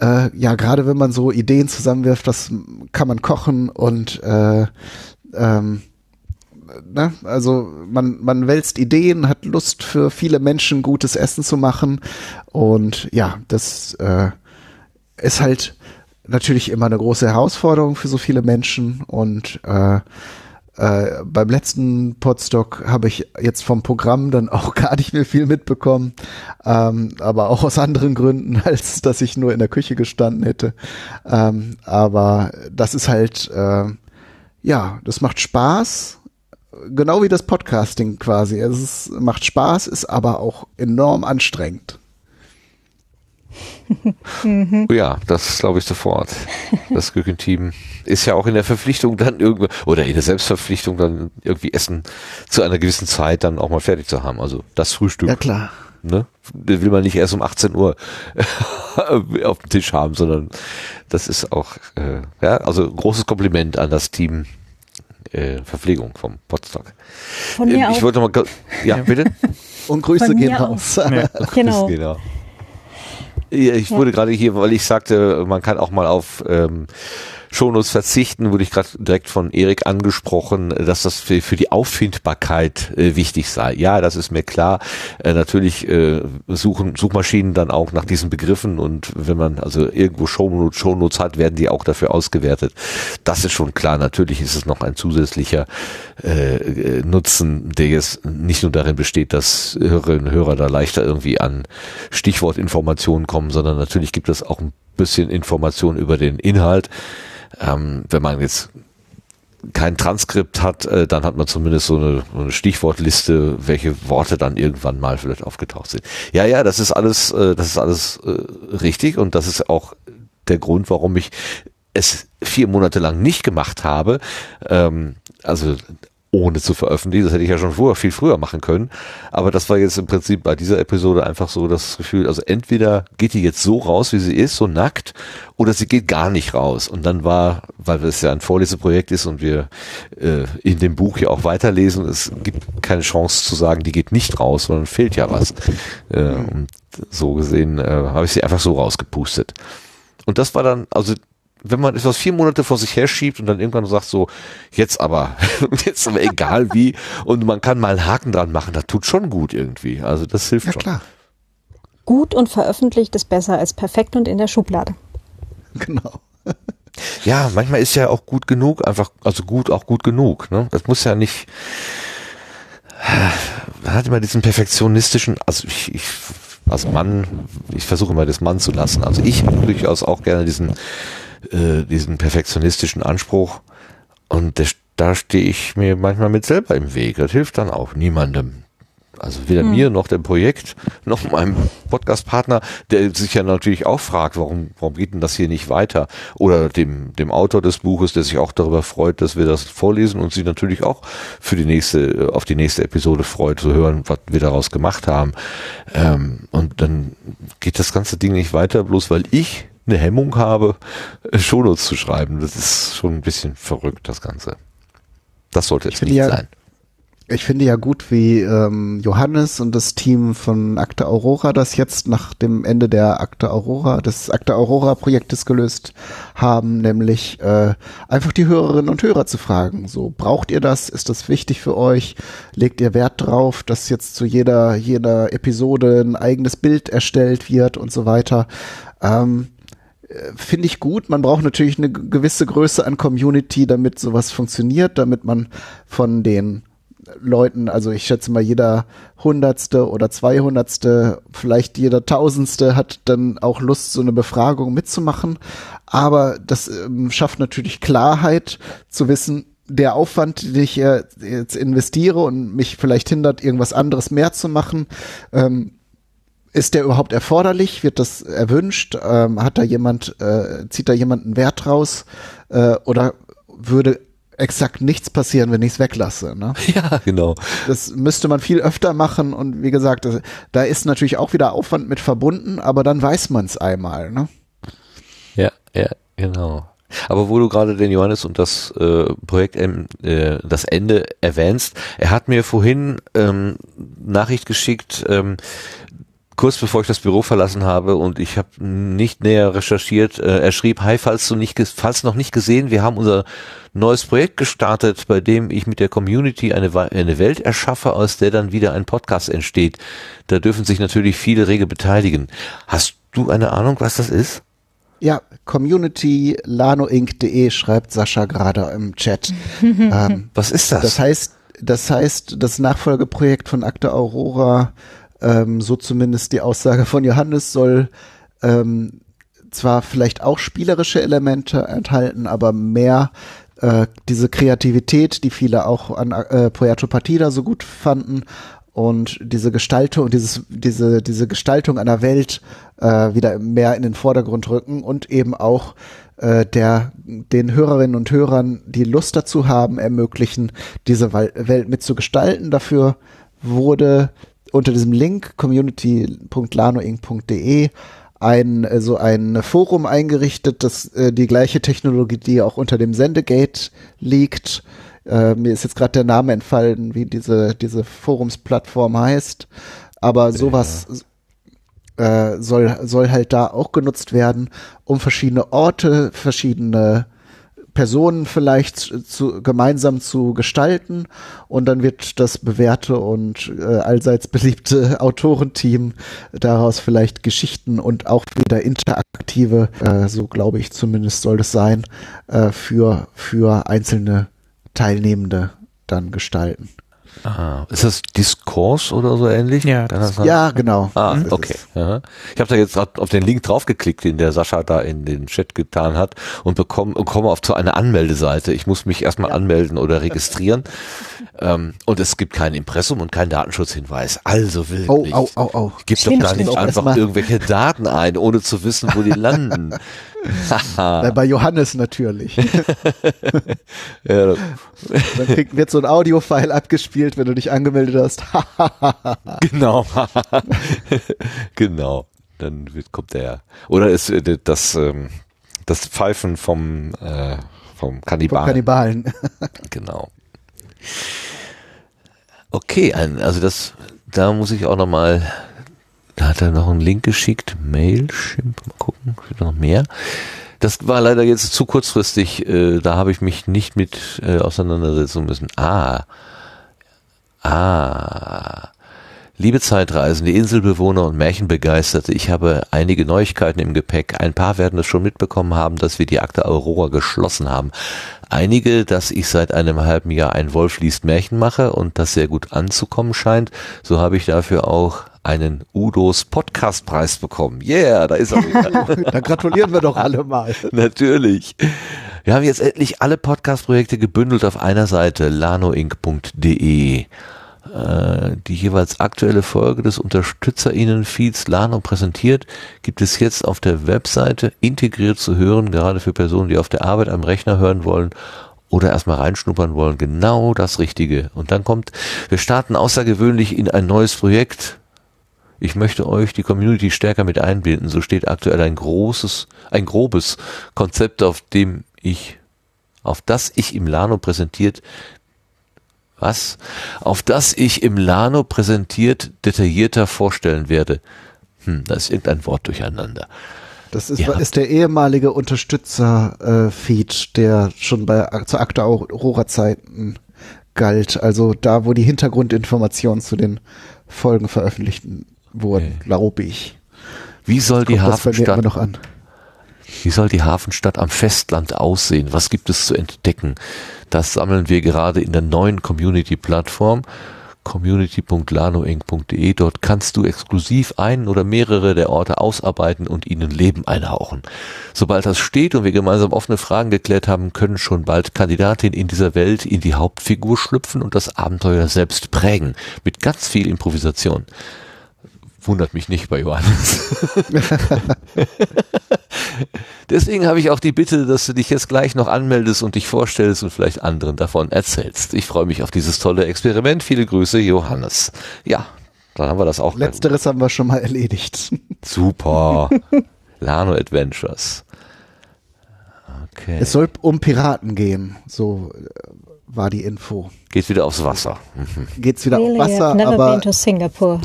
äh, ja, gerade wenn man so Ideen zusammenwirft, das kann man kochen und äh, ähm, ne? also man, man wälzt Ideen, hat Lust für viele Menschen gutes Essen zu machen und ja, das äh, ist halt natürlich immer eine große Herausforderung für so viele Menschen und äh, äh, beim letzten Podstock habe ich jetzt vom Programm dann auch gar nicht mehr viel mitbekommen, ähm, aber auch aus anderen Gründen, als dass ich nur in der Küche gestanden hätte. Ähm, aber das ist halt, äh, ja, das macht Spaß, genau wie das Podcasting quasi. Es ist, macht Spaß, ist aber auch enorm anstrengend. Ja, das glaube ich sofort. Das Küchenteam ist ja auch in der Verpflichtung dann irgendwie, oder in der Selbstverpflichtung dann irgendwie Essen zu einer gewissen Zeit dann auch mal fertig zu haben. Also das Frühstück. Ja klar. ne? Will man nicht erst um 18 Uhr auf dem Tisch haben, sondern das ist auch, äh, ja, also großes Kompliment an das Team äh, Verpflegung vom Potsdok. Von mir Ähm, ich auch. wollte mal, ja, bitte? Und Grüße Von gehen raus. Genau. Genau. Ja, ich wurde gerade hier, weil ich sagte, man kann auch mal auf ähm, Shownotes verzichten, wurde ich gerade direkt von Erik angesprochen, dass das für, für die Auffindbarkeit äh, wichtig sei. Ja, das ist mir klar. Äh, natürlich äh, suchen Suchmaschinen dann auch nach diesen Begriffen und wenn man also irgendwo Shownotes, Shownotes hat, werden die auch dafür ausgewertet. Das ist schon klar. Natürlich ist es noch ein zusätzlicher äh, Nutzen, der jetzt nicht nur darin besteht, dass Hörerinnen und Hörer da leichter irgendwie an Stichwortinformationen kommen, sondern natürlich gibt es auch ein bisschen Information über den Inhalt. Ähm, wenn man jetzt kein Transkript hat, äh, dann hat man zumindest so eine, eine Stichwortliste, welche Worte dann irgendwann mal vielleicht aufgetaucht sind. Ja, ja, das ist alles, äh, das ist alles äh, richtig und das ist auch der Grund, warum ich es vier Monate lang nicht gemacht habe. Ähm, also ohne zu veröffentlichen. Das hätte ich ja schon vorher, viel früher machen können. Aber das war jetzt im Prinzip bei dieser Episode einfach so das Gefühl, also entweder geht die jetzt so raus, wie sie ist, so nackt, oder sie geht gar nicht raus. Und dann war, weil es ja ein Vorleseprojekt ist und wir äh, in dem Buch ja auch weiterlesen, es gibt keine Chance zu sagen, die geht nicht raus, sondern fehlt ja was. Äh, und so gesehen äh, habe ich sie einfach so rausgepustet. Und das war dann, also wenn man etwas vier Monate vor sich her schiebt und dann irgendwann sagt so, jetzt aber, jetzt aber egal wie, und man kann mal einen Haken dran machen, das tut schon gut irgendwie. Also das hilft Ja schon. klar, Gut und veröffentlicht ist besser als perfekt und in der Schublade. genau. Ja, manchmal ist ja auch gut genug, einfach, also gut, auch gut genug. Ne? Das muss ja nicht, man hat immer diesen perfektionistischen, also ich, ich als Mann, ich versuche immer das Mann zu lassen. Also ich habe durchaus auch gerne diesen, äh, diesen perfektionistischen Anspruch und das, da stehe ich mir manchmal mit selber im Weg. Das hilft dann auch niemandem. Also weder mir noch dem Projekt noch meinem Podcast-Partner, der sich ja natürlich auch fragt, warum, warum geht denn das hier nicht weiter? Oder dem, dem Autor des Buches, der sich auch darüber freut, dass wir das vorlesen und sich natürlich auch für die nächste, auf die nächste Episode freut, zu hören, was wir daraus gemacht haben. Ähm, und dann geht das ganze Ding nicht weiter, bloß weil ich eine Hemmung habe, äh, Shownotes zu schreiben. Das ist schon ein bisschen verrückt, das Ganze. Das sollte jetzt finde nicht ja- sein. Ich finde ja gut, wie ähm, Johannes und das Team von Akte Aurora das jetzt nach dem Ende der Akte Aurora, des Akte Aurora Projektes gelöst haben, nämlich äh, einfach die Hörerinnen und Hörer zu fragen. So, braucht ihr das? Ist das wichtig für euch? Legt ihr Wert drauf, dass jetzt zu jeder, jeder Episode ein eigenes Bild erstellt wird und so weiter? Ähm, finde ich gut. Man braucht natürlich eine gewisse Größe an Community, damit sowas funktioniert, damit man von den Leuten, also ich schätze mal jeder Hundertste oder Zweihundertste, vielleicht jeder Tausendste hat dann auch Lust, so eine Befragung mitzumachen. Aber das ähm, schafft natürlich Klarheit zu wissen, der Aufwand, den ich äh, jetzt investiere und mich vielleicht hindert, irgendwas anderes mehr zu machen, ähm, ist der überhaupt erforderlich? Wird das erwünscht? Ähm, hat da jemand, äh, zieht da jemand einen Wert raus? Äh, oder würde exakt nichts passieren, wenn ich es weglasse? Ne? Ja, genau. Das müsste man viel öfter machen und wie gesagt, das, da ist natürlich auch wieder Aufwand mit verbunden, aber dann weiß man es einmal. Ne? Ja, ja, genau. Aber wo du gerade den Johannes und das äh, Projekt ähm, äh, das Ende erwähnst, er hat mir vorhin ähm, Nachricht geschickt, ähm, kurz bevor ich das Büro verlassen habe und ich habe nicht näher recherchiert. Äh, er schrieb: Hi, falls du nicht, falls noch nicht gesehen, wir haben unser neues Projekt gestartet, bei dem ich mit der Community eine, eine Welt erschaffe, aus der dann wieder ein Podcast entsteht. Da dürfen sich natürlich viele rege beteiligen. Hast du eine Ahnung, was das ist? Ja, community lanoinc.de schreibt Sascha gerade im Chat. ähm, Was ist das? Das heißt, das heißt, das Nachfolgeprojekt von Akte Aurora, ähm, so zumindest die Aussage von Johannes, soll ähm, zwar vielleicht auch spielerische Elemente enthalten, aber mehr äh, diese Kreativität, die viele auch an äh, Puerto Partida so gut fanden und diese Gestaltung, dieses, diese, diese Gestaltung einer Welt äh, wieder mehr in den Vordergrund rücken und eben auch äh, der den Hörerinnen und Hörern, die Lust dazu haben, ermöglichen, diese Welt mitzugestalten. Dafür wurde unter diesem Link community.lanoinc.de ein äh, so ein Forum eingerichtet, das äh, die gleiche Technologie, die auch unter dem Sendegate liegt. Äh, mir ist jetzt gerade der Name entfallen, wie diese diese Forumsplattform heißt, aber sowas äh, soll soll halt da auch genutzt werden, um verschiedene Orte, verschiedene Personen vielleicht zu, gemeinsam zu gestalten und dann wird das bewährte und äh, allseits beliebte Autorenteam daraus vielleicht Geschichten und auch wieder interaktive, äh, so glaube ich zumindest soll es sein, äh, für, für einzelne Teilnehmende dann gestalten. Ah, ist das Diskurs oder so ähnlich? Ja, Kann das sein? Ja, genau. Ah, okay. Ja. Ich habe da jetzt grad auf den Link draufgeklickt, den der Sascha da in den Chat getan hat und bekomme und komme auf zu einer Anmeldeseite. Ich muss mich erstmal anmelden oder registrieren. ähm, und es gibt kein Impressum und keinen Datenschutzhinweis. Also wirklich. Oh, au, au, au. Gibt doch gar nicht einfach irgendwelche Daten ein, ohne zu wissen, wo die landen. Bei Johannes natürlich. ja, Dann kriegt, wird so ein Audiofile abgespielt, wenn du dich angemeldet hast. genau. genau. Dann wird, kommt der. Oder ist äh, das, ähm, das Pfeifen vom, äh, vom Vom Kannibalen. Kannibalen. Genau. Okay, also das, da muss ich auch noch mal, da hat er noch einen Link geschickt, Mailchimp, mal gucken, noch mehr. Das war leider jetzt zu kurzfristig, äh, da habe ich mich nicht mit äh, auseinandersetzen müssen. Ah, ah, Liebe Zeitreisende, Inselbewohner und Märchenbegeisterte, ich habe einige Neuigkeiten im Gepäck. Ein paar werden es schon mitbekommen haben, dass wir die Akte Aurora geschlossen haben. Einige, dass ich seit einem halben Jahr ein Wolf liest Märchen mache und das sehr gut anzukommen scheint. So habe ich dafür auch einen Udos Podcastpreis bekommen. Yeah, da ist er wieder. Da gratulieren wir doch alle mal. Natürlich. Wir haben jetzt endlich alle Podcast-Projekte gebündelt auf einer Seite, lanoinc.de. Äh, Die jeweils aktuelle Folge des UnterstützerInnen-Feeds Lano präsentiert, gibt es jetzt auf der Webseite integriert zu hören, gerade für Personen, die auf der Arbeit am Rechner hören wollen oder erstmal reinschnuppern wollen. Genau das Richtige. Und dann kommt, wir starten außergewöhnlich in ein neues Projekt. Ich möchte euch die Community stärker mit einbinden. So steht aktuell ein großes, ein grobes Konzept, auf dem ich, auf das ich im Lano präsentiert, was? Auf das ich im Lano präsentiert detaillierter vorstellen werde. Hm, da ist irgendein Wort durcheinander. Das ist, ist der ehemalige Unterstützer-Feed, der schon bei zu Akta Aurora-Zeiten galt. Also da, wo die Hintergrundinformationen zu den Folgen veröffentlicht wurden, Okay. glaube ich. Wie soll die Hafenstadt noch an. Wie soll die Hafenstadt am Festland aussehen? Was gibt es zu entdecken? Das sammeln wir gerade in der neuen Community-Plattform community.lanoinc.de. Dort kannst du exklusiv einen oder mehrere der Orte ausarbeiten und ihnen Leben einhauchen. Sobald das steht und wir gemeinsam offene Fragen geklärt haben, können schon bald Kandidatinnen in dieser Welt in die Hauptfigur schlüpfen und das Abenteuer selbst prägen. Mit ganz viel Improvisation. Wundert mich nicht bei Johannes. Deswegen habe ich auch die Bitte, dass du dich jetzt gleich noch anmeldest und dich vorstellst und vielleicht anderen davon erzählst. Ich freue mich auf dieses tolle Experiment. Viele Grüße, Johannes. Ja, dann haben wir das auch. Letzteres haben wir schon mal erledigt. Super. Lano Adventures. Okay. Es soll um Piraten gehen, so äh, war die Info. Geht wieder aufs Wasser. Mhm. Geht's wieder Really, auf I've Wasser, never aber been to Singapore.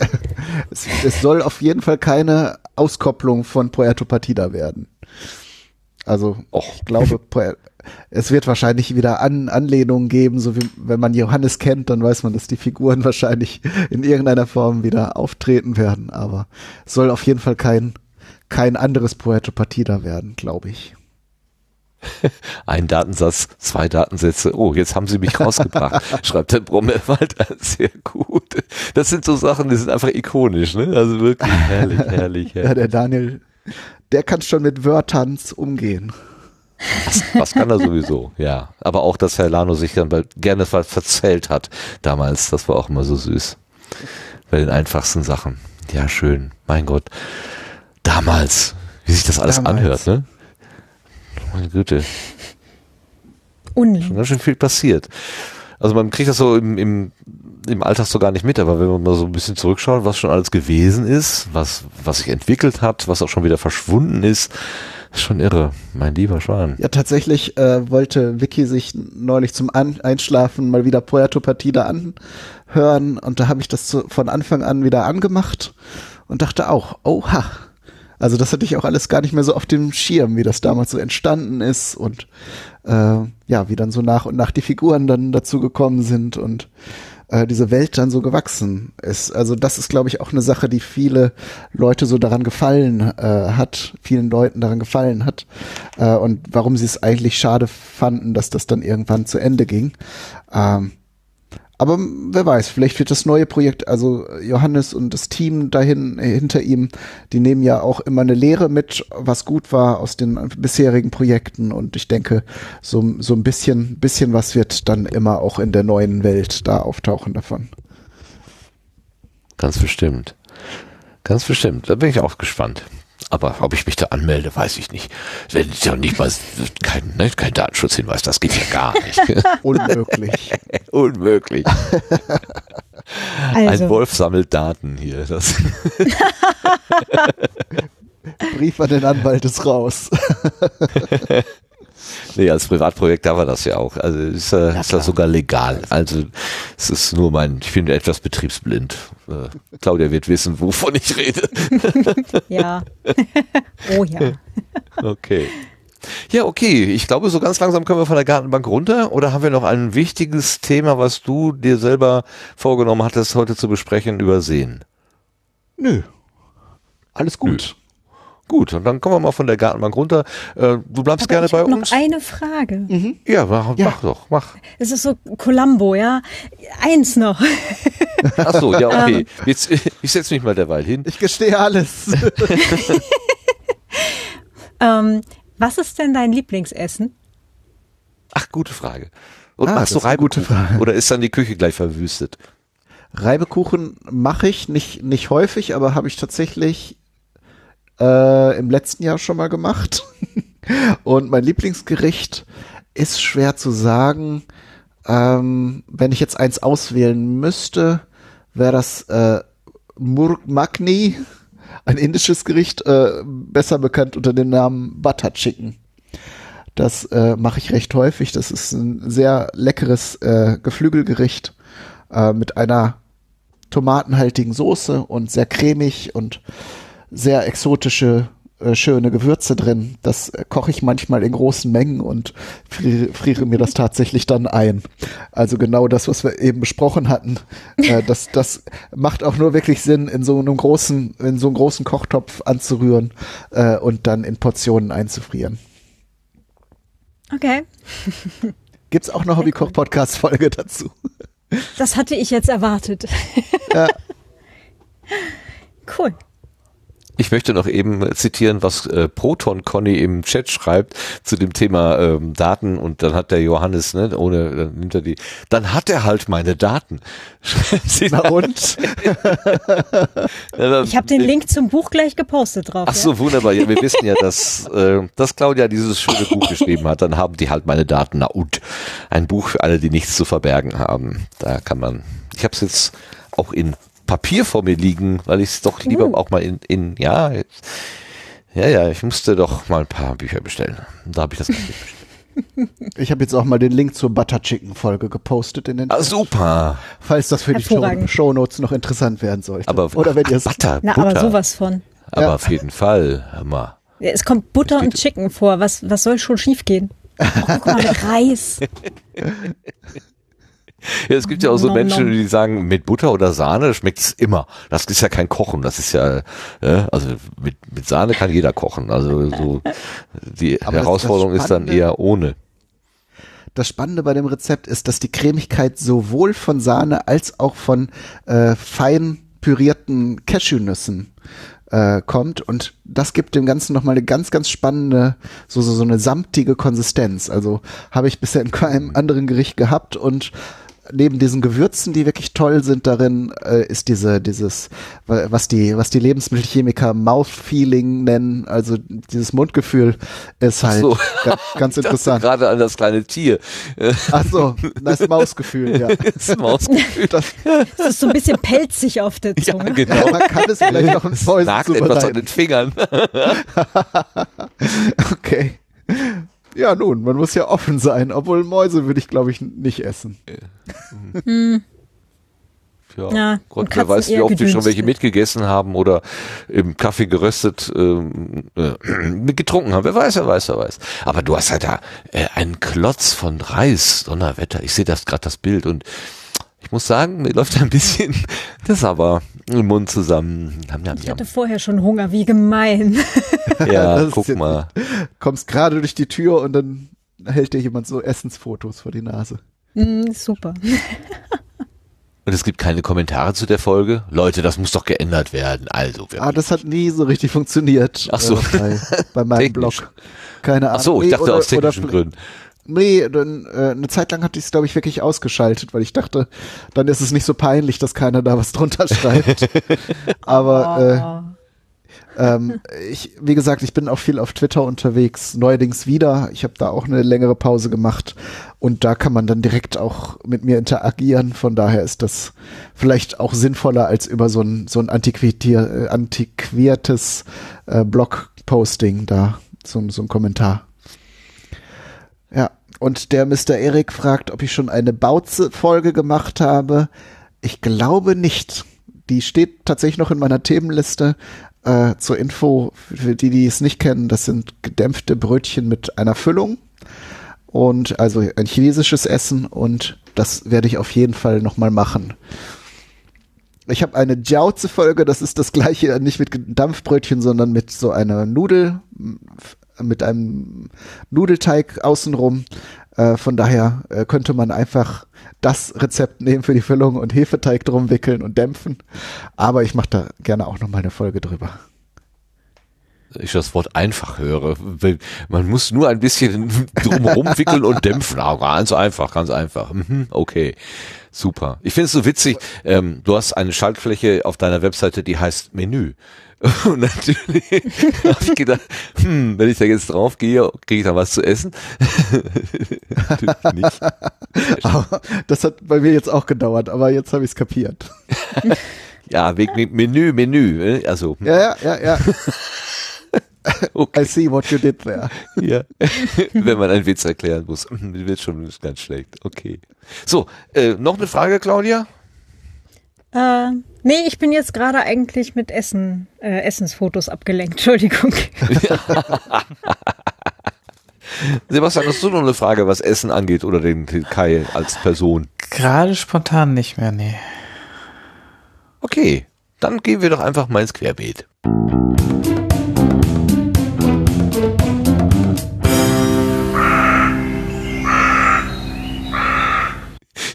es, es soll auf jeden Fall keine Auskopplung von Puerto Partida werden. Also Och. ich glaube, es wird wahrscheinlich wieder An Anlehnungen geben, so wie wenn man Johannes kennt, dann weiß man, dass die Figuren wahrscheinlich in irgendeiner Form wieder auftreten werden. Aber es soll auf jeden Fall kein kein anderes Puerto Partida werden, glaube ich. Ein Datensatz, zwei Datensätze. Oh, jetzt haben sie mich rausgebracht, schreibt der Brommelwald. Sehr gut. Das sind so Sachen, die sind einfach ikonisch, ne? Also wirklich herrlich, herrlich, Ja, herrlich. der Daniel, der kann schon mit Wörtern umgehen. Was, was kann er sowieso, ja. Aber auch, dass Herr Lano sich dann bei- gerne ver verzählt hat damals, das war auch immer so süß. Bei den einfachsten Sachen. Ja, schön. Mein Gott. Damals, wie sich das alles Damals. anhört, ne? Meine Güte. Unling. schon ganz schön viel passiert. Also man kriegt das so im, im im Alltag so gar nicht mit, aber wenn man mal so ein bisschen zurückschaut, was schon alles gewesen ist, was, was sich entwickelt hat, was auch schon wieder verschwunden ist, ist schon irre, mein lieber Schwan. Ja, tatsächlich äh, wollte Vicky sich neulich zum An Einschlafen mal wieder Puerto Partida anhören und da habe ich das zu, von Anfang an wieder angemacht und dachte auch, oha. Also das hatte ich auch alles gar nicht mehr so auf dem Schirm, wie das damals so entstanden ist und äh, ja, wie dann so nach und nach die Figuren dann dazu gekommen sind und äh, diese Welt dann so gewachsen ist. Also das ist, glaube ich, auch eine Sache, die viele Leute so daran gefallen äh, hat, vielen Leuten daran gefallen hat äh, und warum sie es eigentlich schade fanden, dass das dann irgendwann zu Ende ging. Ähm, aber wer weiß, vielleicht wird das neue Projekt, also Johannes und das Team dahin hinter ihm, die nehmen ja auch immer eine Lehre mit, was gut war aus den bisherigen Projekten und ich denke, so, so ein bisschen, bisschen was wird dann immer auch in der neuen Welt da auftauchen davon. Ganz bestimmt. Ganz bestimmt. Da bin ich auch gespannt. Aber ob ich mich da anmelde, weiß ich nicht. Wenn ich ja nicht mal kein, ne, kein Datenschutzhinweis, das geht ja gar nicht. Unmöglich. Unmöglich. Also. Ein Wolf sammelt Daten hier. Das Brief an den Anwalt ist raus. nee, als Privatprojekt darf er das ja auch. Also ist, äh, ist das sogar legal. Also es ist nur mein, ich bin etwas betriebsblind. Äh, Claudia wird wissen, wovon ich rede. Ja. oh ja. Okay. Ja, okay. Ich glaube, so ganz langsam können wir von der Gartenbank runter. Oder haben wir noch ein wichtiges Thema, was du dir selber vorgenommen hattest, heute zu besprechen, übersehen? Nö. Alles gut. Gut, und dann kommen wir mal von der Gartenbank runter. Äh, du bleibst Aber gerne ich bei hab noch uns. eine Frage. Ja, mach, Ja. mach doch, mach. Es ist so Columbo, ja. Eins noch. Ach so, ja, okay. Jetzt, ich setze mich mal derweil hin. Ich gestehe alles. Ähm, was ist denn dein Lieblingsessen? Ach, gute Frage. Und Ah, machst du Reibekuchen? Frage. Oder ist dann die Küche gleich verwüstet? Reibekuchen mache ich nicht, nicht häufig, aber habe ich tatsächlich äh, im letzten Jahr schon mal gemacht. Und mein Lieblingsgericht ist schwer zu sagen. Ähm, wenn ich jetzt eins auswählen müsste, wäre das äh, Murg Magni, ein indisches Gericht, äh, besser bekannt unter dem Namen Butter Chicken. Das äh, mache ich recht häufig. Das ist ein sehr leckeres äh, Geflügelgericht äh, mit einer tomatenhaltigen Soße und sehr cremig und sehr exotische, äh, schöne Gewürze drin. Das koche ich manchmal in großen Mengen und friere, friere mir das tatsächlich dann ein. Also genau das, was wir eben besprochen hatten. Äh, das, das macht auch nur wirklich Sinn, in so einem großen, in so einem großen Kochtopf anzurühren äh, und dann in Portionen einzufrieren. Okay. Gibt's auch eine Hobbykoch-Podcast-Folge dazu? Das hatte ich jetzt erwartet. Ja. Cool. Ich möchte noch eben zitieren, was äh, Proton Conny im Chat schreibt zu dem Thema ähm, Daten und dann hat der Johannes, ne, ohne, dann nimmt er die, dann hat er halt meine Daten. Sie Na und? Ich habe den Link zum Buch gleich gepostet drauf. Ach so, wunderbar. Ja, wir wissen ja, dass, äh, dass Claudia dieses schöne Buch geschrieben hat. Dann haben die halt meine Daten. Na und ein Buch für alle, die nichts zu verbergen haben. Da kann man. Ich habe es jetzt auch in Papier vor mir liegen, weil ich es doch lieber Uh. auch mal in, in ja, jetzt, ja, ja, ich musste doch mal ein paar Bücher bestellen. Da habe ich das Ganze bestellt. Ich habe jetzt auch mal den Link zur Butter Chicken Folge gepostet in den Ah, super. falls das für die Show. Shownotes noch interessant werden sollte. Aber Oder wenn ihr es Butter, Na, Butter. aber sowas von. Aber Ja. auf jeden Fall. Hör mal. Ja, Es kommt Butter und Chicken vor. Was, was soll schon schiefgehen? Oh, guck mal, mit Reis. Ja, es gibt ja auch so Nom, Menschen, nom. die sagen, mit Butter oder Sahne schmeckt es immer. Das ist ja kein Kochen, das ist ja, äh, also mit, mit Sahne kann jeder kochen. Also so die Aber Herausforderung das ist dann eher ohne. Das Spannende bei dem Rezept ist, dass die Cremigkeit sowohl von Sahne als auch von äh, fein pürierten Cashewnüssen äh, kommt und das gibt dem Ganzen nochmal eine ganz, ganz spannende, so, so, so eine samtige Konsistenz. Also habe ich bisher in keinem anderen Gericht gehabt und neben diesen Gewürzen, die wirklich toll sind darin, äh, ist diese, dieses, was die, was die Lebensmittelchemiker Mouth-Feeling nennen, also dieses Mundgefühl, ist halt so. ga, ganz Ich dachte interessant. Gerade an das kleine Tier. Ach so, das Mausgefühl, ja. Das Mausgefühl. Das, Es ist so ein bisschen pelzig auf der Ja, Zunge. genau. man kann es vielleicht noch in Mäusen etwas an den Fingern. Okay. Ja, nun, man muss ja offen sein, obwohl Mäuse würde ich, glaube ich, nicht essen. Ja, Ja, und Gott, wer weiß, wie oft die schon welche mitgegessen haben oder im Kaffee geröstet ähm, äh, getrunken haben. Wer weiß, wer weiß, wer weiß. Aber du hast ja da äh, einen Klotz von Reis, Donnerwetter. Ich sehe das gerade das Bild und ich muss sagen, mir läuft ein bisschen das aber im Mund zusammen. Ich hatte vorher schon Hunger, wie gemein. Ja, guck jetzt- mal. Kommst gerade durch die Tür und dann hält dir jemand so Essensfotos vor die Nase. Mm, super. Und es gibt keine Kommentare zu der Folge. Leute, das muss doch geändert werden. Also, wir Ah, das hat nie so richtig funktioniert. Ach so. Äh, bei, bei meinem Technisch. Blog. Keine Ahnung. Ach so, ich Nee, dachte oder- aus technischen oder, Gründen. Nee, dann, äh, eine Zeit lang hatte ich es, glaube ich, wirklich ausgeschaltet, weil ich dachte, dann ist es nicht so peinlich, dass keiner da was drunter schreibt. Aber Oh. äh, ähm, ich, wie gesagt, ich bin auch viel auf Twitter unterwegs, neuerdings wieder. Ich habe da auch eine längere Pause gemacht und da kann man dann direkt auch mit mir interagieren. Von daher ist das vielleicht auch sinnvoller als über so ein, so ein antiquier, äh, antiquiertes äh, Blog-Posting da, so, so ein Kommentar. Und der Mr. Erik fragt, ob ich schon eine Bauze-Folge gemacht habe. Ich glaube nicht. Die steht tatsächlich noch in meiner Themenliste. Äh, zur Info, für die, die es nicht kennen, das sind gedämpfte Brötchen mit einer Füllung. Und also ein chinesisches Essen und das werde ich auf jeden Fall nochmal machen. Ich habe eine Jiaozi-Folge, das ist das gleiche, nicht mit Dampfbrötchen, sondern mit so einer Nudel, mit einem Nudelteig außenrum. Äh, von daher äh, könnte man einfach das Rezept nehmen für die Füllung und Hefeteig drum wickeln und dämpfen. Aber ich mache da gerne auch nochmal eine Folge drüber. ich das Wort einfach höre. Man muss nur ein bisschen drumherum wickeln und dämpfen. Ah, ganz einfach, ganz einfach. Mhm, Okay, super. Ich finde es so witzig, ähm, du hast eine Schaltfläche auf deiner Webseite, die heißt Menü. Und natürlich habe ich gedacht, hm, wenn ich da jetzt drauf gehe, kriege ich da was zu essen? natürlich nicht. Aber das hat bei mir jetzt auch gedauert, aber jetzt habe ich es kapiert. Ja, wegen Menü, Menü. äh, Also, Ja, ja, ja, ja. okay. I see what you did there. Ja, wenn man einen Witz erklären muss. Wird schon ganz schlecht. Okay. So, äh, noch eine Frage, Claudia? Äh, nee, ich bin jetzt gerade eigentlich mit Essen, äh, Essensfotos abgelenkt. Entschuldigung. Sebastian, hast du noch eine Frage, was Essen angeht oder den den Kai als Person? Gerade spontan nicht mehr, nee. Okay, dann gehen wir doch einfach mal ins Querbeet.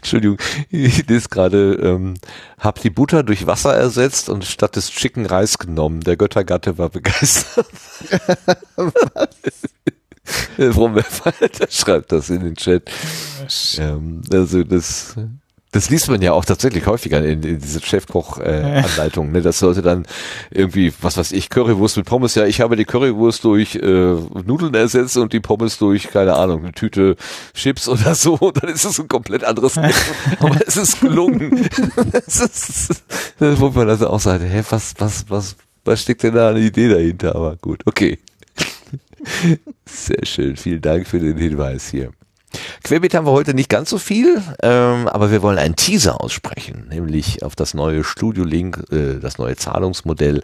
Entschuldigung, ich ist gerade, ähm, hab die Butter durch Wasser ersetzt und statt des Chicken Reis genommen. Der Göttergatte war begeistert. Fromme Falter schreibt das in den Chat. Ähm, also das, das liest man ja auch tatsächlich häufiger in, in diese Chefkoch-Anleitung. ne? Das sollte dann irgendwie, was weiß ich, Currywurst mit Pommes. Ja, ich habe die Currywurst durch äh, Nudeln ersetzt und die Pommes durch, keine Ahnung, eine Tüte Chips oder so. Und dann ist es ein komplett anderes. Aber es ist gelungen. es ist, wo man also auch sagt, hä, was, was, was, was steckt denn da eine Idee dahinter? Aber gut, okay. Sehr schön, vielen Dank für den Hinweis hier. Querbeet haben wir heute nicht ganz so viel, ähm, aber wir wollen einen Teaser aussprechen, nämlich auf das neue Studio Link, äh, das neue Zahlungsmodell.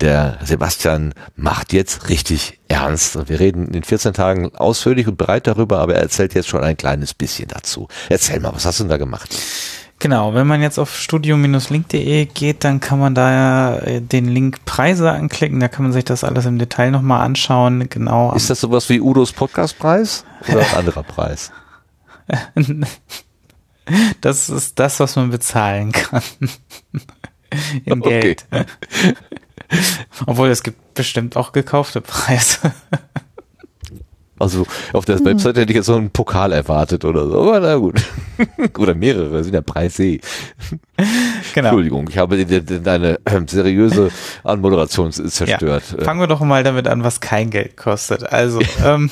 Der Sebastian macht jetzt richtig ernst. Und wir reden in 14 Tagen ausführlich und breit darüber, aber er erzählt jetzt schon ein kleines bisschen dazu. Erzähl mal, was hast du denn da gemacht? Genau, wenn man jetzt auf studio-link.de geht, dann kann man da äh, den Link Preise anklicken, da kann man sich das alles im Detail nochmal anschauen. Genau. Ist das sowas wie Udos Podcastpreis oder ein anderer Preis? das ist das, was man bezahlen kann. In Okay. Geld. Obwohl es gibt bestimmt auch gekaufte Preise. Also auf der Website hätte ich jetzt so einen Pokal erwartet oder so, aber na gut. oder mehrere, sind ja Preise. Genau. Entschuldigung, ich habe deine äh, seriöse Anmoderation zerstört. Ja. Fangen wir doch mal damit an, was kein Geld kostet. Also, ähm,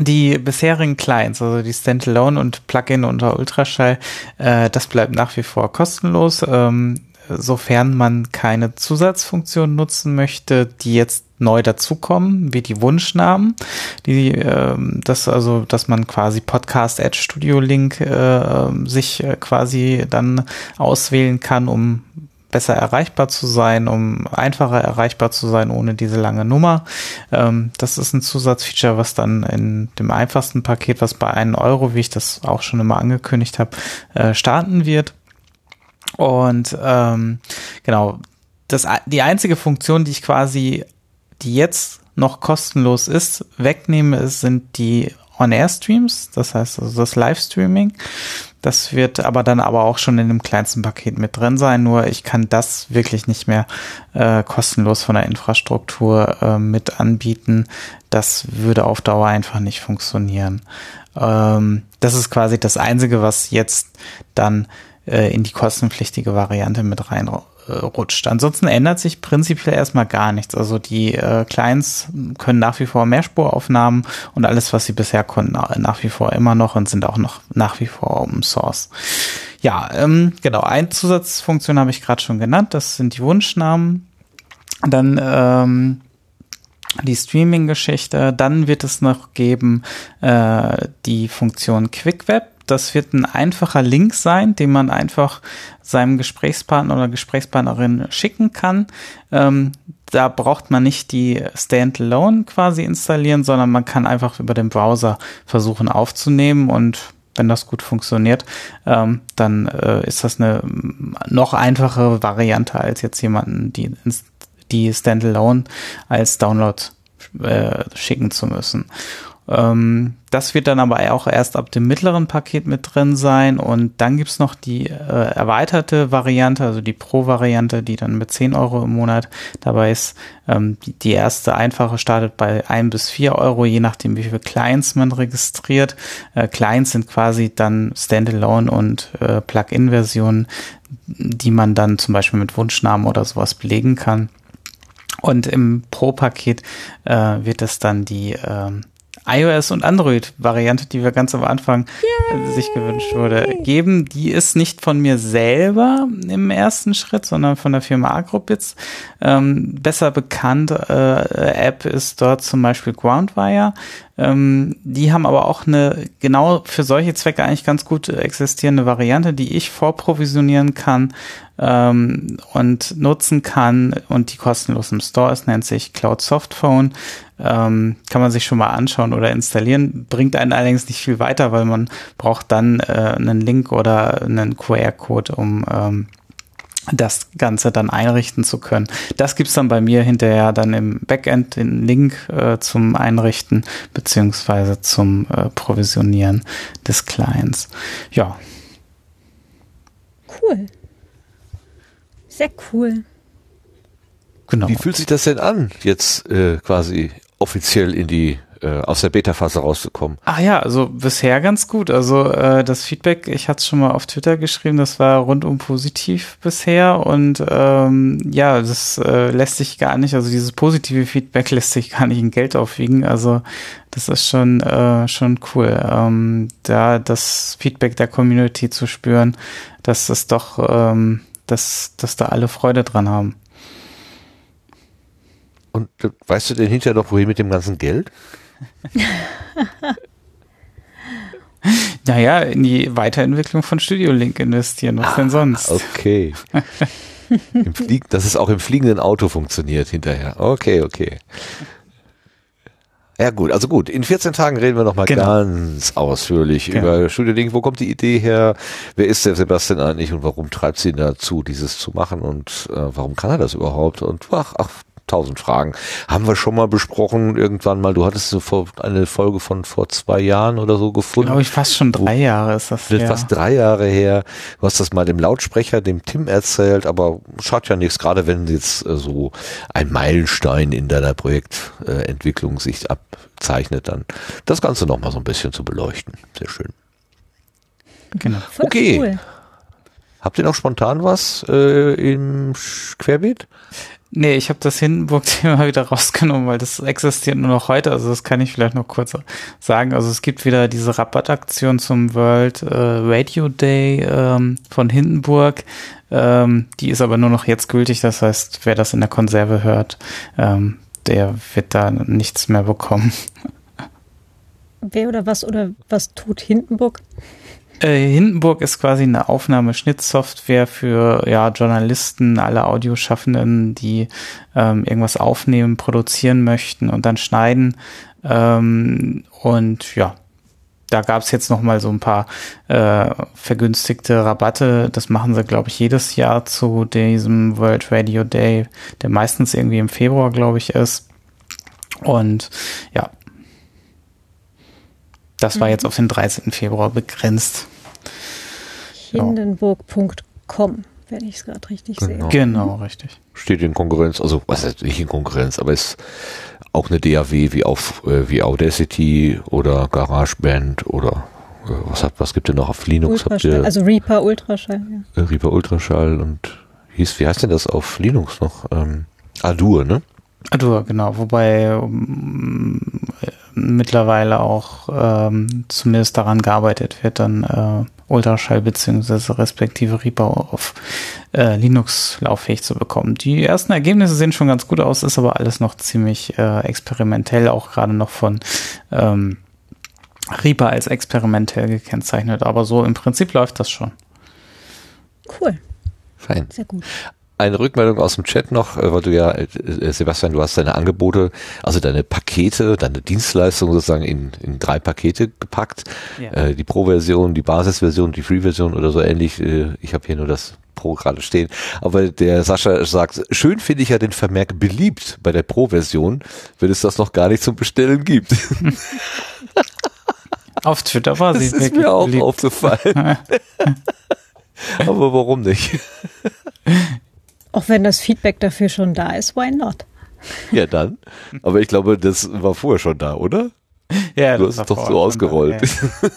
die bisherigen Clients, also die Standalone und Plugin unter Ultraschall, äh, das bleibt nach wie vor kostenlos. Ähm, sofern man keine Zusatzfunktion nutzen möchte, die jetzt neu dazukommen, wie die Wunschnamen, die äh, das also, dass man quasi Podcast Edge Studio Link äh, sich äh, quasi dann auswählen kann, um besser erreichbar zu sein, um einfacher erreichbar zu sein ohne diese lange Nummer. Ähm, das ist ein Zusatzfeature, was dann in dem einfachsten Paket, was bei einem Euro, wie ich das auch schon immer angekündigt habe, äh, starten wird. Und ähm, genau, das, die einzige Funktion, die ich quasi, die jetzt noch kostenlos ist, wegnehme, sind die On-Air-Streams, das heißt also das Livestreaming. Das wird aber dann aber auch schon in dem kleinsten Paket mit drin sein, nur ich kann das wirklich nicht mehr äh, kostenlos von der Infrastruktur äh, mit anbieten. Das würde auf Dauer einfach nicht funktionieren. Ähm, das ist quasi das Einzige, was jetzt dann äh, in die kostenpflichtige Variante mit reinrutscht. Ansonsten ändert sich prinzipiell erstmal gar nichts. Also die äh, Clients können nach wie vor Mehrspuraufnahmen und alles, was sie bisher konnten, nach wie vor immer noch und sind auch noch nach wie vor Open Source. Ja, ähm, genau. Eine Zusatzfunktion habe ich gerade schon genannt. Das sind die Wunschnamen. Dann ähm, die Streaming-Geschichte. Dann wird es noch geben äh, die Funktion Quick Web das wird ein einfacher Link sein, den man einfach seinem Gesprächspartner oder Gesprächspartnerin schicken kann. Ähm, da braucht man nicht die Standalone quasi installieren, sondern man kann einfach über den Browser versuchen aufzunehmen und wenn das gut funktioniert, ähm, dann äh, ist das eine noch einfache Variante als jetzt jemanden, die, die Standalone als Download äh, schicken zu müssen. Ähm, das wird dann aber auch erst ab dem mittleren Paket mit drin sein und dann gibt's noch die äh, erweiterte Variante, also die Pro-Variante, die dann mit 10 Euro im Monat dabei ist. Ähm, die, die, erste einfache startet bei 1 bis 4 Euro, je nachdem wie viele Clients man registriert. Äh, Clients sind quasi dann Standalone und äh, Plugin-Versionen, die man dann zum Beispiel mit Wunschnamen oder sowas belegen kann. Und im Pro-Paket äh, wird es dann die ähm, iOS und Android-Variante, die wir ganz am Anfang Yay. sich gewünscht wurde, geben. Die ist nicht von mir selber im ersten Schritt, sondern von der Firma Agrobits. Ähm, besser bekannt äh, App ist dort zum Beispiel Groundwire. Ähm, die haben aber auch eine genau für solche Zwecke eigentlich ganz gut existierende Variante, die ich vorprovisionieren kann ähm, und nutzen kann und die kostenlos im Store ist, nennt sich Cloud Softphone. Ähm, kann man sich schon mal anschauen oder installieren. Bringt einen allerdings nicht viel weiter, weil man braucht dann äh, einen Link oder einen QR-Code, um ähm, das Ganze dann einrichten zu können. Das gibt's dann bei mir hinterher dann im Backend den Link äh, zum Einrichten beziehungsweise zum äh, Provisionieren des Clients. Ja. Cool. Sehr cool. Genau. Wie fühlt sich das denn an, jetzt äh, quasi offiziell in die äh, aus der Beta-Phase rauszukommen. Ach ja, also bisher ganz gut. Also äh, das Feedback, ich hatte es schon mal auf Twitter geschrieben, das war rundum positiv bisher und ähm, ja, das äh, lässt sich gar nicht, also dieses positive Feedback lässt sich gar nicht in Geld aufwiegen. Also das ist schon äh, schon cool, ähm, da das Feedback der Community zu spüren, dass es doch, ähm, dass, dass da alle Freude dran haben. Und äh, weißt du denn hinterher noch, wohin mit dem ganzen Geld? naja, in die Weiterentwicklung von Studio Link investieren. Was ah, denn sonst? Okay. dass es auch im fliegenden Auto funktioniert hinterher. Okay, okay. Ja gut, also gut. In 14 Tagen reden wir nochmal genau. ganz ausführlich genau. über Studio Link. Wo kommt die Idee her? Wer ist der Sebastian eigentlich und warum treibt sie ihn dazu, dieses zu machen und äh, warum kann er das überhaupt? Und ach, ach tausend Fragen. Haben wir schon mal besprochen irgendwann mal. Du hattest so vor, eine Folge von vor zwei Jahren oder so gefunden. Glaube ich fast schon drei Jahre ist das. Wird Ja. fast drei Jahre her. Du hast das mal dem Lautsprecher, dem Tim erzählt, aber schadet ja nichts, gerade wenn jetzt äh, so ein Meilenstein in deiner Projektentwicklung sich abzeichnet, dann das Ganze nochmal so ein bisschen zu beleuchten. Sehr schön. Genau. Voll Okay. cool. Habt ihr noch spontan was äh, im Querbeet? Nee, ich habe das Hindenburg-Thema wieder rausgenommen, weil das existiert nur noch heute. Also das kann ich vielleicht noch kurz sagen. Also es gibt wieder diese Rabattaktion zum World äh, Radio Day ähm, von Hindenburg. Ähm, die ist aber nur noch jetzt gültig. Das heißt, wer das in der Konserve hört, ähm, der wird da nichts mehr bekommen. Wer oder was oder was tut Hindenburg? Äh, Hindenburg ist quasi eine Aufnahmeschnittsoftware für ja, Journalisten, alle Audioschaffenden, die ähm, irgendwas aufnehmen, produzieren möchten und dann schneiden. Ähm, und ja, da gab es jetzt noch mal so ein paar äh, vergünstigte Rabatte. Das machen sie, glaube ich, jedes Jahr zu diesem World Radio Day, der meistens irgendwie im Februar, glaube ich, ist. Und ja, das war jetzt auf den 13. Februar begrenzt. Hindenburg.com, wenn ich es gerade richtig Genau. sehe. Genau, richtig. Steht in Konkurrenz, also was heißt nicht in Konkurrenz, aber ist auch eine DAW wie auf äh, wie Audacity oder GarageBand oder äh, was hat was gibt ihr noch auf Linux? Habt ihr also Reaper Ultraschall, ja. äh, Reaper Ultraschall und hieß, wie heißt denn das auf Linux noch? Ähm, Adur, ne? Adur, genau. Wobei um, äh, mittlerweile auch ähm, zumindest daran gearbeitet wird, dann äh, Ultraschall beziehungsweise respektive Reaper auf äh, Linux lauffähig zu bekommen. Die ersten Ergebnisse sehen schon ganz gut aus, ist aber alles noch ziemlich äh, experimentell, auch gerade noch von ähm, Reaper als experimentell gekennzeichnet. Aber so im Prinzip läuft das schon. Cool, Fein. sehr gut. Eine Rückmeldung aus dem Chat noch, äh, weil du ja, äh, äh, Sebastian, du hast deine Angebote, also deine Pakete, deine Dienstleistung sozusagen in, in drei Pakete gepackt. Ja. Die Pro-Version, die Basisversion, die Free-Version oder so ähnlich. Äh, ich habe hier nur das Pro gerade stehen. Aber der Sascha sagt, schön finde ich ja den Vermerk beliebt bei der Pro-Version, wenn es das noch gar nicht zum Bestellen gibt. Auf Twitter war Das sie ist wirklich mir auch beliebt. aufgefallen. Aber warum nicht? Auch wenn das Feedback dafür schon da ist, why not? Ja, dann. Aber ich glaube, das war vorher schon da, oder? Ja, Du das hast es doch so ausgerollt. da,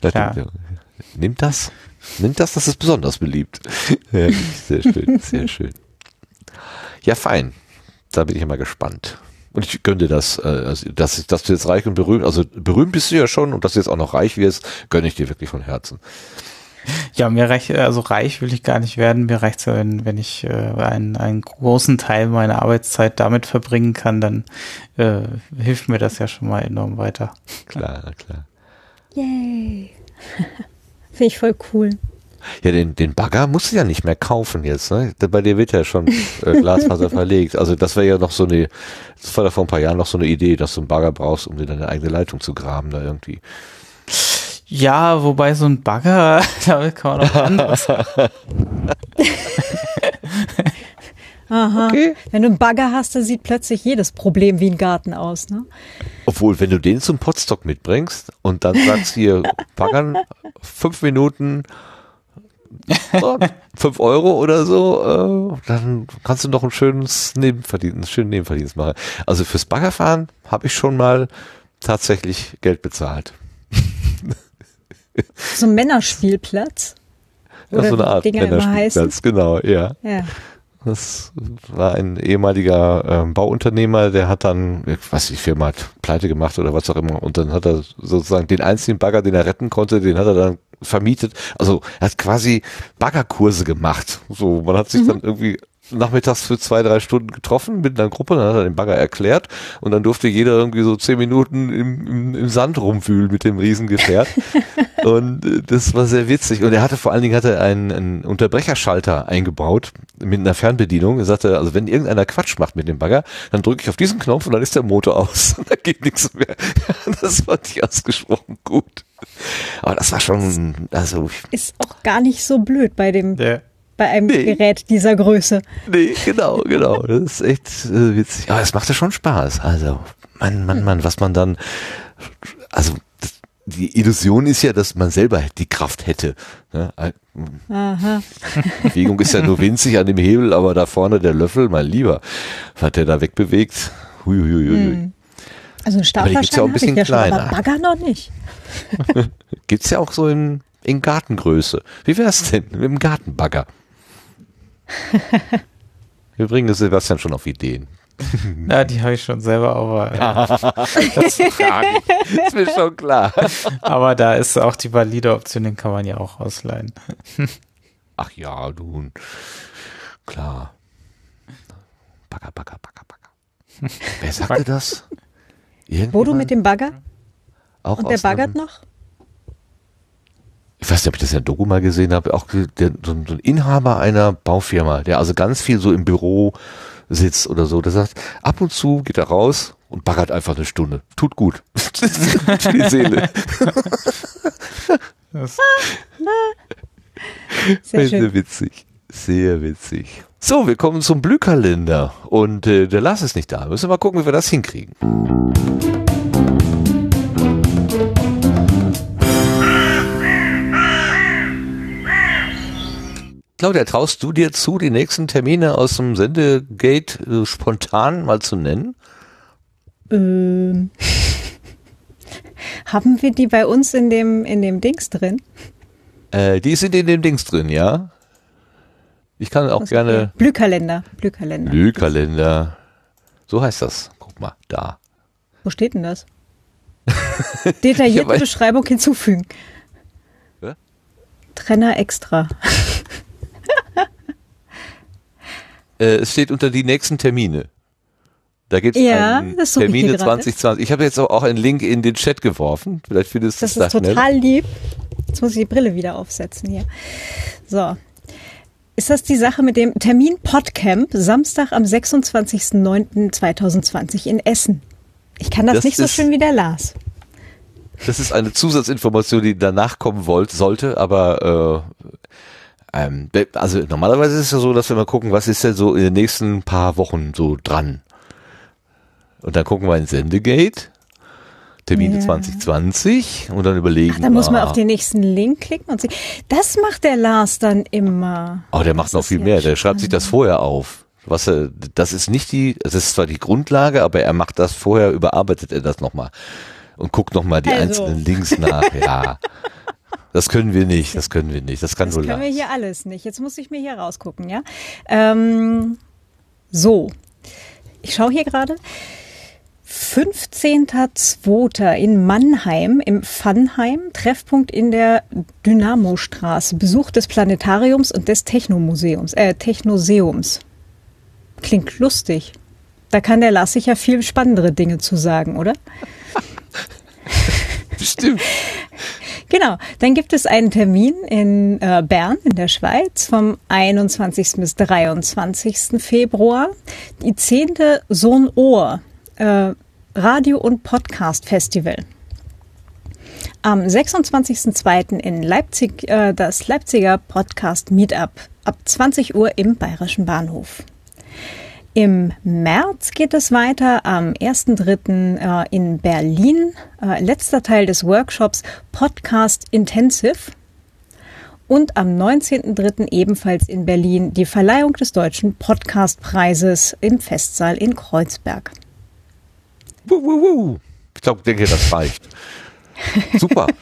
Da Klar. denkt er, Nimmt das? Nimmt das, das ist besonders beliebt. Ja, sehr schön, sehr schön. Ja, fein. Da bin ich immer gespannt. Und ich gönne dir das, äh, also, dass, dass du jetzt reich und berühmt, also berühmt bist du ja schon und dass du jetzt auch noch reich wirst, gönne ich dir wirklich von Herzen. Ja, mir reicht, also reich will ich gar nicht werden. Mir reicht ja, wenn, wenn ich äh, einen, einen großen Teil meiner Arbeitszeit damit verbringen kann, dann äh, hilft mir das ja schon mal enorm weiter. Klar, na klar. Yay. Finde ich voll cool. Ja, den, den Bagger musst du ja nicht mehr kaufen jetzt, ne? Bei dir wird ja schon äh, Glasfaser verlegt. Also das wäre ja noch so eine, das war da vor ein paar Jahren noch so eine Idee, dass du einen Bagger brauchst, um dir deine eigene Leitung zu graben da irgendwie. Ja, wobei so ein Bagger, damit kann man auch anderes. Aha. Okay. Wenn du einen Bagger hast, dann sieht plötzlich jedes Problem wie ein Garten aus, ne? Obwohl, wenn du den zum Potstock mitbringst und dann sagst hier, Baggern, fünf Minuten, so, fünf Euro oder so, äh, dann kannst du noch ein schönes Nebenverdienst, einen schönen Nebenverdienst machen. Also fürs Baggerfahren habe ich schon mal tatsächlich Geld bezahlt. So ein Männerspielplatz. Ja, so eine Art. Männerspielplatz, genau, ja. Ja. Das war ein ehemaliger ähm, Bauunternehmer, der hat dann, ich weiß nicht, die Firma hat pleite gemacht oder was auch immer, und dann hat er sozusagen den einzigen Bagger, den er retten konnte, den hat er dann vermietet. Also er hat quasi Baggerkurse gemacht. So, man hat sich dann irgendwie nachmittags für zwei, drei Stunden getroffen mit einer Gruppe, dann hat er den Bagger erklärt und dann durfte jeder irgendwie so zehn Minuten im, im, im Sand rumwühlen mit dem Riesengefährt. und äh, das war sehr witzig. Und er hatte vor allen Dingen hatte einen, einen Unterbrecherschalter eingebaut mit einer Fernbedienung. Er sagte, also wenn irgendeiner Quatsch macht mit dem Bagger, dann drücke ich auf diesen Knopf und dann ist der Motor aus. Und da geht nichts mehr. Das fand ich ausgesprochen gut. Aber das war schon, also Ist auch gar nicht so blöd bei dem Der, bei einem Nee. Gerät dieser Größe. Nee, genau, genau. Das ist echt äh, witzig. Aber es macht ja schon Spaß. Also, Mann, Mann, Mann, was man dann, also, die Illusion ist ja, dass man selber die Kraft hätte. Ne? Aha. Bewegung ist ja nur winzig an dem Hebel, aber da vorne der Löffel, mein Lieber, was der da wegbewegt. Hui, hui, hui. Hm. Also einen gibt's ja auch ein Staplerstein habe ich ja bisschen schon, aber kleiner. Bagger noch nicht. Gibt's ja auch so in, in Gartengröße. Wie wär's denn mit dem Gartenbagger? Wir bringen das Sebastian schon auf Ideen. Ja, die habe ich schon selber, aber, Das ist mir schon klar. aber da ist auch die valide Option, den kann man ja auch ausleihen. Ach ja, du. Klar. Bagger, Bagger, Bagger, Bagger. Wer sagte das? Wo du Irgendjemand? mit dem Bagger? auch Und der baggert einem- noch? Ich weiß nicht, ob ich das in der Doku mal gesehen habe. Auch der, so, ein- Inhaber einer Baufirma, der also ganz viel so im Büro sitzt oder so. Der sagt, ab und zu geht er raus und baggert einfach eine Stunde. Tut gut. Für die Seele. Sehr Sehr witzig. Sehr witzig. So, wir kommen zum Blühkalender. Und äh, der Lars ist nicht da. Müssen wir mal gucken, wie wir das hinkriegen. Claudia, traust du dir zu, die nächsten Termine aus dem Sendegate äh, spontan mal zu nennen? Ähm. Haben wir die bei uns in dem, in dem Dings drin? Äh, die sind in dem Dings drin, ja? Ich kann auch Was- gerne Blühkalender. Blühkalender. Blühkalender. So heißt das. Guck mal, da. Wo steht denn das? Detaillierte Ja, Beschreibung hinzufügen. Hä? Trenner extra. Äh, es steht unter die nächsten Termine. Da gibt es Ja, das Termine hier gerade. 2020. Ich habe jetzt auch einen Link in den Chat geworfen. Vielleicht findest du Das es ist total lieb. Jetzt muss ich die Brille wieder aufsetzen hier. So. Ist das die Sache mit dem Termin Podcamp Samstag am 26.09.2020 in Essen? Ich kann das, Das nicht so schön wie der Lars. Das ist eine Zusatzinformation, die danach kommen wollte, sollte, aber äh, ähm, also normalerweise ist es ja so, dass wir mal gucken, was ist denn so in den nächsten paar Wochen so dran. Und dann gucken wir in Sendegate, Termine Ja. 2020 und dann überlegen Ach, da muss man wir, auf den nächsten Link klicken und sehen. Das macht der Lars dann immer. Oh, der macht Das noch viel mehr. Der schreibt sich das spannend. vorher auf. Was er, das ist nicht die, das ist zwar die Grundlage, aber er macht das vorher, überarbeitet er das nochmal und guckt nochmal die Also. einzelnen Links nach. Ja. Das können wir nicht, das können wir nicht. Das kann Das nur können wir hier alles nicht. Jetzt muss ich mir hier rausgucken, ja. Ähm, so, ich schaue hier gerade. 15.02. in Mannheim im Pfannheim, Treffpunkt in der Dynamostraße, Besuch des Planetariums und des Technomuseums, äh, Technoseums. Klingt lustig. Da kann der Lars sicher viel spannendere Dinge zu sagen, oder? Stimmt. Genau, dann gibt es einen Termin in äh, Bern in der Schweiz vom 21. bis 23. Februar. Die zehnte Sohn Ohr äh, Radio- und Podcast Festival. Am 26.02. in Leipzig äh, das Leipziger Podcast Meetup ab 20 Uhr im Bayerischen Bahnhof. Im März geht es weiter am 1.3. Äh, in Berlin. Äh, letzter Teil des Workshops Podcast Intensive. Und am 19.3. ebenfalls in Berlin die Verleihung des Deutschen Podcastpreises im Festsaal in Kreuzberg. Ich glaube, denke, das reicht. Super.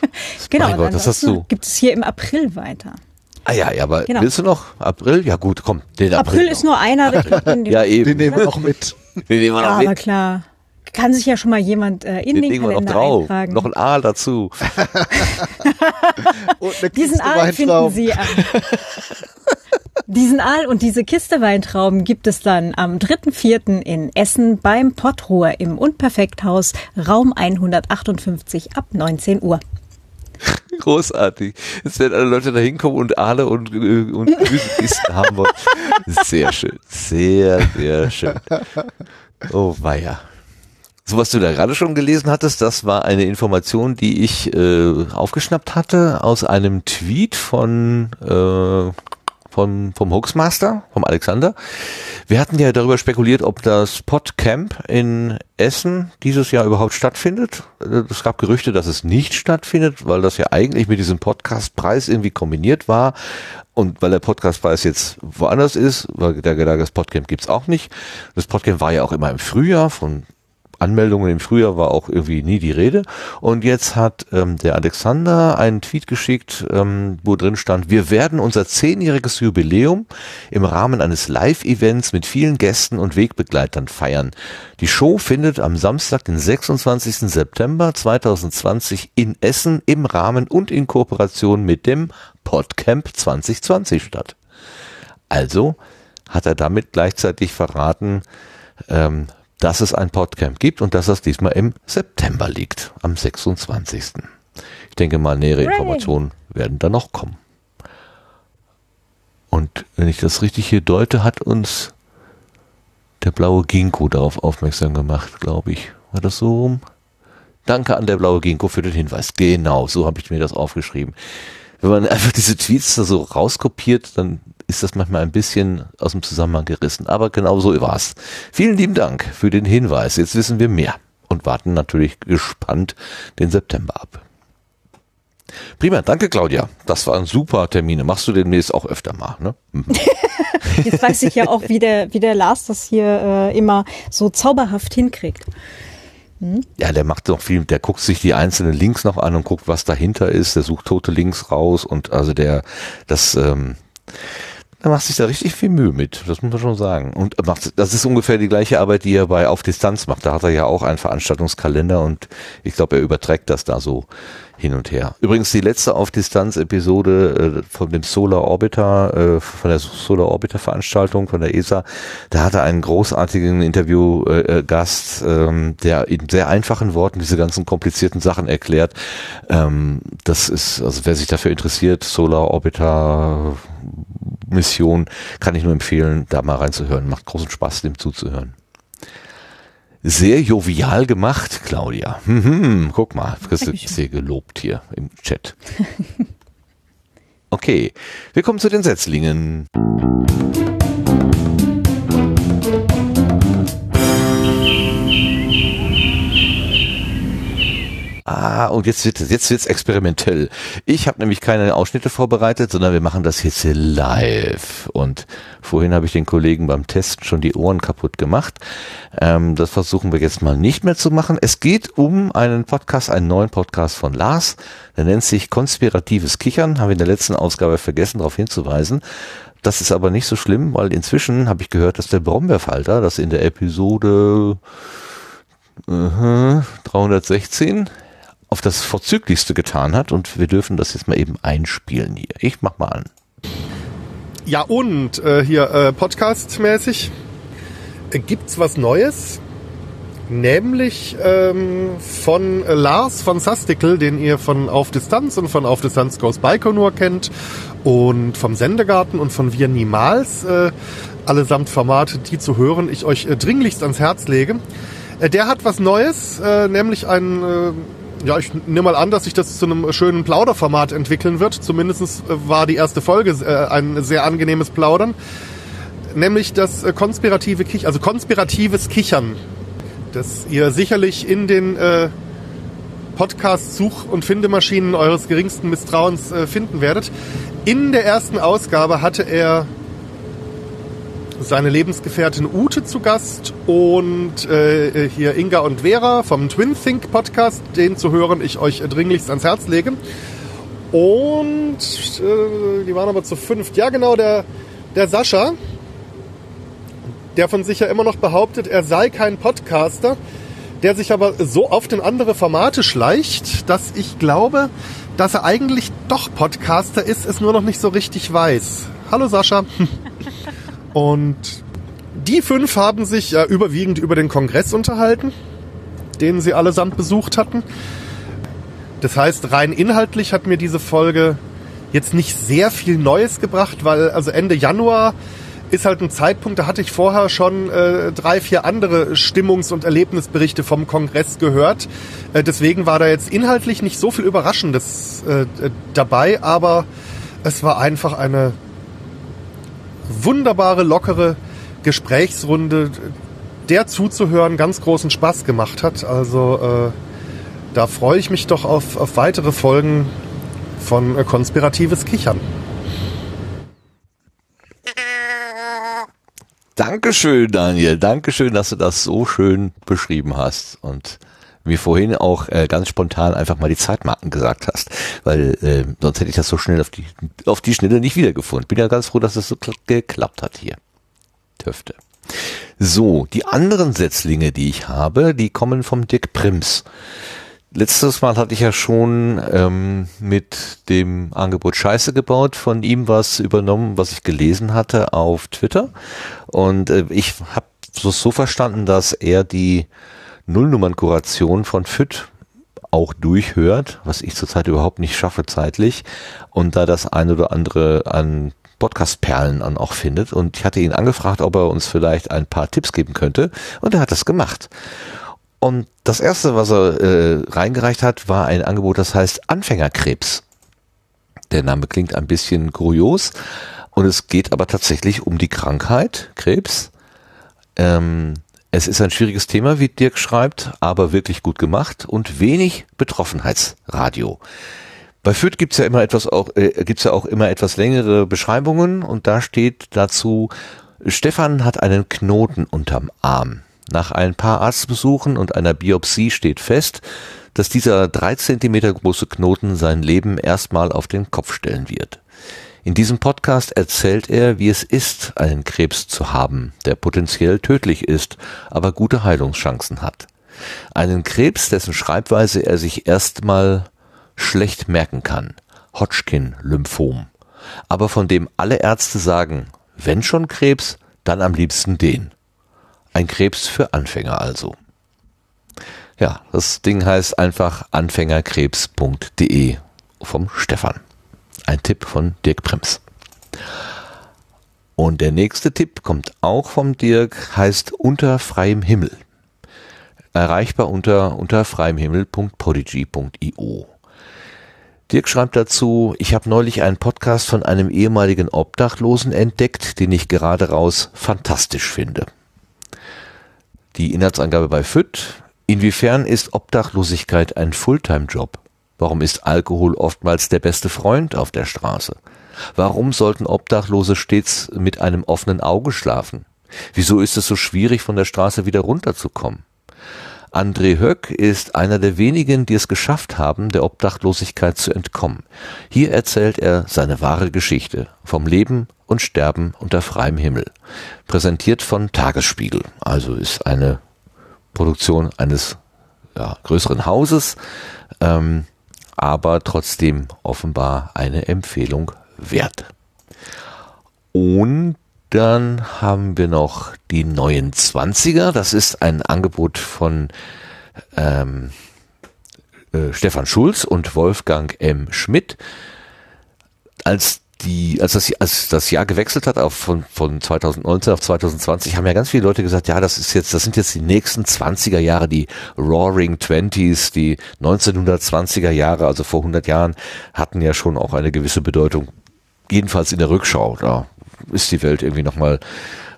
Genau, mein Gott, das hast du. gibt es hier im April weiter. Ah ja, ja, aber Genau. willst du noch April? Ja gut, komm, den April. April ist nur einer. Ich glaub, den, Ja, eben. Den nehmen wir noch mit. Den nehmen wir ja, noch aber mit. klar. Kann sich ja schon mal jemand äh, in Den den legen wir noch Kalender drauf. eintragen. Noch ein A dazu. Und eine Diesen Kiste Aal finden Weintrauben. Sie am Diesen Aal und diese Kiste Weintrauben gibt es dann am 3.4. in Essen beim Pottruher im Unperfekthaus, Raum 158 ab 19 Uhr. Großartig. Jetzt werden alle Leute da hinkommen und Aale und, äh, und Gemüsekisten haben wollen. Sehr schön. Sehr, sehr schön. Oh weia. So was du da gerade schon gelesen hattest, das war eine Information, die ich äh, aufgeschnappt hatte aus einem Tweet von, äh, von, vom Hoaxmaster, vom Alexander. Wir hatten ja darüber spekuliert, ob das Podcamp in Essen dieses Jahr überhaupt stattfindet. Es gab Gerüchte, dass es nicht stattfindet, weil das ja eigentlich mit diesem Podcastpreis irgendwie kombiniert war. Und weil der Podcastpreis jetzt woanders ist, weil der das Podcamp gibt's auch nicht. Das Podcamp war ja auch immer im Frühjahr von Anmeldungen im Frühjahr war auch irgendwie nie die Rede. Und jetzt hat ähm, der Alexander einen Tweet geschickt, ähm, wo drin stand, wir werden unser zehnjähriges Jubiläum im Rahmen eines Live-Events mit vielen Gästen und Wegbegleitern feiern. Die Show findet am Samstag, den 26. September 2020 in Essen im Rahmen und in Kooperation mit dem Podcamp 2020 statt. Also hat er damit gleichzeitig verraten, ähm, dass es ein Podcamp gibt und dass das diesmal im September liegt, am 26. Ich denke mal, nähere Informationen werden da noch kommen. Und wenn ich das richtig hier deute, hat uns der blaue Ginkgo darauf aufmerksam gemacht, glaube ich. War das so rum? Danke an der blaue Ginkgo für den Hinweis. Genau, so habe ich mir das aufgeschrieben. Wenn man einfach diese Tweets da so rauskopiert, dann ist das manchmal ein bisschen aus dem Zusammenhang gerissen. Aber genau so war's. Vielen lieben Dank für den Hinweis. Jetzt wissen wir mehr und warten natürlich gespannt den September ab. Prima, danke Claudia. Das waren super Termine. Machst du demnächst auch öfter mal, ne? Mhm. Jetzt weiß ich ja auch, wie der, wie der Lars das hier äh, immer so zauberhaft hinkriegt. Hm? Ja, der macht noch viel, der guckt sich die einzelnen Links noch an und guckt, was dahinter ist. Der sucht tote Links raus und also der, das, ähm, er macht sich da richtig viel Mühe mit, das muss man schon sagen. Und macht, das ist ungefähr die gleiche Arbeit, die er bei Auf Distanz macht. Da hat er ja auch einen Veranstaltungskalender und ich glaube, er überträgt das da so hin und her. Übrigens die letzte auf Distanz Episode äh, von dem Solar Orbiter, äh, von der Solar Orbiter Veranstaltung von der ESA, da hat er einen großartigen Interviewgast, äh, ähm, der in sehr einfachen Worten diese ganzen komplizierten Sachen erklärt. Ähm, das ist, also wer sich dafür interessiert, Solar Orbiter Mission, kann ich nur empfehlen, da mal reinzuhören. Macht großen Spaß, dem zuzuhören. Sehr jovial gemacht, Claudia. Mhm, guck mal, wirst du sehr gelobt hier im Chat. Okay, wir kommen zu den Setzlingen. Ah, und jetzt wird jetzt wird's experimentell. Ich habe nämlich keine Ausschnitte vorbereitet, sondern wir machen das jetzt hier live. Und vorhin habe ich den Kollegen beim Testen schon die Ohren kaputt gemacht. Ähm, das versuchen wir jetzt mal nicht mehr zu machen. Es geht um einen Podcast, einen neuen Podcast von Lars. Der nennt sich Konspiratives Kichern. Haben wir in der letzten Ausgabe vergessen, darauf hinzuweisen. Das ist aber nicht so schlimm, weil inzwischen habe ich gehört, dass der Brombeerfalter, das in der Episode uh 316 auf das Vorzüglichste getan hat und wir dürfen das jetzt mal eben einspielen hier. Ich mach mal an. Ja und äh, hier äh, Podcast-mäßig äh, gibt's was Neues, nämlich ähm, von Lars von Sastikel, den ihr von Auf Distanz und von Auf Distanz Goes Baikonur kennt und vom Sendegarten und von Wir Niemals, äh, allesamt Formate, die zu hören, ich euch äh, dringlichst ans Herz lege. Äh, der hat was Neues, äh, nämlich ein äh, ja, ich nehme mal an, dass sich das zu einem schönen Plauderformat entwickeln wird. Zumindest äh, war die erste Folge äh, ein sehr angenehmes Plaudern. Nämlich das äh, konspirative Kichern, also konspiratives Kichern, das ihr sicherlich in den Podcast-Such- und Findemaschinen eures geringsten Misstrauens finden werdet. In der ersten Ausgabe hatte er seine Lebensgefährtin Ute zu Gast und äh, hier Inga und Vera vom Twin Think Podcast, den zu hören ich euch dringlichst ans Herz lege. Und äh, die waren aber zu fünft. Ja, genau, der, der Sascha, der von sich ja immer noch behauptet, er sei kein Podcaster, der sich aber so oft in andere Formate schleicht, dass ich glaube, dass er eigentlich doch Podcaster ist, es nur noch nicht so richtig weiß. Hallo Sascha. Und die fünf haben sich ja überwiegend über den Kongress unterhalten, den sie allesamt besucht hatten. Das heißt, rein inhaltlich hat mir diese Folge jetzt nicht sehr viel Neues gebracht, weil also Ende Januar ist halt ein Zeitpunkt, da hatte ich vorher schon äh, drei, vier andere Stimmungs- und Erlebnisberichte vom Kongress gehört. Äh, deswegen war da jetzt inhaltlich nicht so viel Überraschendes äh, dabei, aber es war einfach eine wunderbare, lockere Gesprächsrunde, der zuzuhören ganz großen Spaß gemacht hat. Also äh, da freue ich mich doch auf, auf weitere Folgen von äh, Konspiratives Kichern. Dankeschön, Daniel. Dankeschön, dass du das so schön beschrieben hast und mir vorhin auch äh, ganz spontan einfach mal die Zeitmarken gesagt hast, weil äh, sonst hätte ich das so schnell auf die auf die Schnelle nicht wiedergefunden. Bin ja ganz froh, dass es so geklappt hat hier. Töfte. So, die anderen Setzlinge, die ich habe, die kommen vom Dirk Prims. Letztes Mal hatte ich ja schon ähm, mit dem Angebot Scheiße gebaut, von ihm was übernommen, was ich gelesen hatte auf Twitter. Und äh, ich habe es so verstanden, dass er die Nullnummernkuration von FIT auch durchhört, was ich zurzeit überhaupt nicht schaffe zeitlich. Und da das eine oder andere an Podcast-Perlen an auch findet. Und ich hatte ihn angefragt, ob er uns vielleicht ein paar Tipps geben könnte. Und er hat das gemacht. Und das erste, was er äh, reingereicht hat, war ein Angebot, das heißt Anfängerkrebs. Der Name klingt ein bisschen kurios und es geht aber tatsächlich um die Krankheit Krebs. Ähm, es ist ein schwieriges Thema, wie Dirk schreibt, aber wirklich gut gemacht und wenig Betroffenheitsradio. Bei Fürth gibt's ja immer etwas auch, äh, gibt's ja auch immer etwas längere Beschreibungen und da steht dazu, Stefan hat einen Knoten unterm Arm. Nach ein paar Arztbesuchen und einer Biopsie steht fest, dass dieser drei Zentimeter große Knoten sein Leben erstmal auf den Kopf stellen wird. In diesem Podcast erzählt er, wie es ist, einen Krebs zu haben, der potenziell tödlich ist, aber gute Heilungschancen hat. Einen Krebs, dessen Schreibweise er sich erstmal schlecht merken kann. Hodgkin-Lymphom. Aber von dem alle Ärzte sagen, wenn schon Krebs, dann am liebsten den. Ein Krebs für Anfänger also. Ja, das Ding heißt einfach anfängerkrebs.de vom Stefan. Ein Tipp von Dirk Prims. Und der nächste Tipp kommt auch vom Dirk, heißt Unter freiem Himmel. Erreichbar unter unterfreiemhimmel.podigy.io. Dirk schreibt dazu, ich habe neulich einen Podcast von einem ehemaligen Obdachlosen entdeckt, den ich gerade raus fantastisch finde. Die Inhaltsangabe bei FÜD. Inwiefern ist Obdachlosigkeit ein Fulltime-Job? Warum ist Alkohol oftmals der beste Freund auf der Straße? Warum sollten Obdachlose stets mit einem offenen Auge schlafen? Wieso ist es so schwierig, von der Straße wieder runterzukommen? André Höck ist einer der wenigen, die es geschafft haben, der Obdachlosigkeit zu entkommen. Hier erzählt er seine wahre Geschichte vom Leben und Sterben unter freiem Himmel. Präsentiert von Tagesspiegel, also ist eine Produktion eines ja, größeren Hauses, ähm, aber trotzdem offenbar eine Empfehlung wert. Und dann haben wir noch die neuen Zwanziger. Das ist ein Angebot von ähm, äh, Stefan Schulz und Wolfgang M. Schmidt. Als die, als das, als das Jahr gewechselt hat auf von, von 2019 auf 2020, haben ja ganz viele Leute gesagt, ja, das ist jetzt, das sind jetzt die nächsten 20er Jahre, die Roaring Twenties, die 1920er Jahre, also vor 100 Jahren, hatten ja schon auch eine gewisse Bedeutung. Jedenfalls in der Rückschau, da ist die Welt irgendwie nochmal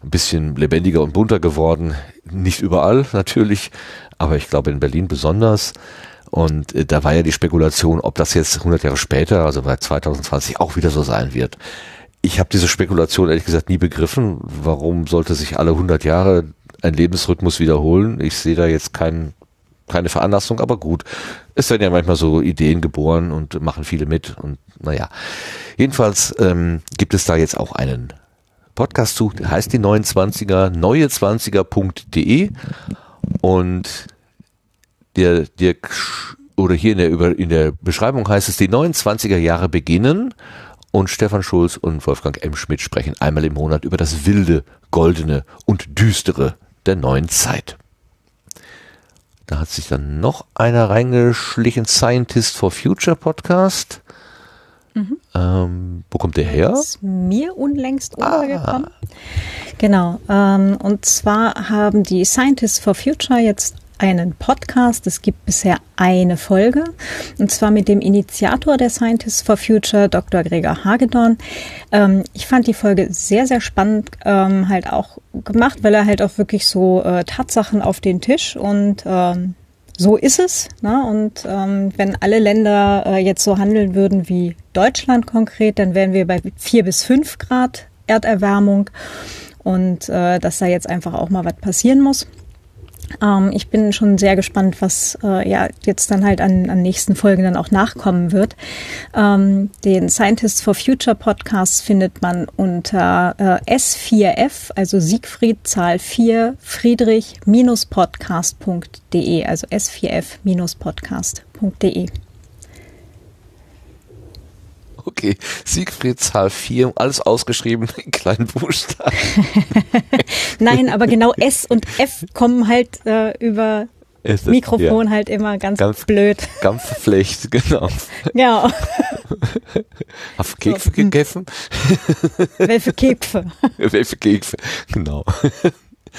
ein bisschen lebendiger und bunter geworden. Nicht überall natürlich, aber ich glaube in Berlin besonders. Und äh, da war ja die Spekulation, ob das jetzt 100 Jahre später, also bei 2020, auch wieder so sein wird. Ich habe diese Spekulation ehrlich gesagt nie begriffen. Warum sollte sich alle 100 Jahre ein Lebensrhythmus wiederholen? Ich sehe da jetzt kein, keine Veranlassung, aber gut. Es werden ja manchmal so Ideen geboren und machen viele mit. Und naja, jedenfalls ähm, gibt es da jetzt auch einen Podcast zu, heißt die 29er, neue20er.de und der, der, oder hier in der, in der Beschreibung heißt es, die 29er Jahre beginnen und Stefan Schulz und Wolfgang M. Schmidt sprechen einmal im Monat über das wilde, goldene und düstere der neuen Zeit. Da hat sich dann noch einer reingeschlichen, Scientist for Future Podcast. Mhm. Ähm, wo kommt der her? Ist mir unlängst untergekommen. Ah. Genau. Ähm, und zwar haben die Scientists for Future jetzt einen Podcast. Es gibt bisher eine Folge und zwar mit dem Initiator der Scientists for Future, Dr. Gregor Hagedorn. Ähm, ich fand die Folge sehr, sehr spannend ähm, halt auch gemacht, weil er halt auch wirklich so äh, Tatsachen auf den Tisch und ähm, so ist es. Ne? Und ähm, wenn alle Länder äh, jetzt so handeln würden wie Deutschland konkret, dann wären wir bei vier bis fünf Grad Erderwärmung und äh, dass da jetzt einfach auch mal was passieren muss. Ähm, ich bin schon sehr gespannt, was äh, ja jetzt dann halt an, an nächsten Folgen dann auch nachkommen wird. Ähm, den Scientists for Future Podcast findet man unter äh, S4F, also Siegfried Zahl 4 Friedrich-podcast.de, also S4F-podcast.de. Okay, Siegfried Zahl 4, alles ausgeschrieben in kleinen Buchstaben. Nein, aber genau S und F kommen halt äh, über Ist Mikrofon ja, halt immer ganz, Ganz- blöd. ganz verflecht, genau. Ja, Auf Kekse gegessen? welche Kekse. Welche Kekse? Genau.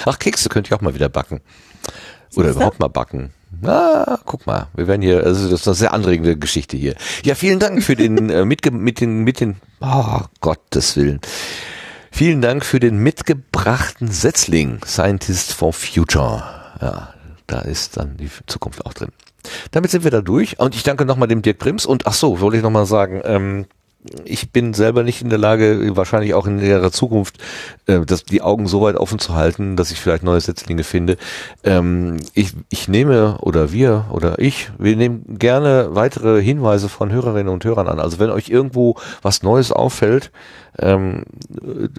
Ach, Kekse könnte ich auch mal wieder backen. Oder überhaupt mal backen. Ah, guck mal, wir werden hier, also das ist eine sehr anregende Geschichte hier. Ja, vielen Dank für den, äh, mitge mit den, mit den, oh, Gottes Willen. Vielen Dank für den mitgebrachten Setzling, Scientist for Future. Ja, da ist dann die Zukunft auch drin. Damit sind wir da durch und ich danke nochmal dem Dirk Prims und ach so, wollte ich nochmal sagen, ähm, ich bin selber nicht in der Lage, wahrscheinlich auch in näherer Zukunft, äh, das, die Augen so weit offen zu halten, dass ich vielleicht neue Setzlinge finde. Ähm, ich, ich nehme oder wir oder ich, wir nehmen gerne weitere Hinweise von Hörerinnen und Hörern an. Also wenn euch irgendwo was Neues auffällt ähm,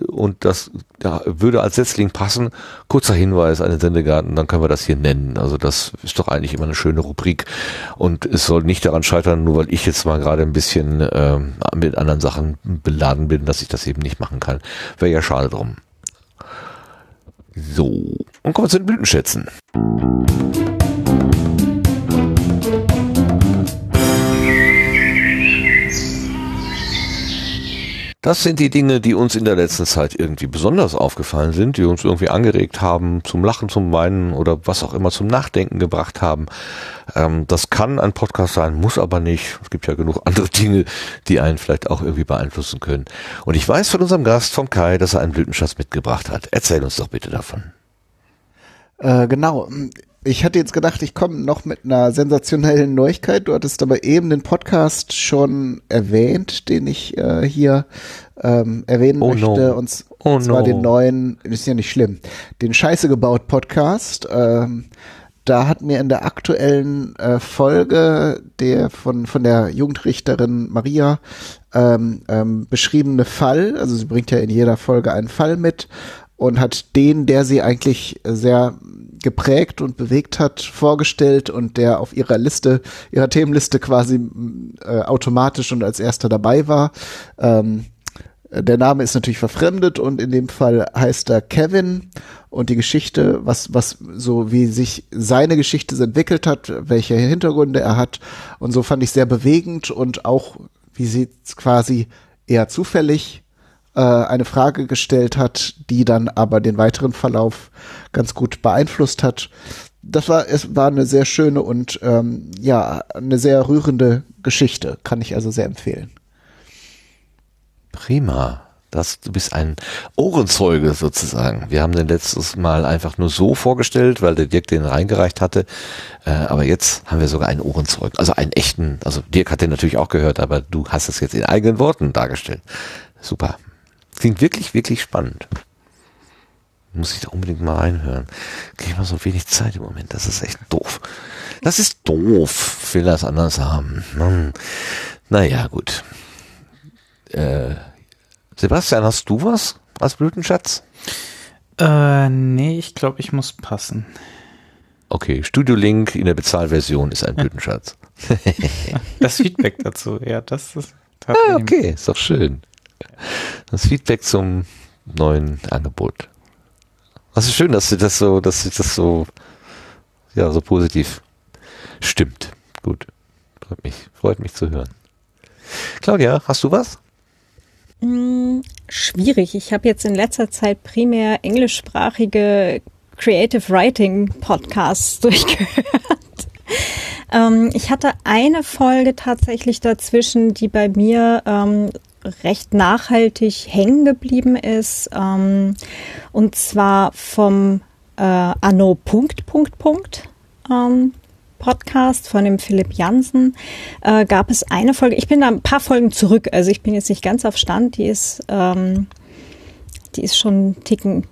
und das ja, würde als Setzling passen, kurzer Hinweis an den Sendegarten, dann können wir das hier nennen. Also das ist doch eigentlich immer eine schöne Rubrik und es soll nicht daran scheitern, nur weil ich jetzt mal gerade ein bisschen ähm, mit anderen Sachen beladen bin, dass ich das eben nicht machen kann. Wäre ja schade drum. So, und kommen wir zu den Blütenschätzen. Das sind die Dinge, die uns in der letzten Zeit irgendwie besonders aufgefallen sind, die uns irgendwie angeregt haben, zum Lachen, zum Weinen oder was auch immer zum Nachdenken gebracht haben. Ähm, das kann ein Podcast sein, muss aber nicht. Es gibt ja genug andere Dinge, die einen vielleicht auch irgendwie beeinflussen können. Und ich weiß von unserem Gast, vom Kai, dass er einen Blütenschatz mitgebracht hat. Erzähl uns doch bitte davon. Äh, genau. Ich hatte jetzt gedacht, ich komme noch mit einer sensationellen Neuigkeit. Du hattest aber eben den Podcast schon erwähnt, den ich äh, hier ähm, erwähnen Oh möchte. no. Und Oh und zwar no. den neuen, ist ja nicht schlimm, den Scheiße gebaut Podcast. Ähm, da hat mir in der aktuellen äh, Folge der von von der Jugendrichterin Maria ähm, ähm, beschriebene Fall, also sie bringt ja in jeder Folge einen Fall mit und hat den, der sie eigentlich sehr geprägt und bewegt hat, vorgestellt und der auf ihrer Liste, ihrer Themenliste quasi äh, automatisch und als erster dabei war. Ähm, der Name ist natürlich verfremdet und in dem Fall heißt er Kevin und die Geschichte, was, was so wie sich seine Geschichte entwickelt hat, welche Hintergründe er hat und so fand ich sehr bewegend und auch wie sie quasi eher zufällig äh, eine Frage gestellt hat, die dann aber den weiteren Verlauf ganz gut beeinflusst hat. Das war, es war eine sehr schöne und ähm, ja, eine sehr rührende Geschichte, kann ich also sehr empfehlen. Prima. Das, du bist ein Ohrenzeuge sozusagen. Wir haben den letztes Mal einfach nur so vorgestellt, weil der Dirk den reingereicht hatte. Äh, aber jetzt haben wir sogar einen Ohrenzeugen. Also einen echten, also Dirk hat den natürlich auch gehört, aber du hast es jetzt in eigenen Worten dargestellt. Super. Klingt wirklich, wirklich spannend. Muss ich da unbedingt mal reinhören. Kriege ich mal so wenig Zeit im Moment. Das ist echt doof. Das ist doof. Will das anders haben. Hm. Naja, gut. Äh, Sebastian, hast du was als Blütenschatz? Äh, nee, ich glaube, ich muss passen. Okay, Studio Link in der Bezahlversion ist ein Blütenschatz. Das Feedback dazu, ja, das ist Ah, okay, ist doch schön. Das Feedback zum neuen Angebot. Das ist schön, dass du das so, dass sich das so, ja, so positiv stimmt. Gut. Freut mich, freut mich zu hören. Claudia, hast du was? Hm, schwierig. Ich habe jetzt in letzter Zeit primär englischsprachige Creative Writing Podcasts durchgehört. ähm, ich hatte eine Folge tatsächlich dazwischen, die bei mir ähm, recht nachhaltig hängen geblieben ist. Ähm, und zwar vom äh, Anno Punkt Punkt Punkt ähm, Podcast von dem Philipp Jansen äh, gab es eine Folge. Ich bin da ein paar Folgen zurück, also ich bin jetzt nicht ganz auf Stand. Die ist, ähm, die ist schon einen Ticken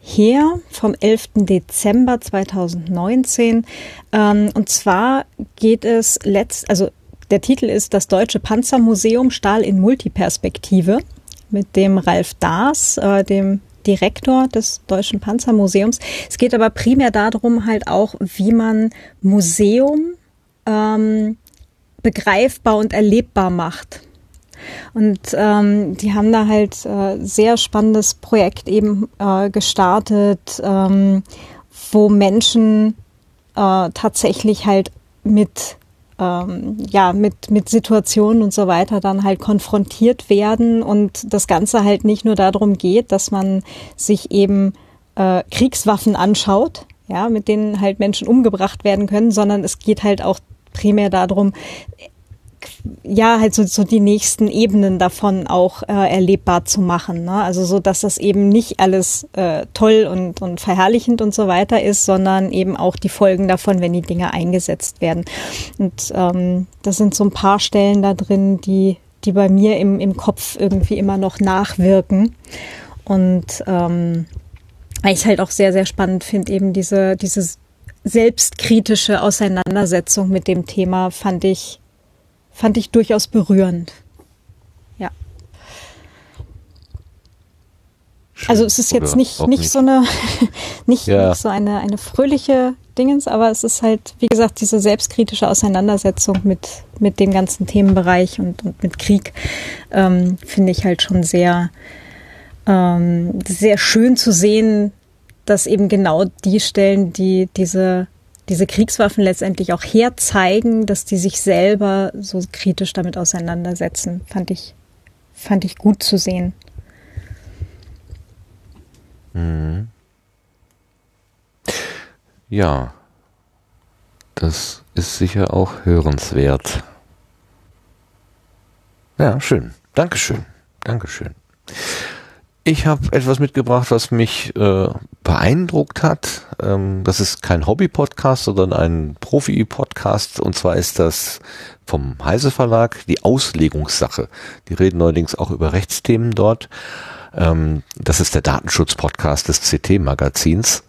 her, vom 11. Dezember 2019. Ähm, und zwar geht es letzt, also der Titel ist Das Deutsche Panzermuseum Stahl in Multiperspektive mit dem Ralf Daas, äh, dem Direktor des Deutschen Panzermuseums. Es geht aber primär darum, halt auch, wie man Museum ähm, begreifbar und erlebbar macht. Und ähm, die haben da halt äh, sehr spannendes Projekt eben äh, gestartet, ähm, wo Menschen äh, tatsächlich halt mit ähm, ja, mit, mit Situationen und so weiter dann halt konfrontiert werden und das Ganze halt nicht nur darum geht, dass man sich eben äh, Kriegswaffen anschaut, ja, mit denen halt Menschen umgebracht werden können, sondern es geht halt auch primär darum, ja, halt so, so die nächsten Ebenen davon auch äh, erlebbar zu machen. Ne? Also so, dass das eben nicht alles äh, toll und, und verherrlichend und so weiter ist, sondern eben auch die Folgen davon, wenn die Dinge eingesetzt werden. Und ähm, das sind so ein paar Stellen da drin, die, die bei mir im, im Kopf irgendwie immer noch nachwirken. Und ähm, ich halt auch sehr, sehr spannend finde, eben diese, diese selbstkritische Auseinandersetzung mit dem Thema fand ich fand ich durchaus berührend. Ja. Schön. Also es ist jetzt Oder nicht, auch nicht, so eine, nicht, Ja. nicht so eine, eine fröhliche Dingens, aber es ist halt, wie gesagt, diese selbstkritische Auseinandersetzung mit, mit dem ganzen Themenbereich und, und mit Krieg, ähm, finde ich halt schon sehr, ähm, sehr schön zu sehen, dass eben genau die Stellen, die diese diese Kriegswaffen letztendlich auch herzeigen, dass die sich selber so kritisch damit auseinandersetzen, fand ich, fand ich gut zu sehen. Ja, das ist sicher auch hörenswert. Ja, schön. Dankeschön. Dankeschön. Ich habe etwas mitgebracht, was mich äh, beeindruckt hat. Ähm, das ist kein Hobby-Podcast, sondern ein Profi-Podcast. Und zwar ist das vom Heise Verlag die Auslegungssache. Die reden neuerdings auch über Rechtsthemen dort. Ähm, das ist der Datenschutz-Podcast des CT-Magazins.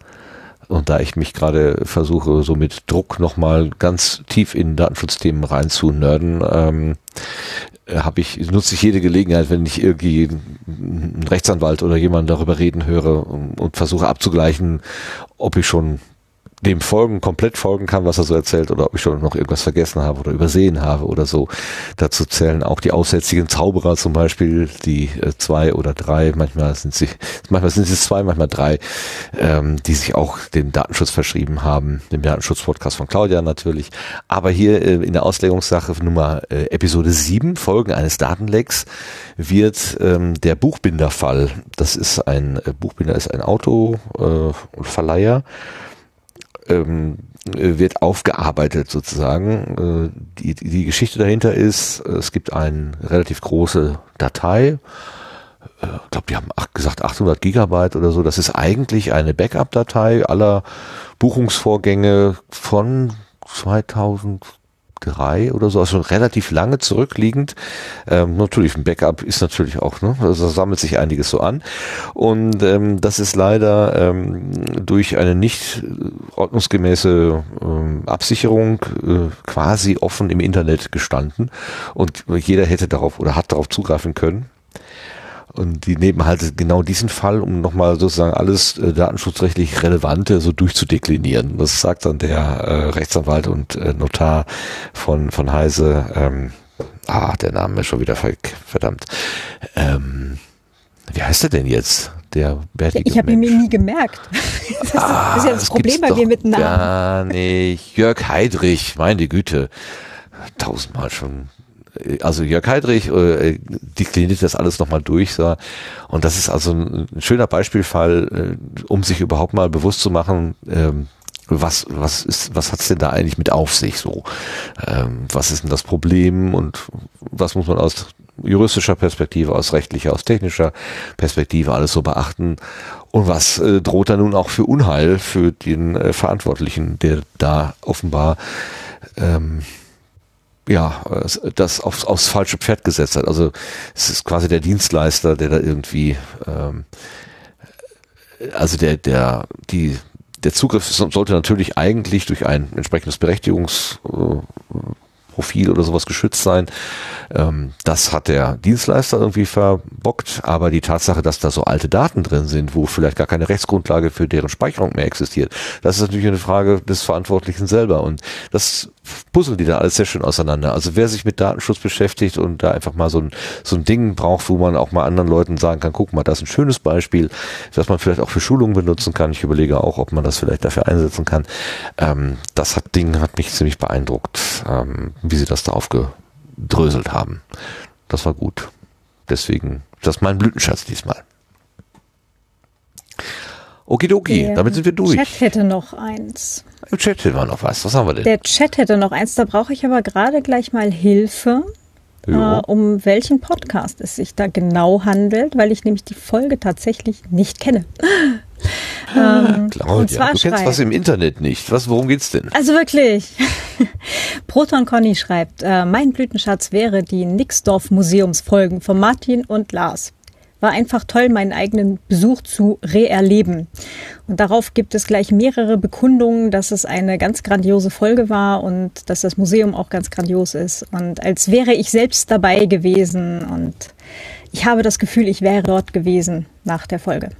Und da ich mich gerade versuche, so mit Druck nochmal ganz tief in Datenschutzthemen reinzunörden, ähm, habe ich, nutze ich jede Gelegenheit, wenn ich irgendwie einen Rechtsanwalt oder jemanden darüber reden höre und, und versuche abzugleichen, ob ich schon dem folgen, komplett folgen kann, was er so erzählt, oder ob ich schon noch irgendwas vergessen habe oder übersehen habe oder so. Dazu zählen auch die aussätzigen Zauberer zum Beispiel, die äh, zwei oder drei, manchmal sind sie, manchmal sind sie zwei, manchmal drei, ähm, die sich auch dem Datenschutz verschrieben haben, dem Datenschutz-Podcast von Claudia natürlich. Aber hier äh, in der Auslegungssache Nummer äh, Episode 7, Folgen eines Datenlecks, wird ähm, der Buchbinderfall, das ist ein, äh, Buchbinder ist ein Auto äh, Verleiher, ähm, wird aufgearbeitet sozusagen. Äh, die, die Geschichte dahinter ist, es gibt eine relativ große Datei, äh, ich glaube, die haben gesagt 800 Gigabyte oder so. Das ist eigentlich eine Backup-Datei aller Buchungsvorgänge von 2003 oder so, also schon relativ lange zurückliegend. Ähm, natürlich, ein Backup ist natürlich auch, ne? also sammelt sich einiges so an. Und ähm, das ist leider ähm, durch eine nicht ordnungsgemäße ähm, Absicherung äh, quasi offen im Internet gestanden und jeder hätte darauf oder hat darauf zugreifen können. Und die nehmen halt genau diesen Fall, um nochmal sozusagen alles äh, datenschutzrechtlich Relevante so durchzudeklinieren. Das sagt dann der äh, Rechtsanwalt und äh, Notar von, von Heise. Ähm, ah, der Name ist schon wieder ver verdammt. Ähm, wie heißt er denn jetzt? Der bärtige Ich habe ihn mir nie gemerkt. Das ist, Ah, das ist ja das das Problem bei mir mit Namen. Gar nicht. Jörg Heidrich, meine Güte. Tausendmal schon also Jörg Heidrich, äh, dekliniert das alles nochmal durch. So. Und das ist also ein, schöner Beispielfall, äh, um sich überhaupt mal bewusst zu machen, ähm, was, was ist, was hat's denn da eigentlich mit auf sich so? Ähm, was ist denn das Problem und was muss man aus juristischer Perspektive, aus rechtlicher, aus technischer Perspektive alles so beachten? Und was äh, droht da nun auch für Unheil für den äh, Verantwortlichen, der da offenbar ähm, ja, das aufs, aufs falsche Pferd gesetzt hat. Also es ist quasi der Dienstleister, der da irgendwie, ähm, also der, der, die, der Zugriff sollte natürlich eigentlich durch ein entsprechendes Berechtigungsprofil oder sowas geschützt sein. Ähm, das hat der Dienstleister irgendwie verbockt, aber die Tatsache, dass da so alte Daten drin sind, wo vielleicht gar keine Rechtsgrundlage für deren Speicherung mehr existiert, das ist natürlich eine Frage des Verantwortlichen selber und das puzzeln die da alles sehr schön auseinander. Also wer sich mit Datenschutz beschäftigt und da einfach mal so ein, so ein Ding braucht, wo man auch mal anderen Leuten sagen kann, guck mal, das ist ein schönes Beispiel, das man vielleicht auch für Schulungen benutzen kann. Ich überlege auch, ob man das vielleicht dafür einsetzen kann. Ähm, das hat, Ding hat mich ziemlich beeindruckt, ähm, wie sie das da aufgedröselt haben. Das war gut. Deswegen, das ist mein Blütenschatz diesmal. Okidoki, Der damit sind wir durch. Chat hätte noch eins. Im Chat hätten wir noch was. Was haben wir denn? Der Chat hätte noch eins, da brauche ich aber gerade gleich mal Hilfe, äh, um welchen Podcast es sich da genau handelt, weil ich nämlich die Folge tatsächlich nicht kenne. ähm, und Claudia, du kennst was im Internet nicht. Was, worum geht's denn? Also wirklich. Proton Conny schreibt, äh, mein Blütenschatz wäre die Nixdorf Museumsfolgen von Martin und Lars. War einfach toll, meinen eigenen Besuch zu reerleben. Und darauf gibt es gleich mehrere Bekundungen, dass es eine ganz grandiose Folge war und dass das Museum auch ganz grandios ist. Und als wäre ich selbst dabei gewesen. Und ich habe das Gefühl, ich wäre dort gewesen nach der Folge.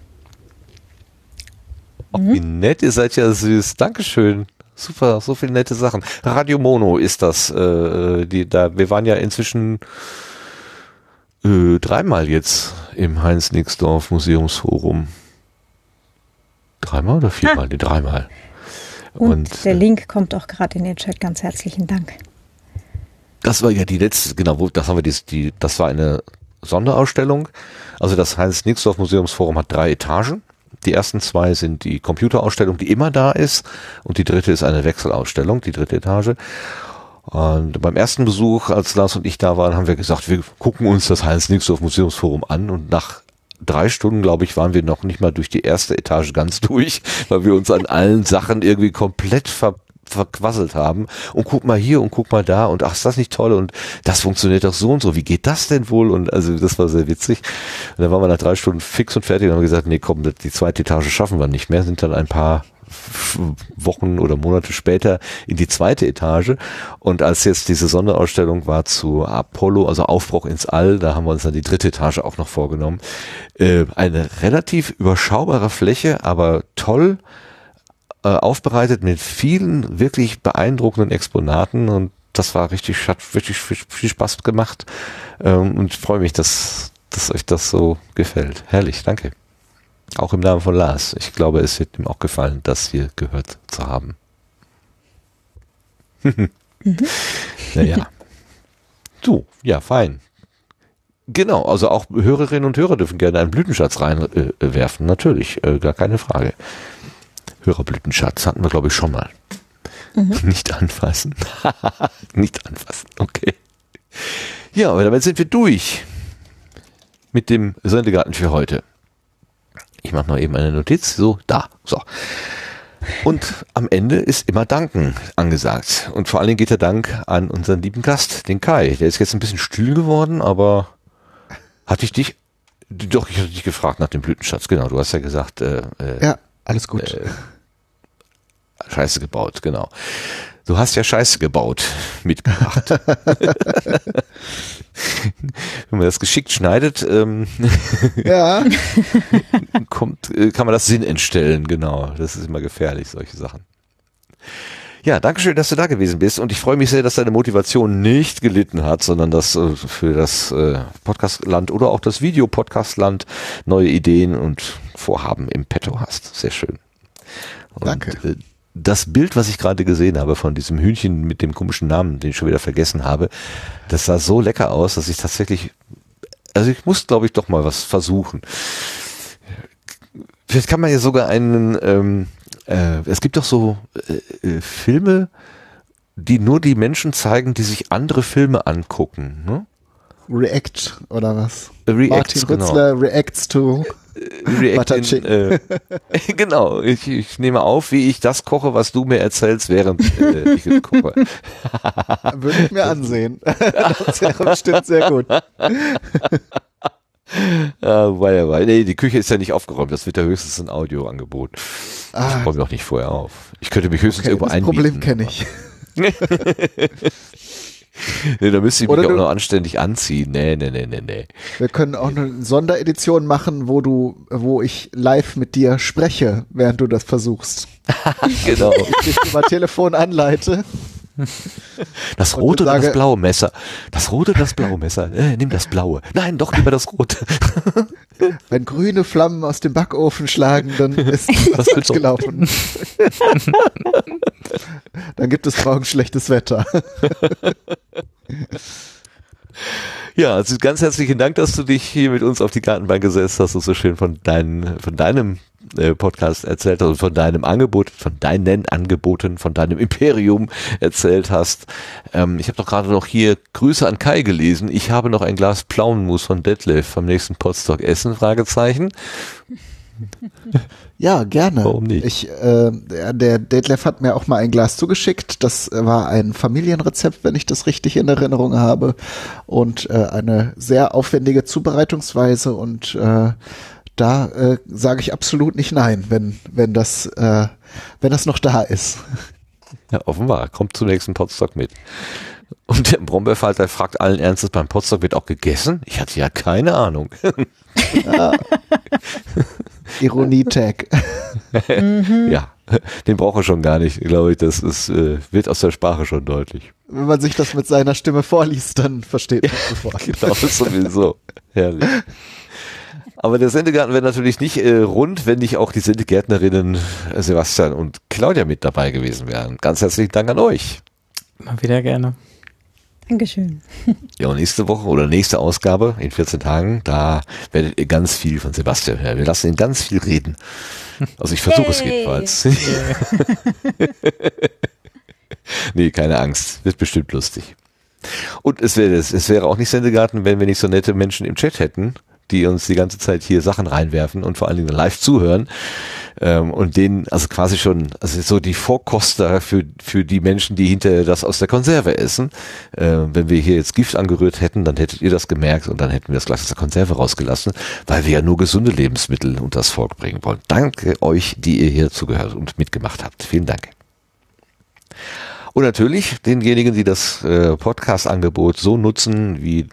Ach, wie nett, ihr seid ja süß. Dankeschön. Super, so viele nette Sachen. Radio Mono ist das. Äh, die, da, wir waren ja inzwischen äh, dreimal jetzt im Heinz-Nixdorf Museumsforum. Dreimal oder viermal? Nee, dreimal. Und, der äh, Link kommt auch gerade in den Chat. Ganz herzlichen Dank. Das war ja die letzte, genau, das haben wir die, die das war eine Sonderausstellung. Also das Heinz-Nixdorf Museumsforum hat drei Etagen. Die ersten zwei sind die Computerausstellung, die immer da ist, und die dritte ist eine Wechselausstellung, die dritte Etage. Und beim ersten Besuch, als Lars und ich da waren, haben wir gesagt, wir gucken uns das Heinz-Nixdorf Museumsforum an und nach drei Stunden, glaube ich, waren wir noch nicht mal durch die erste Etage ganz durch, weil wir uns an allen Sachen irgendwie komplett ver verquasselt haben und guck mal hier und guck mal da und ach, ist das nicht toll und das funktioniert doch so und so, wie geht das denn wohl? Und also das war sehr witzig. Und dann waren wir nach drei Stunden fix und fertig und haben gesagt, nee, komm, die zweite Etage schaffen wir nicht mehr, sind dann ein paar Wochen oder Monate später in die zweite Etage. Und als jetzt diese Sonderausstellung war zu Apollo, also Aufbruch ins All, da haben wir uns dann die dritte Etage auch noch vorgenommen. Äh, eine relativ überschaubare Fläche, aber toll äh, aufbereitet mit vielen wirklich beeindruckenden Exponaten und das war richtig, hat wirklich viel, Spaß gemacht ähm, und ich freue mich, dass, dass euch das so gefällt. Herrlich, danke. Auch im Namen von Lars. Ich glaube, es wird ihm auch gefallen, das hier gehört zu haben. naja. So, ja, fein. Genau, also auch Hörerinnen und Hörer dürfen gerne einen Blütenschatz reinwerfen, äh, werfen. natürlich, äh, gar keine Frage. Hörerblütenschatz hatten wir, glaube ich, schon mal. Nicht anfassen. Nicht anfassen, okay. Ja, aber damit sind wir durch mit dem Sendegarten für heute. Ich mache noch eben eine Notiz. So, da. So. Und am Ende ist immer Danken angesagt. Und vor allen Dingen geht der Dank an unseren lieben Gast, den Kai. Der ist jetzt ein bisschen still geworden, aber hatte ich dich, doch, ich hatte dich gefragt nach dem Blütenschatz. Genau, du hast ja gesagt, äh, äh, Ja, alles gut. Äh, Scheiße gebaut, genau. Du hast ja Scheiße gebaut mitgebracht. Wenn man das geschickt schneidet, ähm, ja, kommt, äh, kann man das Sinn entstellen, genau. Das ist immer gefährlich, solche Sachen. Ja, danke schön, dass du da gewesen bist und ich freue mich sehr, dass deine Motivation nicht gelitten hat, sondern dass äh, für das äh, Podcastland oder auch das Videopodcastland neue Ideen und Vorhaben im Petto hast. Sehr schön. Und, Danke. Das Bild, was ich gerade gesehen habe von diesem Hühnchen mit dem komischen Namen, den ich schon wieder vergessen habe, das sah so lecker aus, dass ich tatsächlich, also ich muss, glaube ich, doch mal was versuchen. Vielleicht kann man ja sogar einen, ähm, äh, es gibt doch so äh, äh, Filme, die nur die Menschen zeigen, die sich andere Filme angucken. Ne? React oder was? Reacts, Martin Rützler reacts to React in, Chicken. äh, genau, ich, ich nehme auf, wie ich das koche, was du mir erzählst, während äh, ich es koche. Würde ich mir ansehen. das wäre bestimmt sehr gut. Ja, weil, weil, nee, die Küche ist ja nicht aufgeräumt, das wird ja höchstens ein Audioangebot. Ah. Ich räume doch nicht vorher auf. Ich könnte mich höchstens Okay, irgendwo das einmieten. Problem kenne ich. Nee, da müsste ich mich Oder auch noch anständig anziehen. Nee, nee, nee, nee, nee. Wir können auch eine Sonderedition machen, wo du, wo ich live mit dir spreche, während du das versuchst. Genau. Ich dich über Telefon anleite. Das rote oder das blaue Messer. Das rote oder das blaue Messer. Äh, nimm das blaue. Nein, doch lieber das rote. Wenn grüne Flammen aus dem Backofen schlagen, dann ist wird falsch gelaufen. dann gibt es morgen schlechtes Wetter. Ja, also ganz herzlichen Dank, dass du dich hier mit uns auf die Gartenbank gesetzt hast und so schön von, dein, von deinem äh, Podcast erzählt hast und von deinem Angebot, von deinen Angeboten, von deinem Imperium erzählt hast. Ähm, ich habe doch gerade noch hier Grüße an Kai gelesen. Ich habe noch ein Glas Pflaumenmus von Detlef vom nächsten Podstock Essen, Fragezeichen. Ja, gerne. Warum nicht? Ich, äh, der, Detlef hat mir auch mal ein Glas zugeschickt. Das war ein Familienrezept, wenn ich das richtig in Erinnerung habe. Und äh, eine sehr aufwendige Zubereitungsweise. Und äh, da äh, sage ich absolut nicht nein, wenn, wenn, das, äh, wenn das noch da ist. Ja, offenbar. Kommt zum nächsten Podstock mit. Und der Brombeerfalter fragt allen Ernstes, beim Podstock wird auch gegessen? Ich hatte ja keine Ahnung. Ironie-Tag. Ja, den braucht er schon gar nicht, glaube ich. Das ist, äh, wird aus der Sprache schon deutlich. Wenn man sich das mit seiner Stimme vorliest, dann versteht man sofort. Genau, sowieso. Herrlich. Aber der Sendegarten wäre natürlich nicht äh, rund, wenn nicht auch die Sendegärtnerinnen äh, Sebastian und Claudia mit dabei gewesen wären. Ganz herzlichen Dank an euch. Mal wieder gerne. Dankeschön. Ja, und nächste Woche oder nächste Ausgabe in 14 Tagen, da werdet ihr ganz viel von Sebastian hören. Wir lassen ihn ganz viel reden. Also ich versuche es jedenfalls. nee, keine Angst. Wird bestimmt lustig. Und es wäre, es wäre auch nicht Sendegarten, wenn wir nicht so nette Menschen im Chat hätten, die uns die ganze Zeit hier Sachen reinwerfen und vor allen Dingen live zuhören. Ähm, und denen, also quasi schon, also so die Vorkoster für, für die Menschen, die hinterher das aus der Konserve essen. Ähm, wenn wir hier jetzt Gift angerührt hätten, dann hättet ihr das gemerkt und dann hätten wir das gleich aus der Konserve rausgelassen, weil wir ja nur gesunde Lebensmittel unter das Volk bringen wollen. Danke euch, die ihr hier zugehört und mitgemacht habt. Vielen Dank. Und natürlich denjenigen, die das äh, Podcast-Angebot so nutzen, wie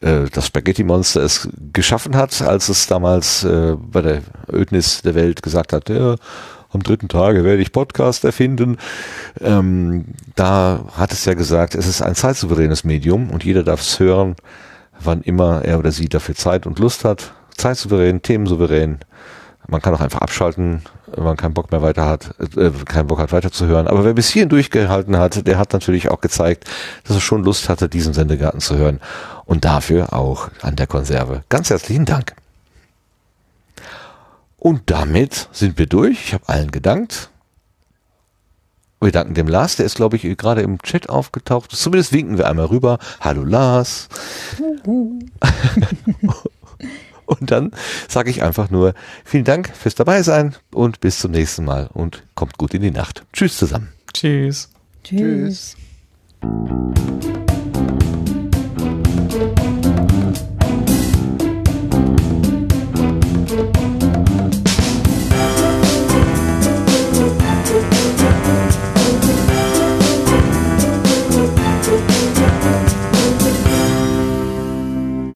äh, das Spaghetti Monster es geschaffen hat, als es damals äh, bei der Ödnis der Welt gesagt hat, ja, am dritten Tage werde ich Podcast erfinden. Ähm, da hat es ja gesagt, es ist ein zeitsouveränes Medium und jeder darf es hören, wann immer er oder sie dafür Zeit und Lust hat. Zeitsouverän, themensouverän. Man kann auch einfach abschalten, wenn man keinen Bock mehr weiter hat, äh, keinen Bock hat weiterzuhören. Aber wer bis hierhin durchgehalten hat, der hat natürlich auch gezeigt, dass er schon Lust hatte, diesen Sendegarten zu hören. Und dafür auch an der Konserve. Ganz herzlichen Dank. Und damit sind wir durch. Ich habe allen gedankt. Wir danken dem Lars, der ist, glaube ich, gerade im Chat aufgetaucht. Zumindest winken wir einmal rüber. Hallo Lars. Und dann sage ich einfach nur vielen Dank fürs Dabeisein und bis zum nächsten Mal und kommt gut in die Nacht. Tschüss zusammen. Tschüss. Tschüss. Tschüss.